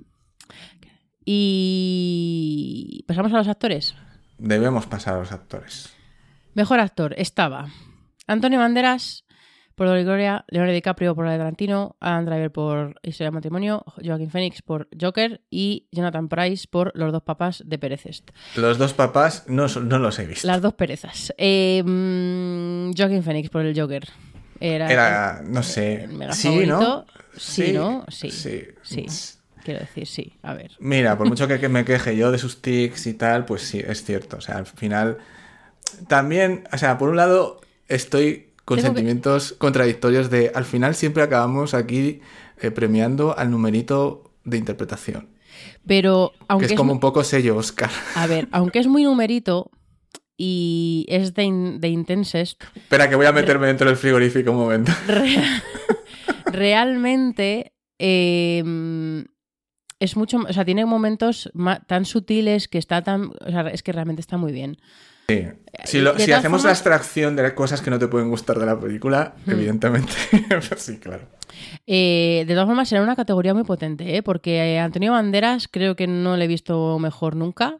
Y... ¿Pasamos a los actores? Debemos pasar a los actores. Mejor actor estaba Antonio Banderas por Dolor y Gloria, Leonardo DiCaprio por la de Tarantino, Adam Driver por Historia de Matrimonio, Joaquín Phoenix por Joker y Jonathan Price por Los dos papás de Perezest. Los dos papás no, no los he visto. Las dos perezas. Eh, mm, Joaquin Phoenix por el Joker. Era, Era, no sé. el mega Sí, favorito. ¿no? Sí, ¿no? Sí. Sí. Sí. Quiero decir, sí. A ver. Mira, por mucho que me queje yo de sus tics y tal, pues sí, es cierto. O sea, al final. También, o sea, por un lado, estoy con Tengo que- sentimientos contradictorios de. Al final siempre acabamos aquí eh, premiando al numerito de interpretación. Pero, aunque que es es como un poco sello Oscar. A ver, aunque es muy numerito y es de, in- de Intensest, Espera, que voy a meterme dentro del frigorífico un momento. Re- realmente eh, es mucho, o sea, tiene momentos tan sutiles que está tan, o sea, es que realmente está muy bien. Sí. Si, lo- De si hacemos la abstracción de las cosas que no te pueden gustar de la película, evidentemente. sí, claro. Eh, de todas formas, será una categoría muy potente, ¿eh? porque eh, Antonio Banderas creo que no le he visto mejor nunca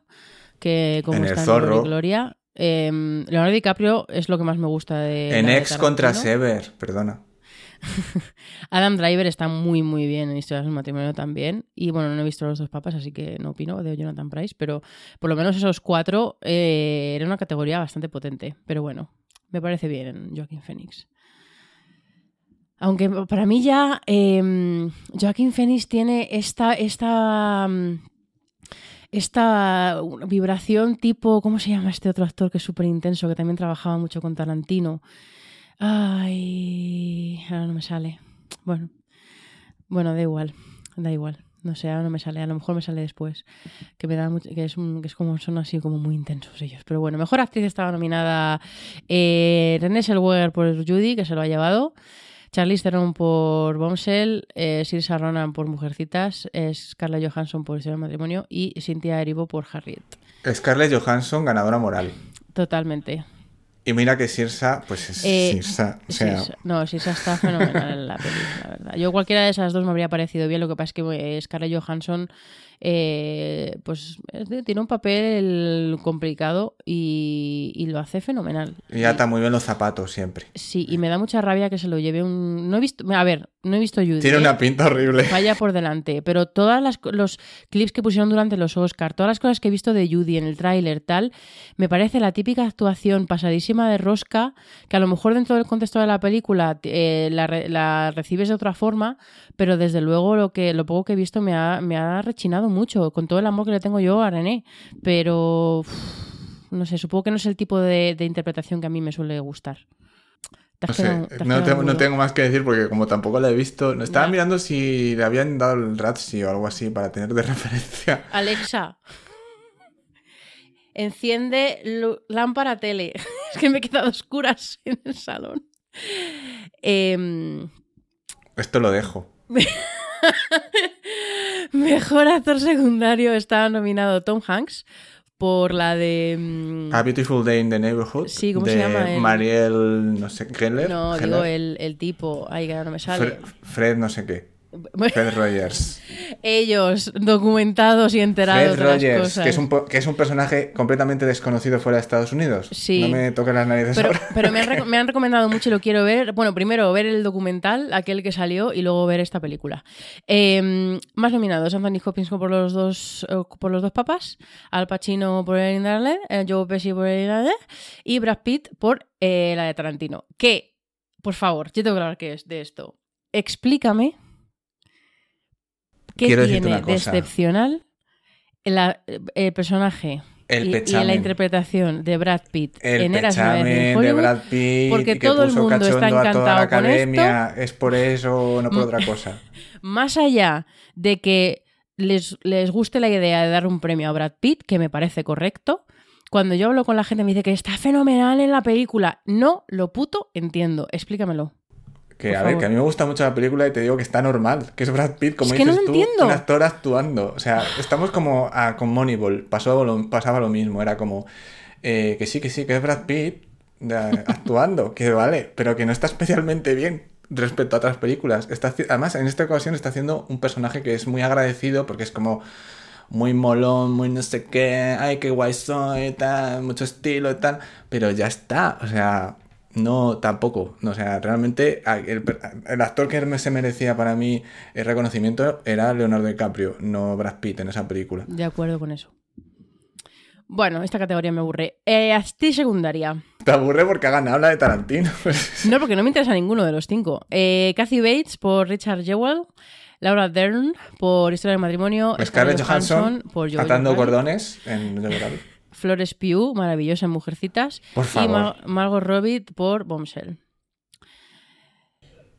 que como En El está Zorro. Dolor y Gloria. Eh, Leonardo DiCaprio es lo que más me gusta de en de Ex contra. Sever, perdona. Adam Driver está muy, muy bien en Historias del Matrimonio también. Y bueno, no he visto los dos papas, así que no opino de Jonathan Price, pero por lo menos esos cuatro eh, era una categoría bastante potente. Pero bueno, me parece bien Joaquín Phoenix. Aunque para mí ya eh, Joaquín Phoenix tiene esta, esta, mm, esta vibración tipo, ¿cómo se llama este otro actor que es súper intenso, que también trabajaba mucho con Tarantino? Ay, ahora no me sale. Bueno, bueno, da igual, da igual. No sé, ahora no me sale, a lo mejor me sale después. Que me da mucho, que es, un- que es como, son así como muy intensos ellos. Pero bueno, mejor actriz estaba nominada eh, Renée Zellweger por Judy, que se lo ha llevado. Charlize Theron por Bombshell, eh, Ronan por Mujercitas, eh, Scarlett Johansson por Historia de Matrimonio y Cynthia Erivo por Harriet. Scarlett Johansson, ganadora moral. Totalmente. Y mira que Sirsa, pues es Eh, Sirsa. O sea, Sirsa- no, Sirsa está fenomenal en la peli, la verdad. Yo cualquiera de esas dos me habría parecido bien, lo que pasa es que eh, Scarlett Johansson eh, pues tiene un papel complicado y, y lo hace fenomenal. y ata muy bien los zapatos siempre. Sí, y me da mucha rabia que se lo lleve un... No he visto... A ver, no he visto Judy. Tiene ¿eh? una pinta horrible. Vaya por delante, pero co- los clips que pusieron durante los Oscar, todas las cosas que he visto de Judy en el tráiler tal, me parece la típica actuación pasadísima de rosca que a lo mejor dentro del contexto de la película eh, la, la recibes de otra forma, pero desde luego lo que lo poco que he visto me ha, me ha rechinado mucho con todo el amor que le tengo yo a René, pero no sé, supongo que no es el tipo de, de interpretación que a mí me suele gustar. No sé, te no, tengo, no mudo. tengo más que decir porque como tampoco la he visto, no estaba mirando si le habían dado el Razzie o algo así para tener de referencia. Alexa, enciende lámpara tele. es que me he quedado oscuras en el salón. Em, Esto lo dejo. mejor actor secundario está nominado Tom Hanks por la de... mm, A Beautiful Day in the Neighborhood. Sí, ¿cómo de se llama el- Mariel, no sé, Geller. no, Geller. digo el, el tipo. Ay, que no me sale. Fre- Fred, no sé qué. Fred Rogers. ellos, documentados y enterados Fred de las Rogers, cosas. que es, un, po- que es un personaje completamente desconocido fuera de Estados Unidos. Sí. No me toques las narices Pero, ahora. pero me, han me han recomendado mucho y lo quiero ver. Bueno, primero ver el documental, aquel que salió, y luego ver esta película. Eh, más nominados: Anthony Hopkins por los dos, eh, por los dos papas, Al Pacino por el Indarle, Joe Pesci por el Indarle, y Brad Pitt por eh, la de Tarantino. Que, por favor, yo tengo que hablar que es de esto. Explícame qué Quiero tiene una de cosa. excepcional la- el personaje El y, y en pechamen. la interpretación de Brad Pitt El en Eras una vez en pechamen de Brad Pitt porque todo el mundo está la encantado con esto. Es por eso, no por otra cosa. más allá de que les, les guste la idea de dar un premio a Brad Pitt, que me parece correcto, cuando yo hablo con la gente me dice que está fenomenal en la película, no lo puto entiendo. Explícamelo. Que Por a ver, que a mí me gusta mucho la película y te digo que está normal, que es Brad Pitt, como Es que no dices lo tú, entiendo. un actor actuando. O sea, estamos como ah, con Moneyball, pasó lo- pasaba lo mismo, era como eh, que sí, que sí, que es Brad Pitt de- actuando, que vale, pero que no está especialmente bien respecto a otras películas. Está, además, en esta ocasión está haciendo un personaje que es muy agradecido porque es como muy molón, muy no sé qué, ay, qué guay soy, tal, mucho estilo y tal, pero ya está, o sea, no, tampoco, no, o sea, realmente el, actor que se merecía para mí el reconocimiento era Leonardo DiCaprio, no Brad Pitt en esa película. De acuerdo con eso. Bueno, esta categoría me aburre. Eh, actriz secundaria. Te aburre porque ha ganado la de Tarantino. No, porque no me interesa ninguno de los cinco. Eh, Kathy Bates por Richard Jewell. Laura Dern por Historia del Matrimonio. Scarlett Johansson por Jojo atando cordones en. Flores Pugh, maravillosa en Mujercitas. Por Y favor. Ma- Margot Robbie por Bombshell.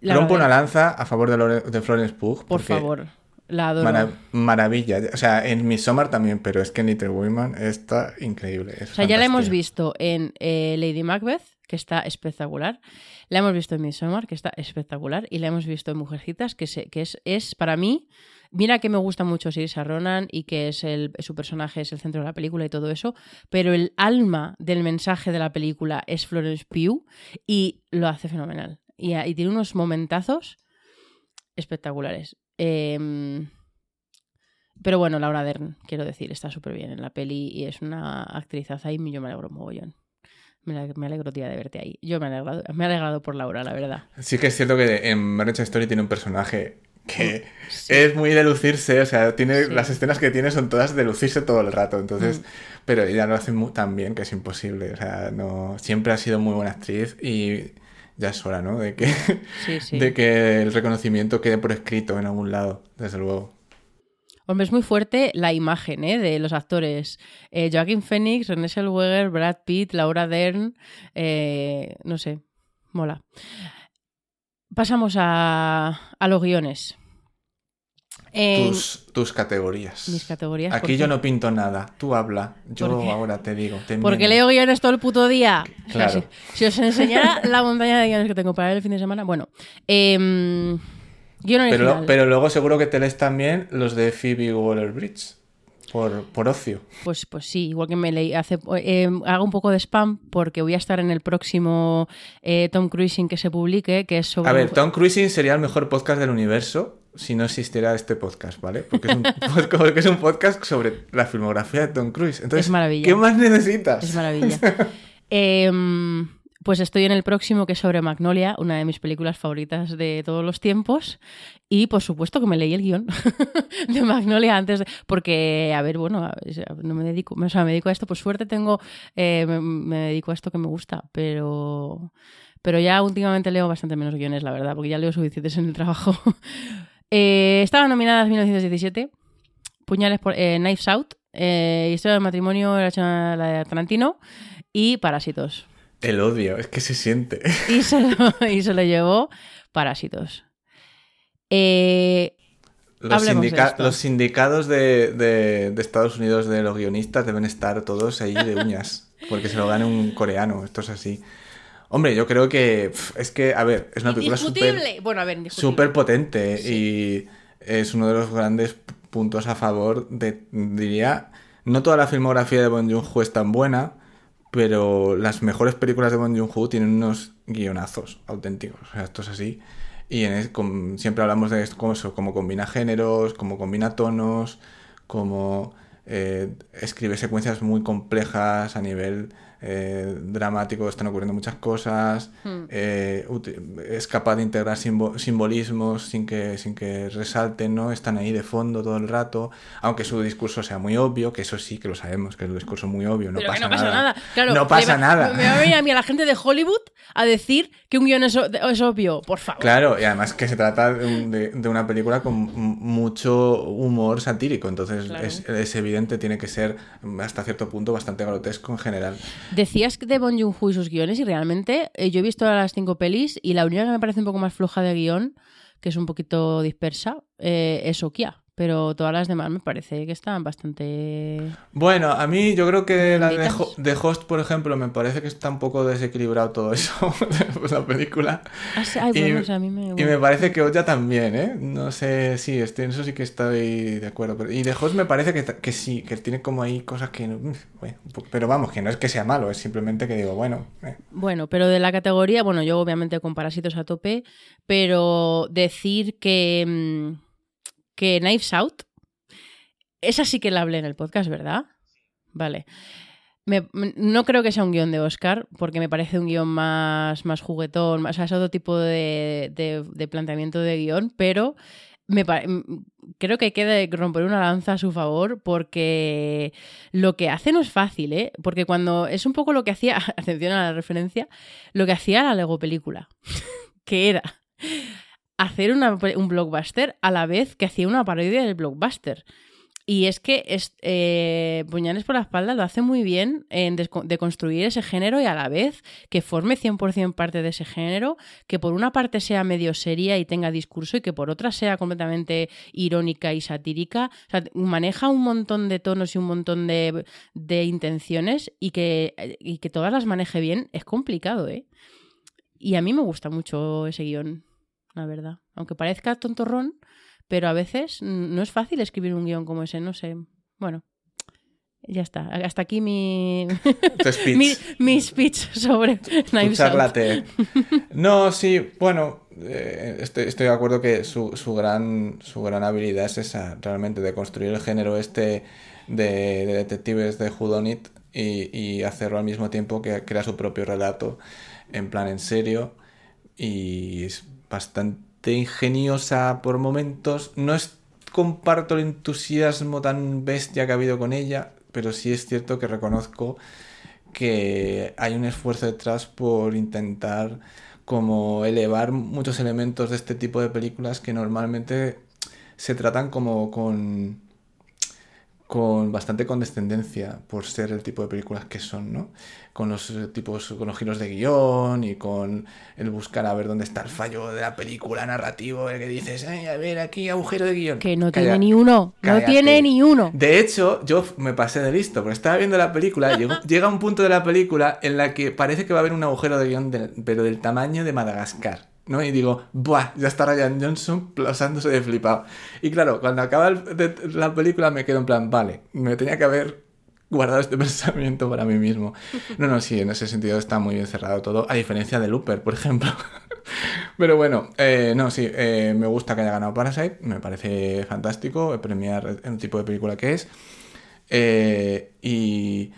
Rompo una lanza a favor de, Lore- de Florence Pugh. Por favor, la adoro. mara- maravilla. O sea, en Midsommar también, pero es que en Little Women está increíble. es O sea, ya la hemos visto en eh, Lady Macbeth, que está espectacular. La hemos visto en Midsommar, que está espectacular. Y la hemos visto en Mujercitas, que, se- que es, es, para mí, mira que me gusta mucho Saoirse Ronan y que es el, su personaje es el centro de la película y todo eso, pero el alma del mensaje de la película es Florence Pugh y lo hace fenomenal. Y, y tiene unos momentazos espectaculares. Em, pero bueno, Laura Dern, quiero decir, está súper bien en la peli y es una actrizaza y yo me alegro mogollón. Me, ale- me alegro, tía, de verte ahí. Yo me he alegrado, me he alegrado por Laura, la verdad. Sí que es cierto que en Marriage Story tiene un personaje que Sí. es muy de lucirse, o sea, tiene Sí. las escenas que tiene son todas de lucirse todo el rato, entonces, Mm. pero ella lo hace muy, tan bien que es imposible, o sea, no siempre ha sido muy buena actriz y ya es hora, ¿no? De que Sí, de que el reconocimiento quede por escrito en algún lado, desde luego. Hombre, es muy fuerte la imagen ¿eh? de los actores. Eh, Joaquin Phoenix, René Zellweger, Brad Pitt, Laura Dern, eh, no sé, mola. Pasamos a, a los guiones. En Tus, tus categorías. mis categorías. Aquí ¿por yo no pinto nada, tú habla, yo ahora te digo. te Porque leo guiones todo el puto día. O sea, Claro. si, si os enseñara la montaña de guiones que tengo para el fin de semana. Bueno, em, Pero, original. pero luego seguro que te lees también los de Phoebe Waller-Bridge. Por, por ocio. Pues, pues sí, igual que me leí. Hace, eh, hago un poco de spam porque voy a estar en el próximo eh, Tom Cruising que se publique, que es sobre. A ver, Tom Cruising sería el mejor podcast del universo si no existiera este podcast, ¿vale? Porque es un, porque es un podcast sobre la filmografía de Tom Cruise. Entonces, Es maravilla. ¿qué más necesitas? Es maravilla. Em, pues estoy en el próximo que es sobre Magnolia, una de mis películas favoritas de todos los tiempos. Y por supuesto que me leí el guion de Magnolia antes de. Porque, a ver, bueno, no me dedico, o sea, me dedico a esto. Por suerte tengo. eh, me, dedico a esto que me gusta, pero. Pero ya últimamente leo bastante menos guiones, la verdad, porque ya leo suficientes en el trabajo. Eh, estaban nominadas 1917, Puñales por eh, Knives Out, eh, Historia del matrimonio, la de Tarantino y Parásitos. El odio, es que se siente. Y se lo, y se lo llevó Parásitos. Eh, Los, de sindica- esto. los sindicados de, de- de Estados Unidos de los guionistas deben estar todos ahí de uñas, porque se lo gane un coreano, esto es así. Hombre, yo creo que es que, a ver, es una película súper. Bueno, a ver, indiscutible. súper potente y es uno de los grandes puntos a favor de, diría, no toda la filmografía de Bong Joon-ho es tan buena, pero las mejores películas de Bong Joon-ho tienen unos guionazos auténticos, o sea, esto es así. Y en siempre hablamos de esto, como eso, cómo combina géneros, cómo combina tonos, cómo eh, escribe secuencias muy complejas a nivel eh, dramático, están ocurriendo muchas cosas, Hmm. eh, es capaz de integrar simbo- simbolismos sin que, sin que resalten, ¿no? Están ahí de fondo todo el rato, aunque su discurso sea muy obvio, que eso sí que lo sabemos, que es un discurso muy obvio, no, Pero pasa, que no pasa nada. Claro, no pasa nada. Me va a venir a mí a la gente de Hollywood a decir que un guion es, obvio. Por favor. Claro, y además que se trata de, de- una película con mucho humor satírico, entonces Claro. es, es evidente, tiene que ser hasta cierto punto bastante grotesco en general. Decías de Bon Joon-ho y sus guiones y realmente eh, yo he visto las cinco pelis y la única que me parece un poco más floja de guion, que es un poquito dispersa, eh, es Okia. Pero todas las demás me parece que están bastante... Bueno, a mí yo creo que la de, Benditas. Ho- de Host, por ejemplo, me parece que está un poco desequilibrado todo eso, la película. Ah, sí, Ay, Y- bueno, o sea, a mí me... Y me parece que Oya también, ¿eh? No sé, sí, estoy, en eso sí que estoy de acuerdo. Pero, y de Host me parece que, que sí, que tiene como ahí cosas que... bueno, poco- pero vamos, que no es que sea malo, es simplemente que digo, bueno... eh. Bueno, pero de la categoría, bueno, yo obviamente con Parásitos a tope, pero decir que, mm, que Knives Out, esa sí que la hablé en el podcast, ¿verdad? Vale. No creo que sea un guion de Oscar, porque me parece un guion más, más juguetón, más, o sea, es otro tipo de, de- planteamiento de guion, pero me creo que hay que de- romper una lanza a su favor, porque lo que hace no es fácil, ¿eh? Porque cuando es un poco lo que hacía, atención a la referencia, lo que hacía la Lego película, que era hacer una- un blockbuster a la vez que hacía una parodia del blockbuster. Y es que es, eh, Puñales por la espalda lo hace muy bien en de construir ese género y a la vez que forme 100% parte de ese género, que por una parte sea medio seria y tenga discurso y que por otra sea completamente irónica y satírica. O sea, maneja un montón de tonos y un montón de, de intenciones y que, y que todas las maneje bien es complicado, ¿eh? Y a mí me gusta mucho ese guion, la verdad. Aunque parezca tontorrón, pero a veces no es fácil escribir un guion como ese, no sé. Bueno, ya está. Hasta aquí mi, speech. mi, mi speech sobre Knives. No, sí, bueno, eh, estoy, estoy de acuerdo que su, su gran, su gran habilidad es esa, realmente, de construir el género este de, de detectives de Whodunit y, y hacerlo al mismo tiempo que crea su propio relato, en plan en serio, y bastante ingeniosa por momentos. No es, comparto el entusiasmo tan bestia que ha habido con ella, pero sí es cierto que reconozco que hay un esfuerzo detrás por intentar como elevar muchos elementos de este tipo de películas que normalmente se tratan como con con bastante condescendencia por ser el tipo de películas que son, ¿no? Con los eh, tipos, con los giros de guion y con el buscar a ver dónde está el fallo de la película narrativo, el que dices, Ay, a ver, aquí agujero de guion. Que no Calla- tiene ni uno. cállate. No tiene ni uno. de hecho, yo me pasé de listo, porque estaba viendo la película, llegó- llega un punto de la película en la que parece que va a haber un agujero de guion, del- pero del tamaño de Madagascar. ¿No? Y digo, ¡buah! Ya está Ryan Johnson pasándose de flipado. Y claro, cuando acaba la película me quedo en plan, vale, me tenía que haber guardado este pensamiento para mí mismo. No, no, sí, en ese sentido está muy bien cerrado todo, a diferencia de Looper, por ejemplo. Pero bueno, eh, no, sí, eh, me gusta que haya ganado Parasite, me parece fantástico premiar el tipo de película que es. Eh, y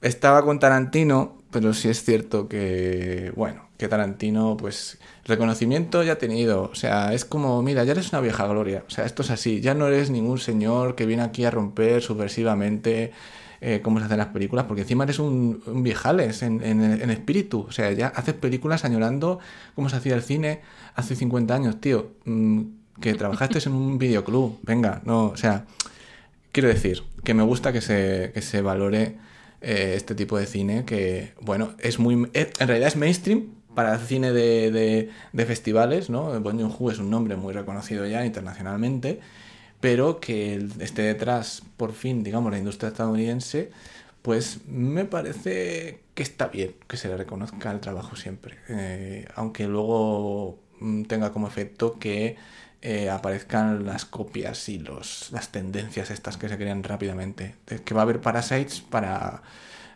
estaba con Tarantino, pero sí es cierto que, bueno, que Tarantino, pues, reconocimiento ya ha tenido. O sea, es como, mira, ya eres una vieja gloria. O sea, esto es así. Ya no eres ningún señor que viene aquí a romper subversivamente eh, cómo se hacen las películas, porque encima eres un, viejales en, en, en espíritu. O sea, ya haces películas añorando cómo se hacía el cine hace 50 años, tío. Mm, que trabajaste en un videoclub. Venga, no, o sea, quiero decir que me gusta que se, que se valore eh, este tipo de cine que, bueno, es muy... eh, en realidad es mainstream para el cine de, festivales, ¿no? Bong Joon-ho es un nombre muy reconocido ya internacionalmente, pero que esté detrás, por fin, digamos, la industria estadounidense, pues me parece que está bien que se le reconozca el trabajo siempre, Eh, aunque luego mm, tenga como efecto que eh, aparezcan las copias y los, las tendencias estas que se crean rápidamente. Que va a haber Parasites para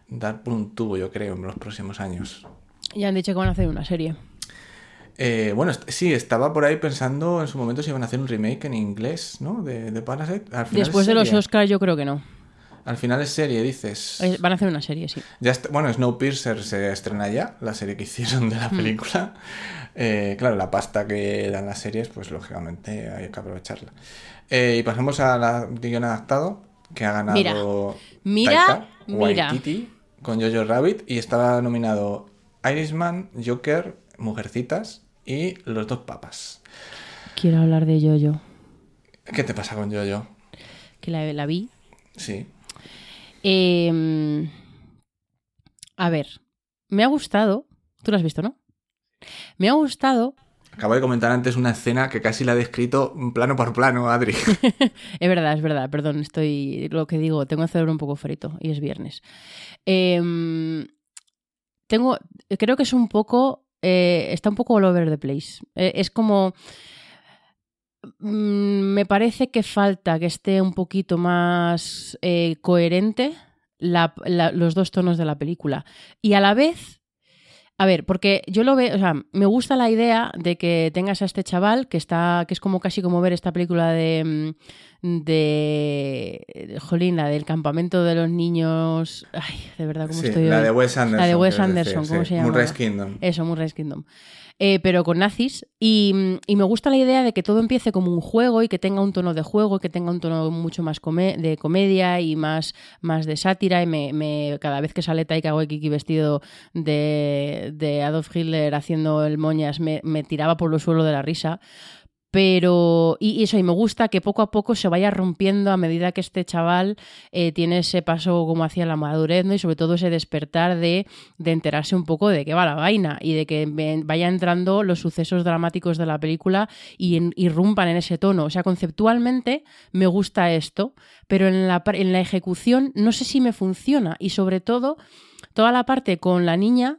dar por un tubo, yo creo, en los próximos años. Ya han dicho que van a hacer una serie. Eh, bueno, sí, estaba por ahí pensando en su momento si iban a hacer un remake en inglés, ¿no? De, de Parasite. Al final Después de los. Oscars yo creo que no. Al final es serie, dices. Eh, Van a hacer una serie, sí. Ya está- bueno, Snowpiercer se estrena ya, la serie que hicieron de la película. Eh, claro, la pasta que dan las series, pues lógicamente hay que aprovecharla. Eh, y pasamos a la guion adaptado, que ha ganado Mira, Taika mira. Con Jojo Rabbit y estaba nominado Irishman, Joker, Mujercitas y Los dos papas. Quiero hablar de Jojo, ¿Qué te pasa con Jojo? que la, la vi. Sí. Eh, a ver, me ha gustado. Tú lo has visto, ¿no? Me ha gustado. Acabo de comentar antes una escena que casi la he descrito plano por plano, Adri. Es verdad, es verdad, perdón, estoy. Lo que digo, tengo el cerebro un poco frito y es viernes. Eh, tengo. Creo que es un poco. eh, está un poco all over the place. Eh, es como. mm, Me parece que falta que esté un poquito más eh, coherente la- los dos tonos de la película. Y a la vez. A ver, porque yo lo veo, o sea, me gusta la idea de que tengas a este chaval que está, que es como casi como ver esta película de, mm, de, jolín, la del campamento de los niños, ay, de verdad, ¿cómo Sí, estoy la hoy? de Wes Anderson. La de Wes Anderson, decir, ¿cómo sí. se llama? Moonrise Kingdom. Eso, Moonrise Kingdom. Eh, pero con nazis. Y, me gusta la idea de que todo empiece como un juego y que tenga un tono de juego que tenga un tono mucho más de comedia y más, más de sátira. Y me, cada vez que sale Taika Waititi vestido de, Adolf Hitler haciendo el moñas, me, tiraba por los suelos de la risa. Pero, y, eso, y me gusta que poco a poco se vaya rompiendo a medida que este chaval eh, tiene ese paso como hacia la madurez, ¿no? Y sobre todo ese despertar de, de enterarse un poco de qué va la vaina y de que vaya entrando los sucesos dramáticos de la película y irrumpan en ese tono. O sea, conceptualmente me gusta esto, pero en la, en la ejecución no sé si me funciona. Y sobre todo, toda la parte con la niña.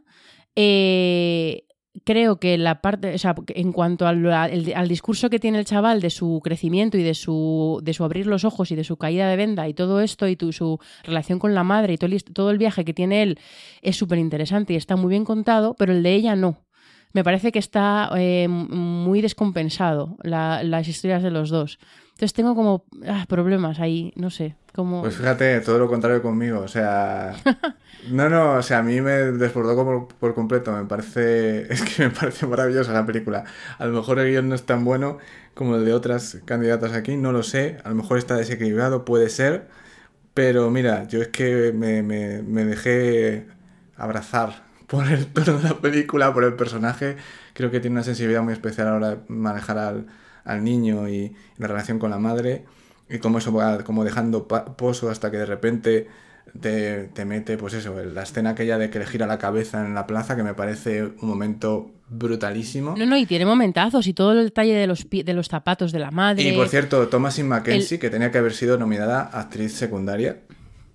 eh, creo que la parte, o sea, en cuanto al, al- discurso que tiene el chaval de su crecimiento y de su, de su abrir los ojos y de su caída de venda y todo esto y su relación con la madre y todo el, todo el viaje que tiene él es súper interesante y está muy bien contado, pero el de ella no. Me parece que está eh, muy descompensado la- las historias de los dos. Entonces tengo como ah, problemas ahí, no sé, como... Pues fíjate, todo lo contrario conmigo. O sea. No, no, o sea, a mí me desbordó como por completo. Me parece. Es que me parece maravillosa la película. A lo mejor el guion no es tan bueno como el de otras candidatas aquí, no lo sé. A lo mejor está desequilibrado, puede ser. Pero mira, yo es que me, me- me dejé abrazar por el tono de la película, por el personaje. Creo que tiene una sensibilidad muy especial a la hora de manejar al, al niño y la relación con la madre. Y cómo eso va como dejando pozo hasta que de repente te, te mete, pues eso, la escena aquella de que le gira la cabeza en la plaza, que me parece un momento brutalísimo. No, no, y tiene momentazos y todo el detalle de los, de los zapatos de la madre. Y por cierto, Thomasin Mackenzie, que tenía que haber sido nominada actriz secundaria,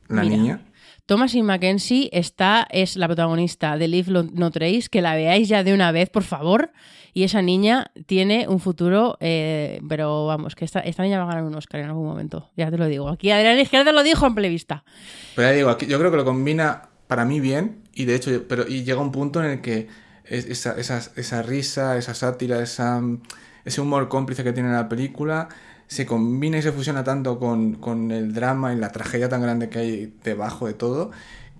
la Mira. niña. Thomasin Mackenzie está, es la protagonista de Live Lo- No Trace, que la veáis ya de una vez, por favor. Y esa niña tiene un futuro, eh, pero vamos, que esta, esta niña va a ganar un Oscar en algún momento. Ya te lo digo. Aquí Adrián Izquierdo lo dijo en plevista. Pero ya digo, aquí, yo creo que lo combina para mí bien, y de hecho, pero y llega un punto en el que es- esa, esa, esa risa, esa sátira, esa, ese humor cómplice que tiene la película se combina y se fusiona tanto con, con el drama y la tragedia tan grande que hay debajo de todo,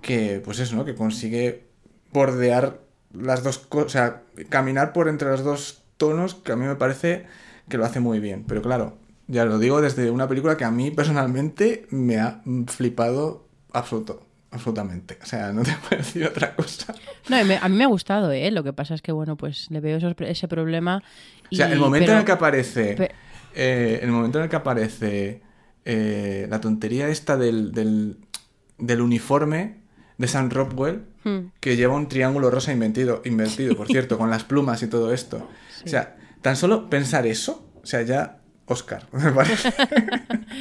que pues eso, ¿no? Que consigue bordear las dos cosas, o sea, caminar por entre los dos tonos que a mí me parece que lo hace muy bien. Pero claro, ya lo digo desde una película que a mí personalmente me ha flipado absoluto, absolutamente. O sea, no te puedo decir otra cosa. No, a mí me ha gustado, ¿eh? Lo que pasa es que, bueno, pues le veo esos- ese problema. O sea, el momento pero- en el que aparece. eh, el momento en el que aparece eh, la tontería esta del, del, del uniforme de Sam Rockwell, Hmm. que lleva un triángulo rosa invertido, invertido por cierto, con las plumas y todo esto. O sea, tan solo pensar eso, o sea, ya Oscar, me parece.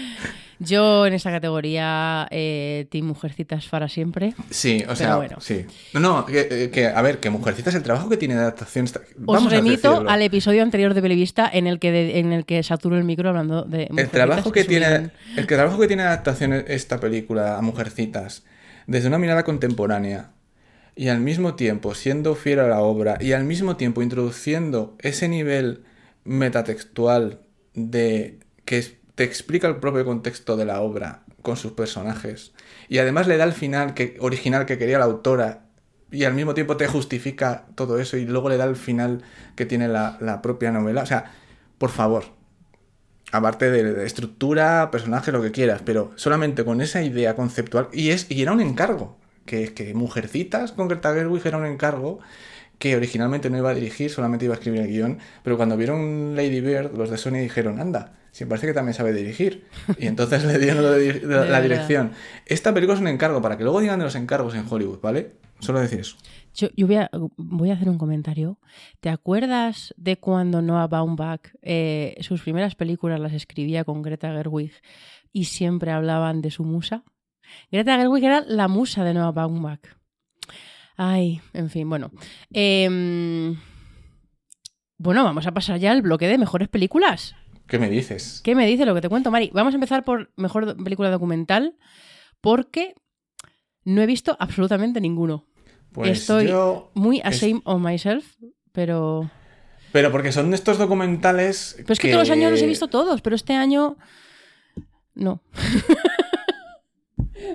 Yo en esta categoría, eh, Team Mujercitas para siempre. Sí, o sea, bueno. sí. No, no, que, que, a ver, que Mujercitas el trabajo que tiene de adaptación está... Os Vamos a remito al episodio anterior de Belevista en el que de- en el que saturo el micro hablando de El Mujercitas, trabajo que un tiene el que trabajo que tiene adaptación esta película a Mujercitas desde una mirada contemporánea y al mismo tiempo siendo fiel a la obra y al mismo tiempo introduciendo ese nivel metatextual de que te explica el propio contexto de la obra con sus personajes. Y además le da el final que, original que quería la autora y al mismo tiempo te justifica todo eso y luego le da el final que tiene la, la propia novela. O sea, por favor, aparte de, estructura, personaje, lo que quieras, pero solamente con esa idea conceptual, y, es, y era un encargo, que, que Mujercitas con Greta Gerwig era un encargo que originalmente no iba a dirigir, solamente iba a escribir el guion, pero cuando vieron Lady Bird, los de Sony dijeron, anda, si parece que también sabe dirigir. Y entonces le dieron la, verdad. dirección. Esta película es un encargo, para que luego digan de los encargos en Hollywood, ¿vale? Solo decir eso. Yo, yo voy, a, voy a hacer un comentario. ¿Te acuerdas de cuando Noah Baumbach eh, sus primeras películas las escribía con Greta Gerwig y siempre hablaban de su musa? Greta Gerwig era la musa de Noah Baumbach. Ay, en fin, bueno. Em, bueno, vamos a pasar ya al bloque de mejores películas. ¿Qué me dices? ¿Qué me dice lo que te cuento, Mari? Vamos a empezar por mejor película documental porque no he visto absolutamente ninguno. Pues Estoy yo... Muy Es- ashamed of myself, pero... Pero porque son de estos documentales... Pero es que, todos los años los he visto todos, pero este año... No.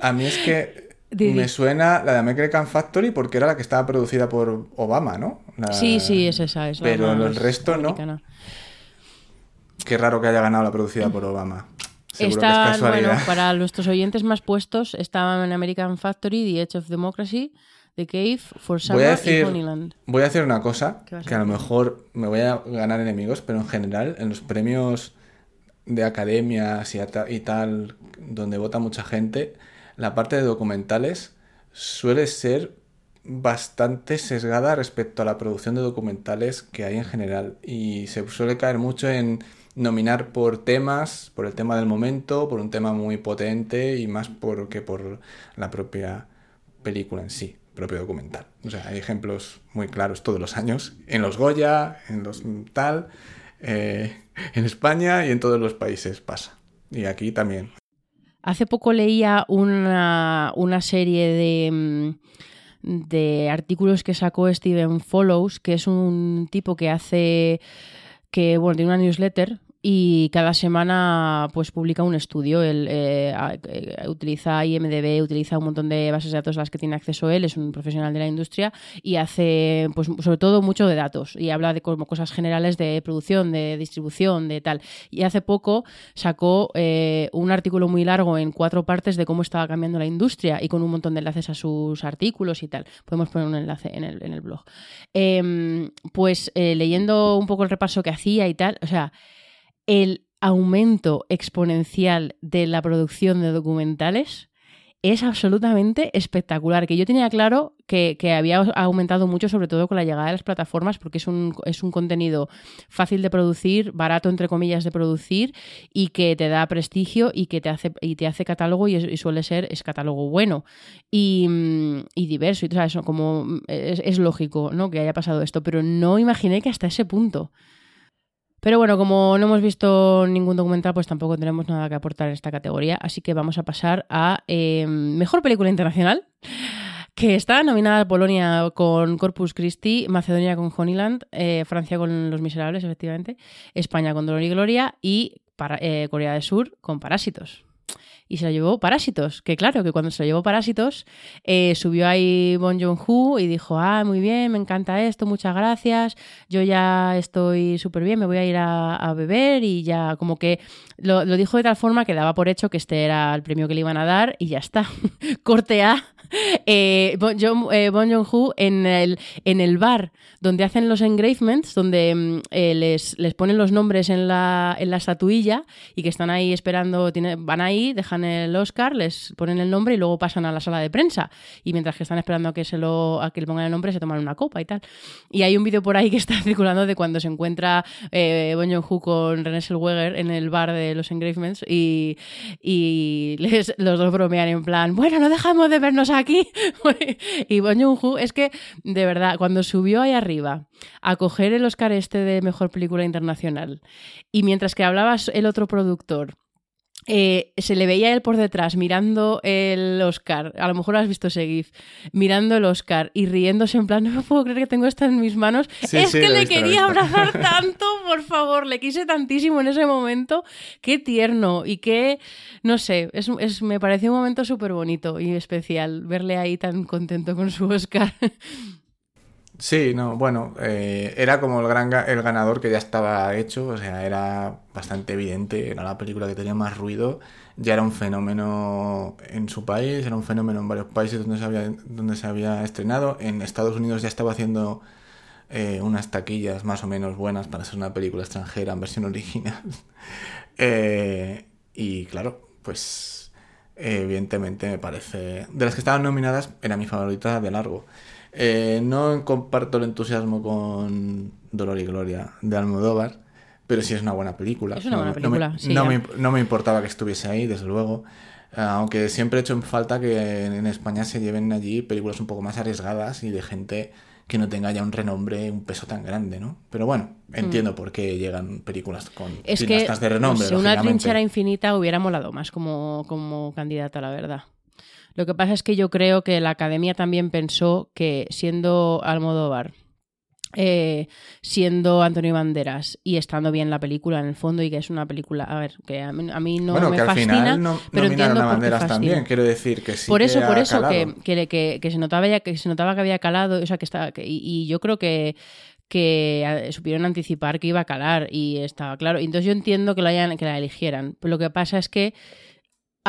A mí es que me suena la de American Factory porque era la que estaba producida por Obama, ¿no? La- Sí, sí, es esa. Es Pero el resto no. Qué raro que haya ganado la producida por Obama. Seguro que es Está, casualidad. bueno, para nuestros oyentes más puestos, estaban en American Factory, The Edge of Democracy, The Cave, For Voy a y decir, Honeyland. voy a hacer una cosa ¿Qué vas a que a lo decir? mejor me voy a ganar enemigos, pero en general en los premios de academias y, y tal, donde vota mucha gente, la parte de documentales suele ser bastante sesgada respecto a la producción de documentales que hay en general y se suele caer mucho en nominar por temas, por el tema del momento, por un tema muy potente y más por que por la propia película en sí, propio documental. O sea, hay ejemplos muy claros todos los años, en los Goya, en los tal, eh, en España y en todos los países pasa. Y aquí también. Hace poco leía una, una serie de, de artículos que sacó Steven Follows, que es un tipo que hace, que bueno, tiene una newsletter y cada semana pues publica un estudio. Él eh, eh, utiliza IMDB, utiliza un montón de bases de datos a las que tiene acceso él, es un profesional de la industria y hace pues sobre todo mucho de datos y habla de como cosas generales de producción, de distribución, de tal. Y hace poco sacó eh, un artículo muy largo en cuatro partes de cómo estaba cambiando la industria y con un montón de enlaces a sus artículos y tal. Podemos poner un enlace en el, en el blog. Em, pues leyendo un poco el repaso que hacía y tal, o sea, el aumento exponencial de la producción de documentales es absolutamente espectacular. Que yo tenía claro que, había aumentado mucho, sobre todo con la llegada de las plataformas, porque es un, es un contenido fácil de producir, barato entre comillas de producir, y que te da prestigio y que te hace, y te hace catálogo y, suele ser es catálogo bueno y, y diverso. Y, eso como es, es lógico ¿no? que haya pasado esto, pero no imaginé que hasta ese punto. Pero bueno, como no hemos visto ningún documental, pues tampoco tenemos nada que aportar en esta categoría, así que vamos a pasar a eh, Mejor Película Internacional, que está nominada Polonia con Corpus Christi, Macedonia con Honeyland, eh, Francia con Los Miserables, efectivamente, España con Dolor y Gloria y eh, Corea del Sur con Parásitos. Y se lo llevó Parásitos, que claro, que cuando se lo llevó Parásitos, eh, subió ahí Bon Joon-ho y dijo, ah, muy bien, me encanta esto, muchas gracias, yo ya estoy súper bien, me voy a ir a, beber y ya como que lo, lo dijo de tal forma que daba por hecho que este era el premio que le iban a dar y ya está. Corte A. Eh, bon, Joon- eh, Joon-ho en el, en el bar donde hacen los engravements, donde mm, eh, les, les ponen los nombres en la, en la estatuilla y que están ahí esperando, van ahí, dejan el Oscar, les ponen el nombre y luego pasan a la sala de prensa. Y mientras que están esperando a que, se lo, a que le pongan el nombre, se toman una copa y tal. Y hay un vídeo por ahí que está circulando de cuando se encuentra eh, Bon Joon-ho con René Zellweger en el bar de los engravements y, y los dos bromean en plan, bueno, no dejamos de vernos aquí. y Bon es que, de verdad, cuando subió ahí arriba a coger el Oscar este de Mejor Película Internacional y mientras que hablaba el otro productor eh, se le veía él por detrás mirando el Oscar, a lo mejor has visto ese GIF, mirando el Oscar y riéndose en plan, no me puedo creer que tengo esto en mis manos. Sí, es sí, que lo le visto, lo quería abrazar tanto, por favor, le quise tantísimo en ese momento. Qué tierno y qué, no sé, es, es- me pareció un momento súper bonito y especial verle ahí tan contento con su Oscar. Sí, no, bueno, eh, era como el gran ga- el ganador que ya estaba hecho, o sea, era bastante evidente, era la película que tenía más ruido, ya era un fenómeno en su país, era un fenómeno en varios países donde se había, donde se había estrenado, en Estados Unidos ya estaba haciendo eh, unas taquillas más o menos buenas para ser una película extranjera en versión original. Eh, y claro, pues evidentemente me parece... De las que estaban nominadas era mi favorita de largo. Eh, no comparto el entusiasmo con Dolor y Gloria de Almodóvar, pero sí es una buena película. Es una No buena me- no me- película, sí, no, me, no me importaba que estuviese ahí, desde luego. Eh, Aunque siempre he hecho en falta que en España se lleven allí películas un poco más arriesgadas y de gente que no tenga ya un renombre, un peso tan grande, ¿no? Pero bueno, entiendo por qué llegan películas con Mm. Es que cineastas de renombre. no sé, una trinchera infinita hubiera molado más como, como candidata, la verdad. Lo que pasa es que yo creo que la academia también pensó que siendo Almodóvar, eh, siendo Antonio Banderas y estando bien la película en el fondo y que es una película, a ver, que a mí, a mí no bueno, me que al fascina, final no, pero entiendo a banderas también, quiero decir que sí. por eso, que por eso, que, que, se notaba ya que se notaba que había calado, o sea, que estaba, y, y yo creo que que supieron anticipar que iba a calar y estaba claro. Entonces yo entiendo que, lo hayan, que la eligieran. Pero lo que pasa es que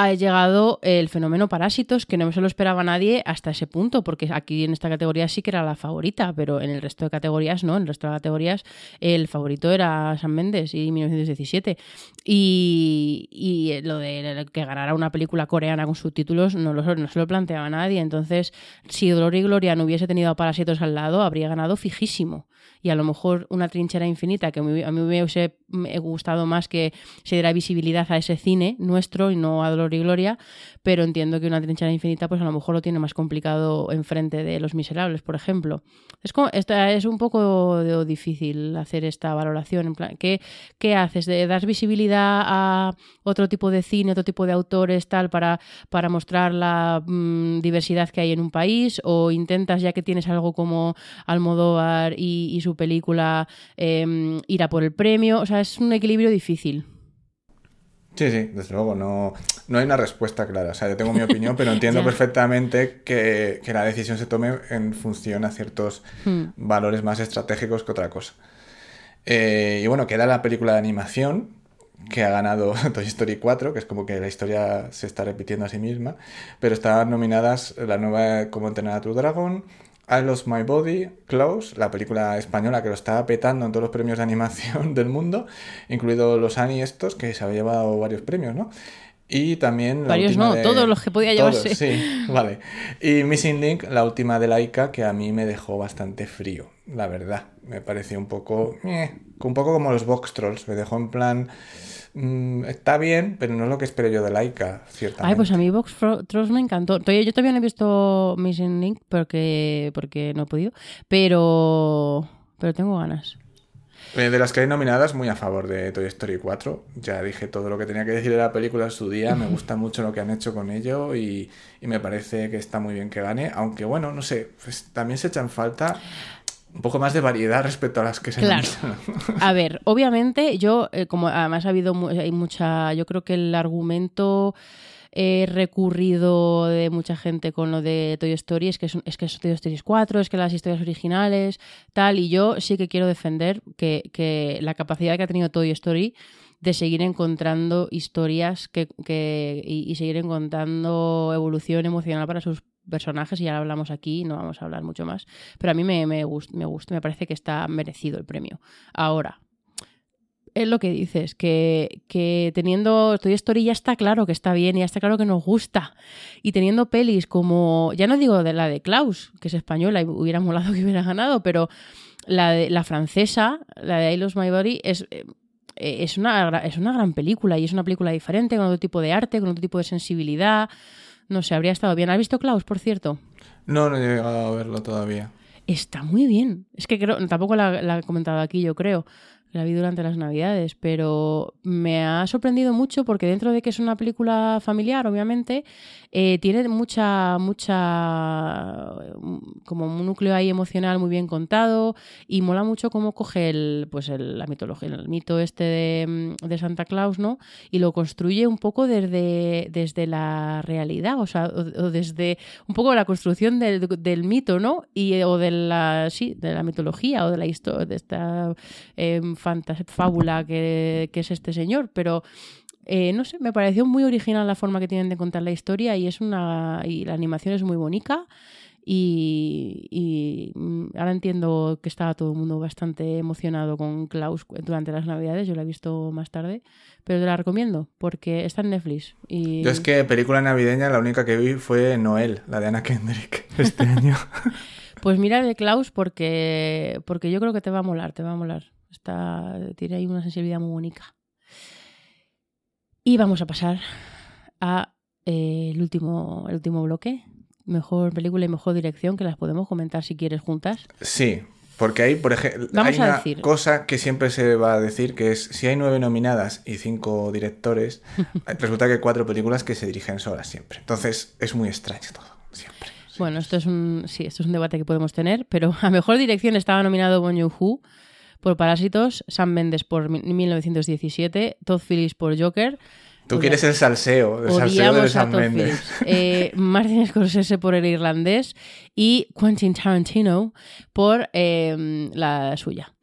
ha llegado el fenómeno Parásitos, que no se lo esperaba nadie hasta ese punto, porque aquí en esta categoría sí que era la favorita, pero en el resto de categorías no. En el resto de categorías el favorito era San Méndez y 1917. Y, y lo de que ganara una película coreana con subtítulos no, lo, no se lo planteaba nadie. Entonces, si Dolor y Gloria no hubiese tenido a Parásitos al lado, habría ganado fijísimo. Y a lo mejor una trinchera infinita, que a mí me hubiese gustado más que se diera visibilidad a ese cine nuestro y no a Dolor y Gloria, pero entiendo que una trinchera infinita pues a lo mejor lo tiene más complicado enfrente de Los Miserables, por ejemplo. Es como, esta- es un poco difícil hacer esta valoración. En plan, ¿qué, qué haces? ¿De- ¿Das visibilidad a otro tipo de cine, otro tipo de autores, tal, para, para mostrar la mm, diversidad que hay en un país? ¿O intentas, ya que tienes algo como Almodóvar y, su película, em, ir a por el premio? O sea, es un equilibrio difícil. Sí, sí, desde luego, no, no hay una respuesta clara. O sea, yo tengo mi opinión, pero entiendo perfectamente que, que la decisión se tome en función a ciertos Hmm. valores más estratégicos que otra cosa. Eh, y bueno, queda la película de animación que ha ganado Toy Story 4, que es como que la historia se está repitiendo a sí misma, pero están nominadas la nueva Cómo entrenar a tu dragón, I Lost My Body, Close, la película española que lo está petando en todos los premios de animación del mundo, incluido los Annie estos, que se había llevado varios premios, ¿no? Y también... Varios no, de- todos los que podía Todos, llevarse. sí, vale. Y Missing Link, la última de Laika, que a mí me dejó bastante frío, la verdad. Me pareció un poco... eh, un poco como los Box Trolls, me dejó en plan... mm, está bien, pero no es lo que espero yo de Laika, ciertamente. Ay, pues a mí Vox Trolls me encantó. Yo todavía no he visto Missing Link porque, porque no he podido, pero, pero tengo ganas. Eh, De las que hay nominadas, muy a favor de Toy Story 4. Ya dije todo lo que tenía que decir de la película en su día. Me gusta mucho lo que han hecho con ello y, y me parece que está muy bien que gane. Aunque bueno, no sé, pues también se echan falta un poco más de variedad respecto a las que se Claro. A ver, obviamente yo, eh, como además ha habido hay mucha, yo creo que el argumento eh, recurrido de mucha gente con lo de Toy Story es que es, es que es Toy Story 4, es que las historias originales, tal, y yo sí que quiero defender que, que la capacidad que ha tenido Toy Story de seguir encontrando historias que, que- y, y seguir encontrando evolución emocional para sus personajes y ya lo hablamos aquí, no vamos a hablar mucho más, pero a mí me, me, gust- me gusta, me parece que está merecido el premio. Ahora, es lo que dices, que, que teniendo Toy Story ya está claro que está bien, ya está claro que nos gusta. Y teniendo pelis como, ya no digo de la de Klaus, que es española y hubiera molado que hubiera ganado, pero la, de, la francesa, la de I Lost My Body, es, eh, es, una, es una gran película y es una película diferente, con otro tipo de arte, con otro tipo de sensibilidad. No sé, habría estado bien. ¿Has visto Klaus, por cierto? No, no he llegado a verlo todavía. Está muy bien. Es que creo, tampoco la, la he comentado aquí, yo creo. La vi durante las navidades, pero me ha sorprendido mucho porque dentro de que es una película familiar, obviamente, eh, tiene mucha, mucha, como un núcleo ahí emocional muy bien contado y mola mucho cómo coge el, pues el, la mitología, el mito este de, de Santa Claus, ¿no? Y lo construye un poco desde, desde la realidad, o sea, o, desde un poco la construcción del, mito, ¿no? Y, o de la, sí, de la mitología o de la historia, de esta eh, fábula que, es este señor, pero eh, no sé, me pareció muy original la forma que tienen de contar la historia y es una y la animación es muy bonita y, y, ahora entiendo que estaba todo el mundo bastante emocionado con Klaus durante las navidades, yo la he visto más tarde, pero te la recomiendo porque está en Netflix. Y... Yo es que película navideña la única que vi fue Noel, la de Anna Kendrick, este año. Pues mira de Klaus porque, porque yo creo que te va a molar, te va a molar. Está, tiene ahí una sensibilidad muy bonita. Y vamos a pasar a eh, el, último, el último bloque. Mejor película y mejor dirección, que las podemos comentar si quieres juntas. Sí, porque ahí, por ejemplo, Vamos hay a una decir. cosa que siempre se va a decir, que es si hay nueve nominadas y cinco directores, resulta que hay cuatro películas que se dirigen solas siempre. Entonces es muy extraño todo, siempre. Bueno, esto es un sí, esto es un debate que podemos tener, pero a mejor dirección estaba nominado Bong Joon-ho por Parásitos, Sam Mendes por 1917, Todd Phillips por Joker. Tú quieres el salseo, el salseo de Sam Mendes. Eh, Martin Scorsese por El Irlandés y Quentin Tarantino por eh, la suya.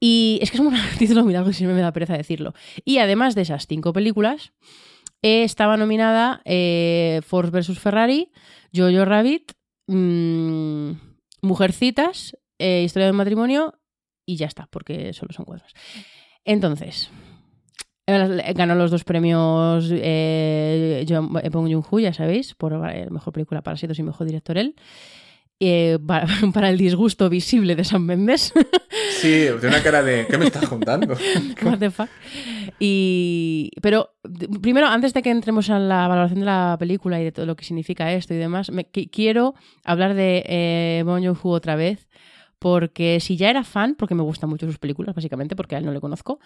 Y es que es un título muy largo y siempre me da pereza decirlo. Y además de esas cinco películas, eh, estaba nominada eh, Ford vs. Ferrari, Jojo Rabbit, mmm, Mujercitas, eh, Historia del matrimonio y ya está, porque solo son cuatro. Entonces, ganó los dos premios eh, Bong Joon-ho, ya sabéis, por eh, mejor película Parásitos y mejor director él. Eh, para, para, el disgusto visible de Sam Mendes. Sí, de una cara de ¿qué me estás juntando? What the fuck? Y, pero primero, antes de que entremos en la valoración de la película y de todo lo que significa esto y demás, me, quiero hablar de eh, Bong Joon-ho otra vez porque si ya era fan, porque me gustan mucho sus películas, básicamente, porque a él no le conozco,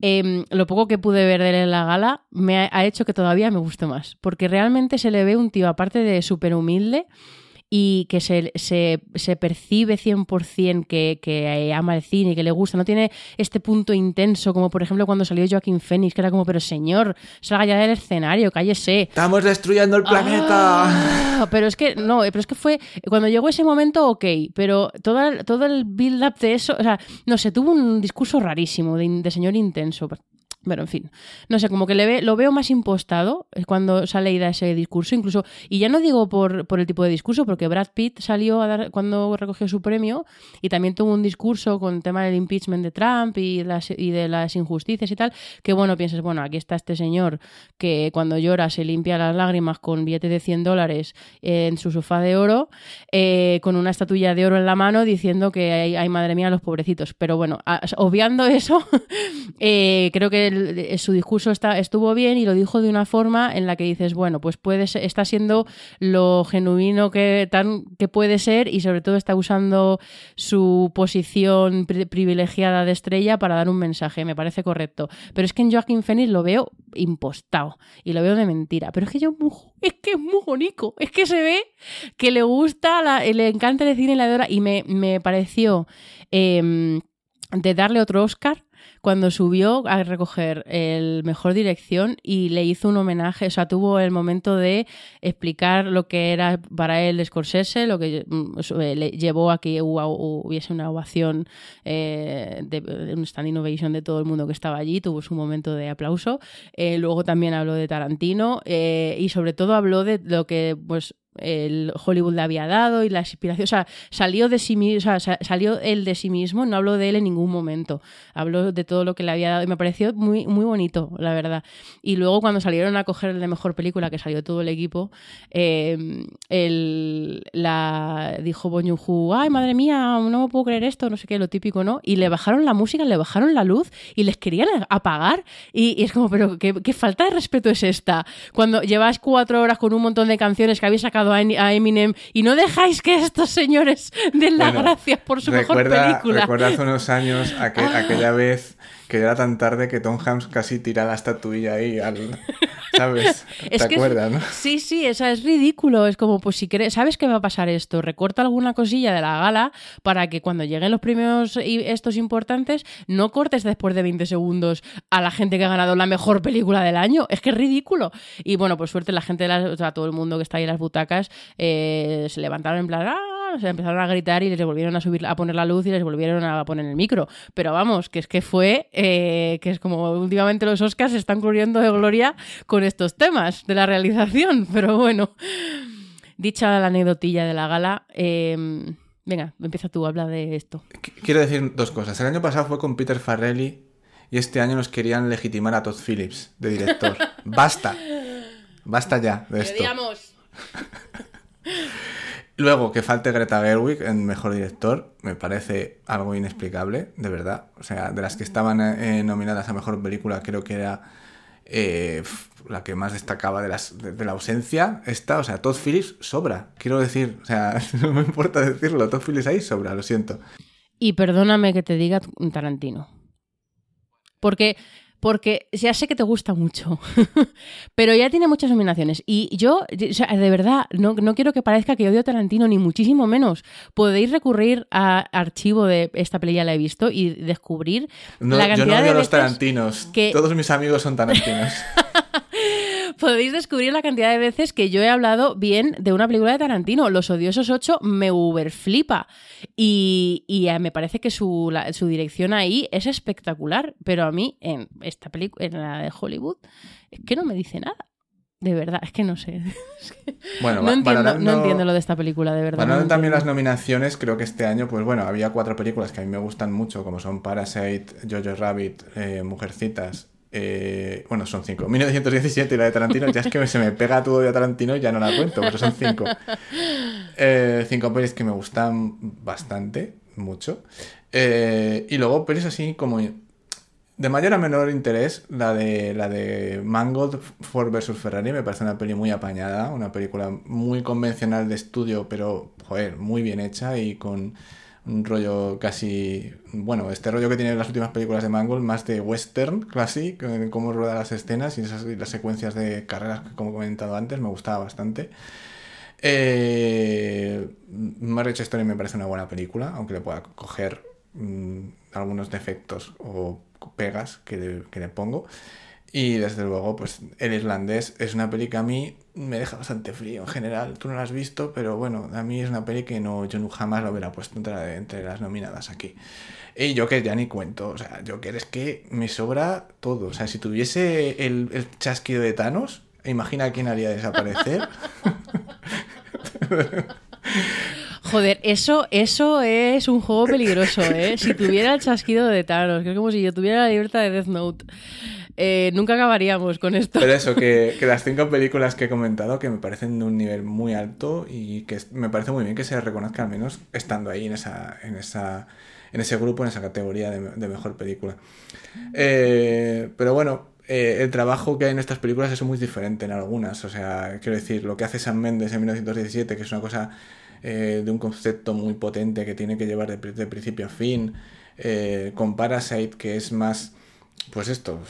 eh, lo poco que pude ver de él en la gala me ha, ha, hecho que todavía me guste más, porque realmente se le ve un tío, aparte de súper humilde, y que se, se, se percibe 100% que, que ama el cine y que le gusta, no tiene este punto intenso como por ejemplo cuando salió Joaquín Phoenix, que era como, pero señor, salga ya del escenario, cállese. Estamos destruyendo el planeta. Ah, pero es que, no, pero es que fue, cuando llegó ese momento, ok, pero todo el, todo el build-up de eso, o sea, no sé, tuvo un discurso rarísimo de, de señor intenso. Pero en fin, no sé, como que le ve, lo veo más impostado cuando sale y da ese discurso, incluso, y ya no digo por, por el tipo de discurso, porque Brad Pitt salió a dar, cuando recogió su premio y también tuvo un discurso con el tema del impeachment de Trump y, las, y de las injusticias y tal, que bueno, piensas, bueno, aquí está este señor que cuando llora se limpia las lágrimas con billete de 100 dólares en su sofá de oro, eh, con una estatuilla de oro en la mano diciendo que hay, hay madre mía, los pobrecitos. Pero bueno, obviando eso, eh, creo que el, su discurso está, estuvo bien y lo dijo de una forma en la que dices, bueno, pues puede ser, está siendo lo genuino que, tan, que puede ser y sobre todo está usando su posición pri privilegiada de estrella para dar un mensaje, me parece correcto. Pero es que en Joaquín Phoenix lo veo impostado y lo veo de mentira. Pero es que yo, es que es muy bonito, es que se ve que le gusta, le encanta el cine y la adora y me, me pareció eh, de darle otro Oscar cuando subió a recoger el mejor dirección y le hizo un homenaje, o sea, tuvo el momento de explicar lo que era para él Scorsese, lo que le llevó a que hubiese una ovación eh, de, un stand innovation de todo el mundo que estaba allí, tuvo su momento de aplauso. Eh, luego también habló de Tarantino eh, y sobre todo habló de lo que pues el Hollywood le había dado y la inspiración, o sea, salió de sí mismo, salió él de sí mismo, no habló de él en ningún momento, habló de todo lo que le había dado y me pareció muy, muy bonito, la verdad. Y luego cuando salieron a coger el de mejor película, que salió todo el equipo, eh, el, la dijo Joon-ho, ay, madre mía, no puedo creer esto, no sé qué, lo típico, ¿no? Y le bajaron la música, le bajaron la luz y les querían apagar y, y es como, pero ¿qué, ¿qué, falta de respeto es esta? Cuando llevas cuatro horas con un montón de canciones que habéis sacado a Eminem y no dejáis que estos señores den las bueno, gracias por su recuerda, mejor película. Recuerda hace unos años aquel, ah. aquella vez que era tan tarde que Tom Hanks casi tira la estatuilla ahí al... ¿Sabes? ¿Te Es que es- acuerdas, no? Sí, sí, o sea, es ridículo. Es como, pues si crees, ¿sabes qué va a pasar esto? Recorta alguna cosilla de la gala para que cuando lleguen los premios y estos importantes, no cortes después de 20 segundos a la gente que ha ganado la mejor película del año. Es que es ridículo. Y bueno, por suerte la gente, de las, o sea, todo el mundo que está ahí en las butacas, eh, se levantaron en plan, ¡ah! Se empezaron a gritar y les volvieron a subir, a poner la luz y les volvieron a poner el micro. Pero vamos, que es que fue, eh, que es como últimamente los Oscars se están cubriendo de gloria con estos temas de la realización. Pero bueno, dicha la anecdotilla de la gala, eh, venga, empieza tú, habla de esto. Qu- Quiero decir dos cosas. El año pasado fue con Peter Farrelly y este año nos querían legitimar a Todd Phillips de director. Basta. Basta ya de esto. Luego, que falte Greta Gerwig en Mejor Director, me parece algo inexplicable, de verdad. O sea, de las que estaban eh, nominadas a Mejor Película, creo que era eh, la que más destacaba de la ausencia. Esta, o sea, Todd Phillips sobra, quiero decir. O sea, no me importa decirlo, Todd Phillips ahí sobra, lo siento. Y perdóname que te diga Tarantino. Porque, porque ya sé que te gusta mucho, pero ya tiene muchas nominaciones. Y yo, o sea, de verdad, no, no quiero que parezca que odio a Tarantino, ni muchísimo menos. Podéis recurrir a archivo de esta peli, ya la he visto, y descubrir No, la yo cantidad no odio de a los tarantinos. que- Todos mis amigos son tarantinos. Podéis descubrir la cantidad de veces que yo he hablado bien de una película de Tarantino. Los Odiosos 8 me uberflipa. Y, y eh, me parece que su, la- su dirección ahí es espectacular. Pero a mí, en esta película, en la de Hollywood, es que no me dice nada. De verdad, es que no sé. Bueno, No entiendo, no valorando- entiendo lo de esta película, de verdad. Valorando no también las nominaciones, creo que este año, pues bueno, había cuatro películas que a mí me gustan mucho, como son Parasite, Jojo Rabbit, eh, Mujercitas. Eh, bueno, son cinco. 1917 y la de Tarantino, ya es que se me pega todo de Tarantino y ya no la cuento, pero son cinco. Eh, cinco pelis que me gustan bastante, mucho. Eh, y luego pelis así como de mayor a menor interés, la de, la de Mangold Ford vs. Ferrari me parece una peli muy apañada, una película muy convencional de estudio, pero, joder, muy bien hecha y con un rollo casi, bueno, este rollo que tienen las últimas películas de Mangold, más de western, casi, cómo rueda las escenas y, esas, las secuencias de carreras, como he comentado antes, me gustaba bastante. Eh, Marriage Story me parece una buena película, aunque le pueda coger mm, algunos defectos o pegas que le, que le pongo. Y desde luego, pues El Irlandés es una peli que a mí me deja bastante frío en general. Tú no la has visto, pero bueno, a mí es una peli que no, yo jamás la hubiera puesto entre, entre las nominadas aquí. Y Joker ya ni cuento, o sea, Joker es que me sobra todo. O sea, si tuviese el, el chasquido de Thanos, imagina quién haría desaparecer. Joder, eso, eso es un juego peligroso, ¿eh? Si tuviera el chasquido de Thanos, que es como si yo tuviera la libertad de Death Note. Eh, nunca acabaríamos con esto. Pero eso, que, que las cinco películas que he comentado, que me parecen de un nivel muy alto y que me parece muy bien que se reconozca al menos estando ahí en esa, en esa, en ese grupo, en esa categoría de, de mejor película. Eh, pero bueno, eh, el trabajo que hay en estas películas es muy diferente en algunas. O sea, quiero decir, lo que hace Sam Mendes en 1917, que es una cosa eh, de un concepto muy potente que tiene que llevar de, pri- de principio a fin, eh, con Parasite, que es más, pues esto,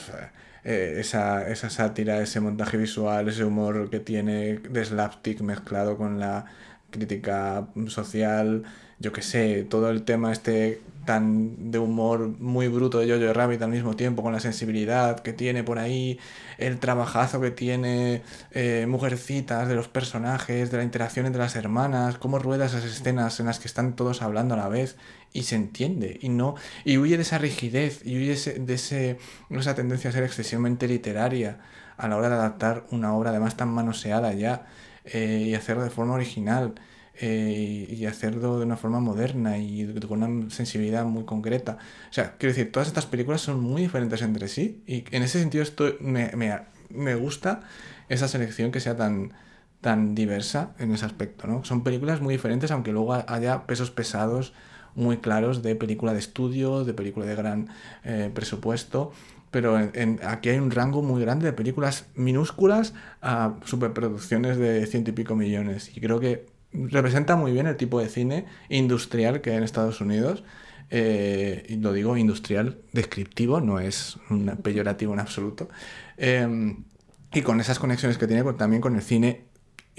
eh, esa, esa sátira, ese montaje visual, ese humor que tiene de slapstick mezclado con la crítica social, yo que sé, todo el tema este tan de humor muy bruto de Jojo Rabbit al mismo tiempo, con la sensibilidad que tiene por ahí, el trabajazo que tiene eh, Mujercitas, de los personajes, de la interacción entre las hermanas, cómo rueda esas escenas en las que están todos hablando a la vez y se entiende y no y huye de esa rigidez y huye de ese, esa tendencia a ser excesivamente literaria a la hora de adaptar una obra además tan manoseada ya eh, y hacerlo de forma original eh, y hacerlo de una forma moderna y con una sensibilidad muy concreta. O sea, quiero decir, todas estas películas son muy diferentes entre sí y en ese sentido estoy, me, me, me gusta esa selección que sea tan, tan diversa en ese aspecto, ¿no? Son películas muy diferentes, aunque luego haya pesos pesados muy claros de película de estudio, de película de gran eh, presupuesto, pero aquí hay un rango muy grande de películas minúsculas a superproducciones de ciento y pico millones. Y creo que representa muy bien el tipo de cine industrial que hay en Estados Unidos eh, y lo digo industrial, descriptivo, no es un peyorativo en absoluto, eh, y con esas conexiones que tiene también con el cine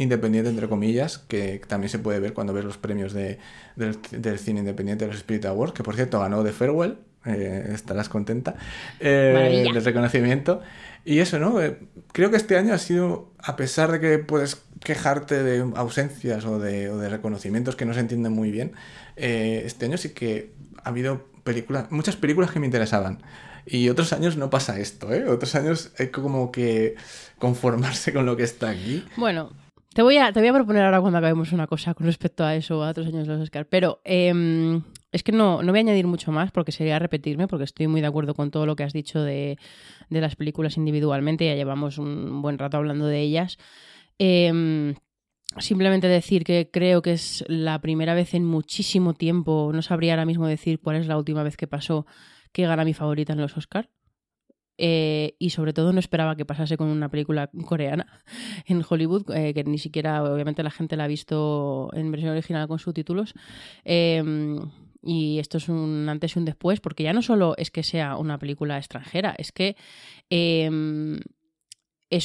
independiente, entre comillas, que también se puede ver cuando ves los premios de, del, del, cine independiente de los Spirit Awards, que por cierto ganó The Farewell, eh, estarás contenta, eh, del reconocimiento. Y eso, ¿no? Eh, creo que este año ha sido, a pesar de que puedes quejarte de ausencias o de, o de reconocimientos que no se entienden muy bien, eh, este año sí que ha habido películas, muchas películas que me interesaban. Y otros años no pasa esto, ¿eh? Otros años hay como que conformarse con lo que está aquí. Bueno, te voy a, te voy a proponer ahora cuando acabemos una cosa con respecto a eso, a otros años de los Oscar. Pero eh, es que no, no voy a añadir mucho más porque sería repetirme, porque estoy muy de acuerdo con todo lo que has dicho de, de las películas individualmente. Ya llevamos un buen rato hablando de ellas. Eh, simplemente decir que creo que es la primera vez en muchísimo tiempo, no sabría ahora mismo decir cuál es la última vez que pasó, que gana mi favorita en los Oscar. Eh, y sobre todo no esperaba que pasase con una película coreana en Hollywood, eh, que ni siquiera obviamente la gente la ha visto en versión original con subtítulos. Eh, y esto es un antes y un después, porque ya no solo es que sea una película extranjera, es que es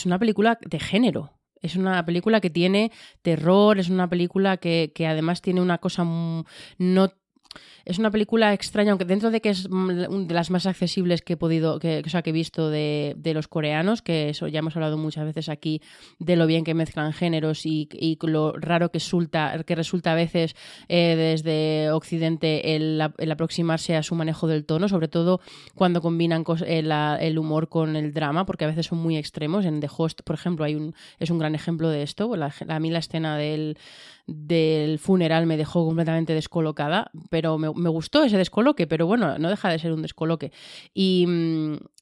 una película de género. Es una película que tiene terror, es una película que, que además tiene una cosa no es una película extraña, aunque dentro de que es de las más accesibles que he podido, que, sea, que he visto de, de, los coreanos, que eso ya hemos hablado muchas veces aquí de lo bien que mezclan géneros y, y lo raro que resulta, que resulta a veces eh, desde Occidente el, el, aproximarse a su manejo del tono, sobre todo cuando combinan el, el, humor con el drama, porque a veces son muy extremos. En The Host, por ejemplo, hay un, es un gran ejemplo de esto. A mí la escena del del funeral me dejó completamente descolocada, pero me, me, gustó ese descoloque, pero bueno, no deja de ser un descoloque. Y,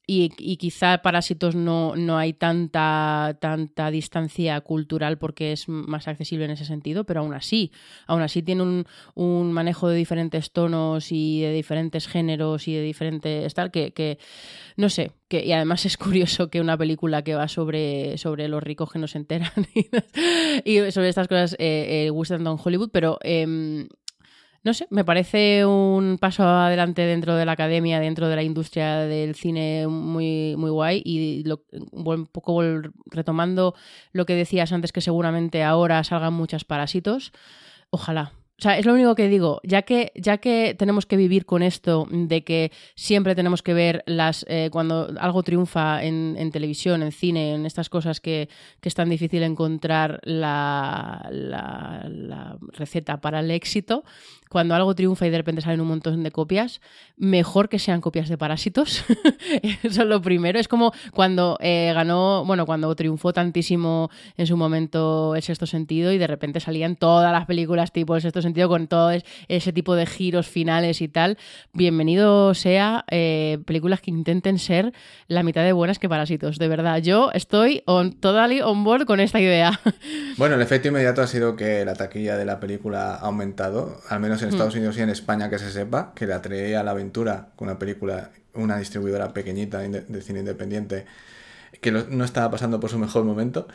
y, y quizá Parásitos no, no hay tanta, tanta distancia cultural porque es más accesible en ese sentido, pero aún así, aún así tiene un, un manejo de diferentes tonos y de diferentes géneros y de diferentes tal, que, que no sé, que, y además es curioso que una película que va sobre, sobre los ricos que no se enteran y, sobre estas cosas eh, eh, guste tanto en Hollywood, pero eh, no sé, me parece un paso adelante dentro de la academia, dentro de la industria del cine muy, muy guay y lo, un poco retomando lo que decías antes que seguramente ahora salgan muchos parásitos. Ojalá, o sea, es lo único que digo, ya que, ya que tenemos que vivir con esto de que siempre tenemos que ver las eh, cuando algo triunfa en, en, televisión, en cine, en estas cosas que, que es tan difícil encontrar la, receta para el éxito, cuando algo triunfa y de repente salen un montón de copias, mejor que sean copias de parásitos. Eso es lo primero. Es como cuando eh, ganó, bueno, cuando triunfó tantísimo en su momento el sexto sentido y de repente salían todas las películas tipo el sexto sentido con todo ese tipo de giros finales y tal. Bienvenido sea eh, películas que intenten ser la mitad de buenas que Parásitos. De verdad, yo estoy on, totally on board con esta idea. Bueno, el efecto inmediato ha sido que la taquilla de la película ha aumentado, al menos en Estados Unidos y en España que se sepa, que le atraía a la aventura con una película, una distribuidora pequeñita de cine independiente que no estaba pasando por su mejor momento.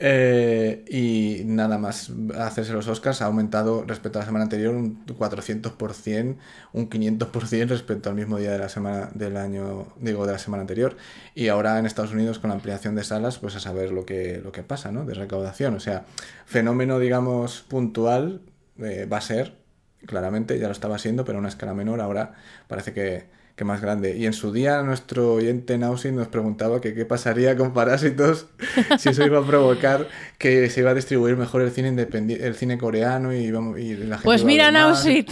Eh, y nada más hacerse los Oscars ha aumentado respecto a la semana anterior un 400%, un 500% respecto al mismo día de la semana del año, digo, de la semana anterior. Y ahora en Estados Unidos con la ampliación de salas, pues a saber lo que, lo que pasa, ¿no? De recaudación. O sea, fenómeno, digamos, puntual eh, va a ser, claramente, ya lo estaba siendo, pero a una escala menor. Ahora parece que, que más grande. Y en su día nuestro oyente Nausi nos preguntaba que qué pasaría con Parásitos si eso iba a provocar que se iba a distribuir mejor el cine independiente, el cine coreano y, y la gente Pues mira Nausit.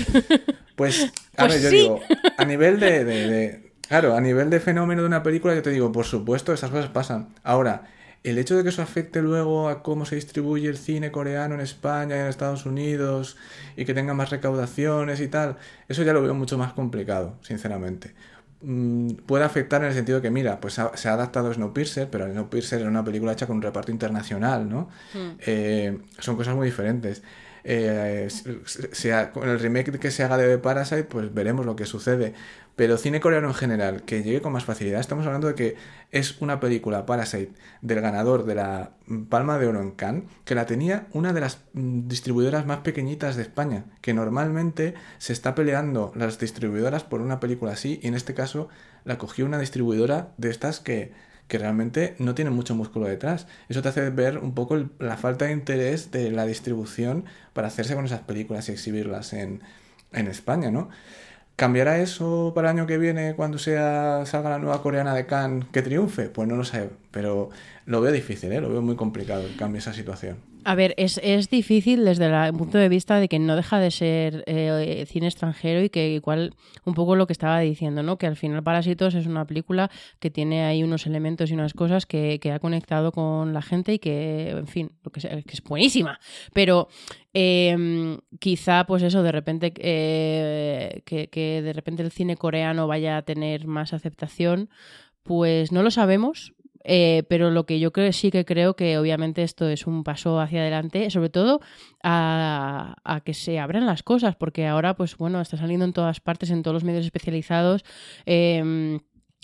Pues, a pues ver, yo sí. digo, a nivel de, de, de, Claro, a nivel de fenómeno de una película, yo te digo, por supuesto, esas cosas pasan. Ahora, el hecho de que eso afecte luego a cómo se distribuye el cine coreano en España y en Estados Unidos y que tenga más recaudaciones y tal, eso ya lo veo mucho más complicado, sinceramente. Mm, puede afectar en el sentido de que, mira, pues ha, se ha adaptado Snowpiercer, pero Snowpiercer era una película hecha con un reparto internacional, ¿no? Mm. Eh, son cosas muy diferentes. eh, sea, con el remake que se haga de Parasite, pues veremos lo que sucede. Pero cine coreano en general, que llegue con más facilidad, estamos hablando de que es una película Parasite del ganador de la Palma de Oro en Cannes, que la tenía una de las mm, distribuidoras más pequeñitas de España, que normalmente se está peleando las distribuidoras por una película así, y en este caso la cogió una distribuidora de estas que, que realmente no tienen mucho músculo detrás. Eso te hace ver un poco la falta de interés de la distribución para hacerse con esas películas y exhibirlas en, en España, ¿no? ¿Cambiará eso para el año que viene cuando sea salga la nueva coreana de Cannes que triunfe? Pues no lo sé, pero lo veo difícil, ¿eh? lo veo muy complicado que cambie esa situación. A ver, es, es difícil desde el punto de vista de que no deja de ser eh, cine extranjero y que igual un poco lo que estaba diciendo, ¿no? Que al final Parásitos es una película que tiene ahí unos elementos y unas cosas que, que ha conectado con la gente y que, en fin, lo que, sea, que es buenísima. Pero eh, quizá, pues eso, de repente, eh, que, que de repente el cine coreano vaya a tener más aceptación, pues no lo sabemos, eh, pero lo que yo creo, sí que creo que obviamente esto es un paso hacia adelante, sobre todo a, que se abran las cosas, porque ahora, pues bueno, está saliendo en todas partes, en todos los medios especializados. Eh,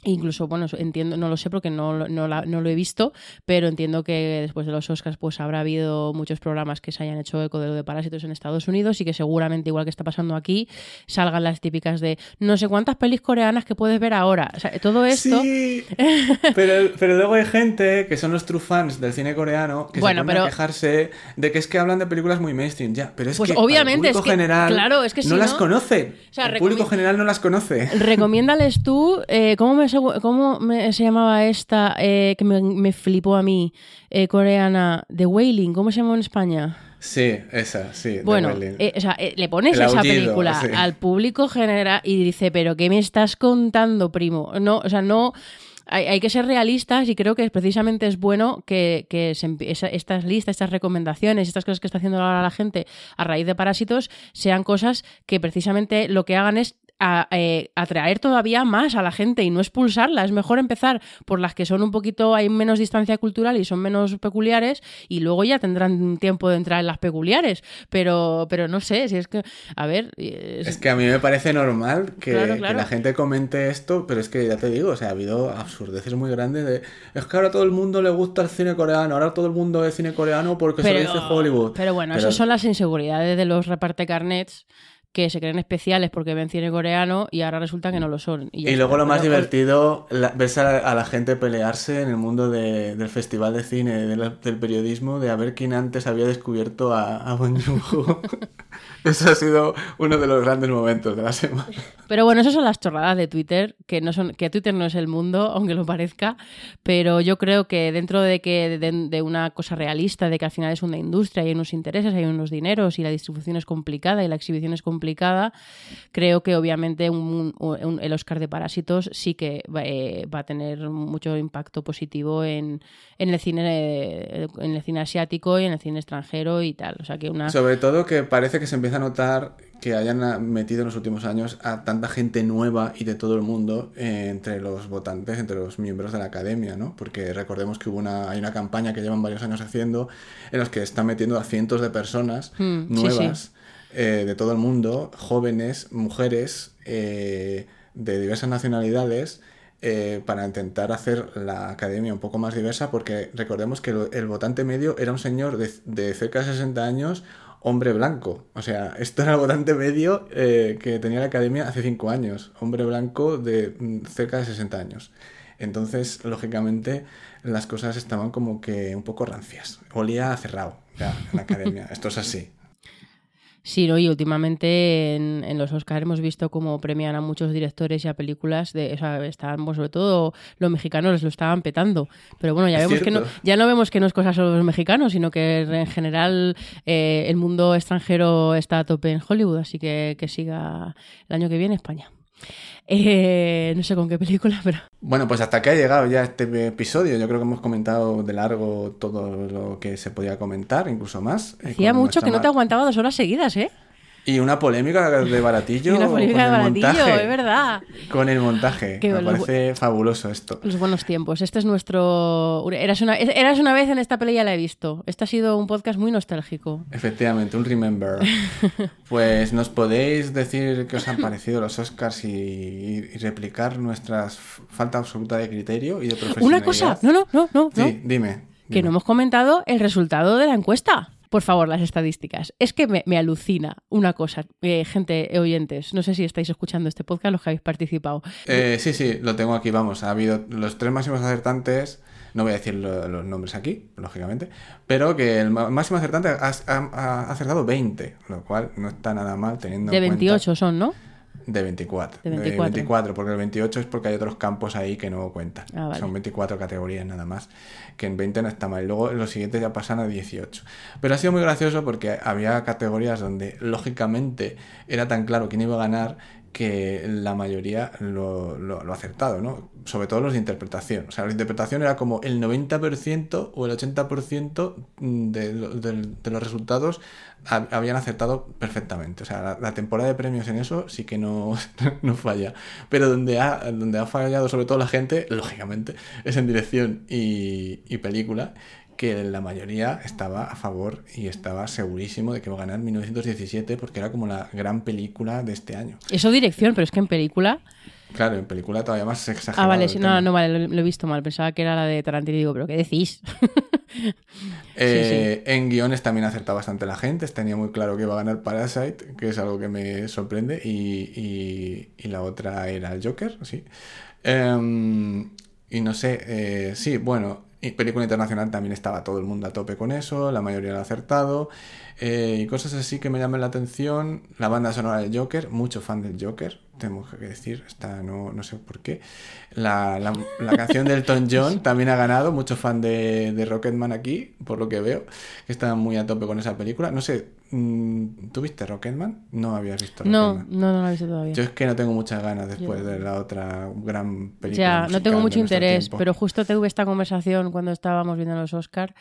Incluso, bueno, entiendo, no lo sé porque no, no, la, no, lo he visto, pero entiendo que después de los Oscars pues habrá habido muchos programas que se hayan hecho eco de lo de parásitos en Estados Unidos y que seguramente, igual que está pasando aquí, salgan las típicas de no sé cuántas pelis coreanas que puedes ver ahora. O sea, todo esto... Sí, pero, pero luego hay gente que son los true fans del cine coreano que bueno, se ponen pero... a quejarse de que es que hablan de películas muy mainstream. Ya, pero es pues que obviamente, el público es que, general claro, es que si no, no las conoce. O sea, el público general no las conoce. Recomiéndales tú, eh, ¿cómo me ¿Cómo me, se llamaba esta eh, que me, me, flipó a mí, eh, coreana, The Wailing? ¿Cómo se llama en España? Sí, esa, sí. Bueno, eh, o sea, le pones El esa aullido, película sí. al público general y dice, pero ¿qué me estás contando, primo? No, o sea, no... Hay, hay, que ser realistas y creo que precisamente es bueno que, que se, esa, estas listas, estas recomendaciones, estas cosas que está haciendo ahora la gente a raíz de parásitos sean cosas que precisamente lo que hagan es a, eh, atraer todavía más a la gente y no expulsarla. Es mejor empezar por las que son un poquito, hay menos distancia cultural y son menos peculiares y luego ya tendrán tiempo de entrar en las peculiares. Pero, pero no sé, si es que, a ver... Es, es que a mí me parece normal que, claro, claro. que, la gente comente esto, pero es que ya te digo, o sea, ha habido absurdeces muy grandes de... Es que ahora todo el mundo le gusta el cine coreano, ahora todo el mundo ve cine coreano porque pero, se lo dice Hollywood. Pero bueno, pero... esas son las inseguridades de los reparte carnets que se creen especiales porque ven cine coreano y ahora resulta que no lo son. Y, y luego lo más divertido, la, ves a la, a la, gente pelearse en el mundo de, del festival de cine, de la, del periodismo, de a ver quién antes había descubierto a, a Bong Joon-ho. Eso ha sido uno de los grandes momentos de la semana. Pero bueno, esas son las chorradas de Twitter, que no son, que Twitter no es el mundo, aunque lo parezca, pero yo creo que dentro de que de, de, una cosa realista, de que al final es una industria, hay unos intereses, hay unos dineros y la distribución es complicada y la exhibición es complicada, creo que obviamente un, un, el Oscar de Parásitos sí que eh, va a tener mucho impacto positivo en, en el cine eh, en el cine asiático y en el cine extranjero y tal. O sea que una... Sobre todo que parece que se empieza a notar que hayan metido en los últimos años a tanta gente nueva y de todo el mundo eh, entre los votantes, entre los miembros de la academia, ¿no? Porque recordemos que hubo una, hay una campaña que llevan varios años haciendo en los que están metiendo a cientos de personas mm, nuevas sí, sí. Eh, de todo el mundo, jóvenes, mujeres eh, de diversas nacionalidades. Eh, para intentar hacer la academia un poco más diversa, porque recordemos que el, votante medio era un señor de, de cerca de 60 años hombre blanco. O sea, esto era el votante medio que tenía la academia hace 5 años. Hombre blanco de mm, cerca de 60 años. Entonces, lógicamente, las cosas estaban como que un poco rancias. Olía a cerrado ya, en la academia. esto es así. Sí, ¿no? y últimamente en, en, los Oscars hemos visto cómo premian a muchos directores y a películas de, o sea, estaban, pues, sobre todo los mexicanos les lo estaban petando. Pero bueno, ya es vemos cierto. que no, ya no vemos que no es cosa solo los mexicanos, sino que en general eh, el mundo extranjero está a tope en Hollywood, así que que siga el año que viene España. Eh, no sé con qué película, pero... Bueno, pues hasta que ha llegado ya este episodio. Yo creo que hemos comentado de largo todo lo que se podía comentar, incluso más. Hacía eh, mucho que no te aguantaba dos horas seguidas, ¿eh? Y una polémica de baratillo. Y una polémica de baratillo, montaje. es verdad. Con el montaje. Me parece fabuloso esto. Los buenos tiempos. Este es nuestro. Eras una, eras una vez en esta peli ya la he visto. Este ha sido un podcast muy nostálgico. Efectivamente, un remember. Pues nos podéis decir qué os han parecido los Oscars y, y replicar nuestra falta absoluta de criterio y de profesionalidad. Una cosa. No, no, no, no. no. Sí, dime. Que dime. no hemos comentado el resultado de la encuesta. Por favor, las estadísticas. Es que me, me alucina una cosa, eh, gente, eh, oyentes. No sé si estáis escuchando este podcast, los que habéis participado. Eh, sí, sí, lo tengo aquí, vamos. Ha habido los tres máximos acertantes. No voy a decir lo- los nombres aquí, lógicamente. Pero que el máximo acertante ha, ha- ha acertado 20, lo cual no está nada mal teniendo De en cuenta- 28 son, ¿no? De 24. De 24. porque el 28 es porque hay otros campos ahí que no cuentan. Ah, vale. Son 24 categorías nada más, que en 20 no está mal. Y luego los siguientes ya pasan a 18. Pero ha sido muy gracioso porque había categorías donde lógicamente era tan claro quién iba a ganar que la mayoría lo, lo, lo ha acertado, ¿no? Sobre todo los de interpretación. O sea, la interpretación era como el 90% o el 80% de, de los resultados ha- habían acertado perfectamente. O sea, la, la temporada de premios en eso sí que no, no falla. Pero donde ha, donde ha fallado sobre todo la gente, lógicamente, es en dirección y, y película, que la mayoría estaba a favor y estaba segurísimo de que iba a ganar 1917 porque era como la gran película de este año. Eso dirección, pero es que en película. Claro, en película todavía más exagerado. Ah, vale, sí, no, no, vale, lo, lo he visto mal. Pensaba que era la de Tarantino y digo, ¿pero qué decís? Eh, En guiones también ha acertado bastante la gente. Tenía muy claro que iba a ganar Parasite, que es algo que me sorprende. Y, y- y la otra era el Joker, sí. Em, y no sé, eh, sí, bueno, y película internacional también estaba todo el mundo a tope con eso, la mayoría lo ha acertado. eh, y cosas así que me llaman la atención. La banda sonora del Joker, mucho fan del Joker, tengo que decir, está, no, no sé por qué. La, la- la canción del Elton John también ha ganado, mucho fan de, de Rocketman aquí, por lo que veo, que están muy a tope con esa película. No sé, mm, ¿tú viste Rocketman? No habías visto No, Rocketman. no, no lo he visto todavía. Yo es que no tengo muchas ganas después Yo- de la otra gran película. Ya, no tengo mucho interés, tiempo. pero justo tuve esta conversación cuando estábamos viendo los Oscar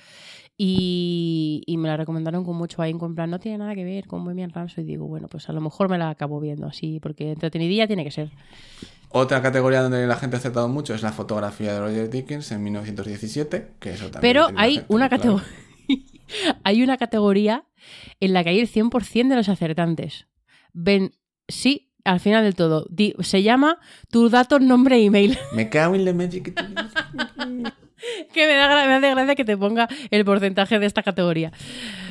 y, y me la recomendaron con mucho ahí, en plan, no tiene nada que ver con Bohemian Rhapsody. Y digo, bueno, pues a lo mejor me la acabo viendo así, porque entretenidilla tiene que ser. Otra categoría donde la gente ha acertado mucho es la fotografía de Roger Dickens en 1917, que eso también Pero la hay gente una claro. categoría. hay una categoría en la que hay el 100% de los acertantes. Ven, sí, al final del todo. Di- se llama tus datos, nombre e email. Me cago en la magic. que me da, me hace gracia que te ponga el porcentaje de esta categoría.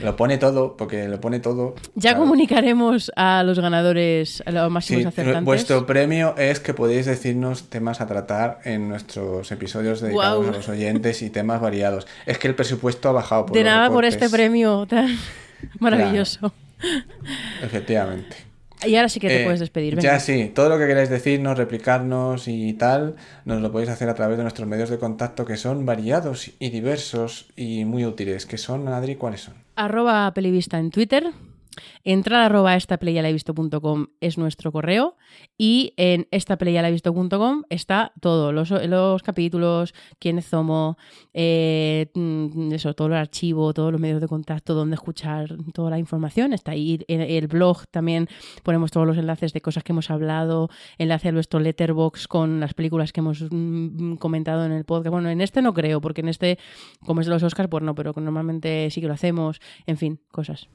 Lo pone todo, porque lo pone todo. Ya claro. comunicaremos a los ganadores, a los máximos Sí, acertantes. vuestro premio es que podéis decirnos temas a tratar en nuestros episodios dedicados Guau. a los oyentes y temas variados. Es que el presupuesto ha bajado por de nada por este premio tan maravilloso. Efectivamente. Y ahora sí que te Eh, puedes despedir. venga. Ya sí, todo lo que queráis decirnos, replicarnos y tal, nos lo podéis hacer a través de nuestros medios de contacto que son variados y diversos y muy útiles. que son, Adri? ¿Cuáles son? Arroba pelivista en Twitter. Entrar arroba estaplayalavisto.com es nuestro correo y en estaplayalavisto.com está todo, los, los capítulos, quiénes somos, eh, mm, eso, todo el archivo, todos los medios de contacto, dónde escuchar, toda la información está ahí. En el blog también ponemos todos los enlaces de cosas que hemos hablado, enlace a nuestro letterbox con las películas que hemos mm, comentado en el podcast. Bueno, en este no creo, porque en este, como es de los Oscars, pues no, pero normalmente sí que lo hacemos, en fin, cosas.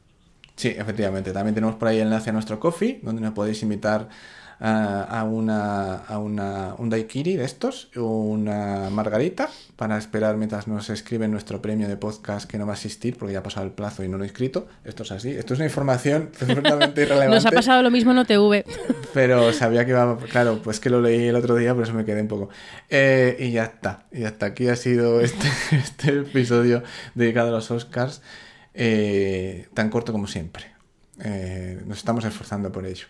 Sí, efectivamente. También tenemos por ahí el enlace a nuestro coffee, donde nos podéis invitar a, a una, a una, un daiquiri de estos, una margarita, para esperar mientras nos escriben nuestro premio de podcast que no va a existir porque ya ha pasado el plazo y no lo he inscrito. Esto es así. Esto es una información perfectamente irrelevante. Nos ha pasado lo mismo en OTV. Pero sabía que iba, claro, pues que lo leí el otro día, por eso me quedé un poco. Eh, y ya está, y hasta aquí ha sido este, este episodio dedicado a los Oscars, eh, tan corto como siempre. Eh, nos estamos esforzando por ello.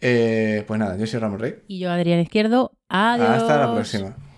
Eh, pues nada, yo soy Ramón Rey. Y yo, Adrián Izquierdo, adiós. Hasta la próxima.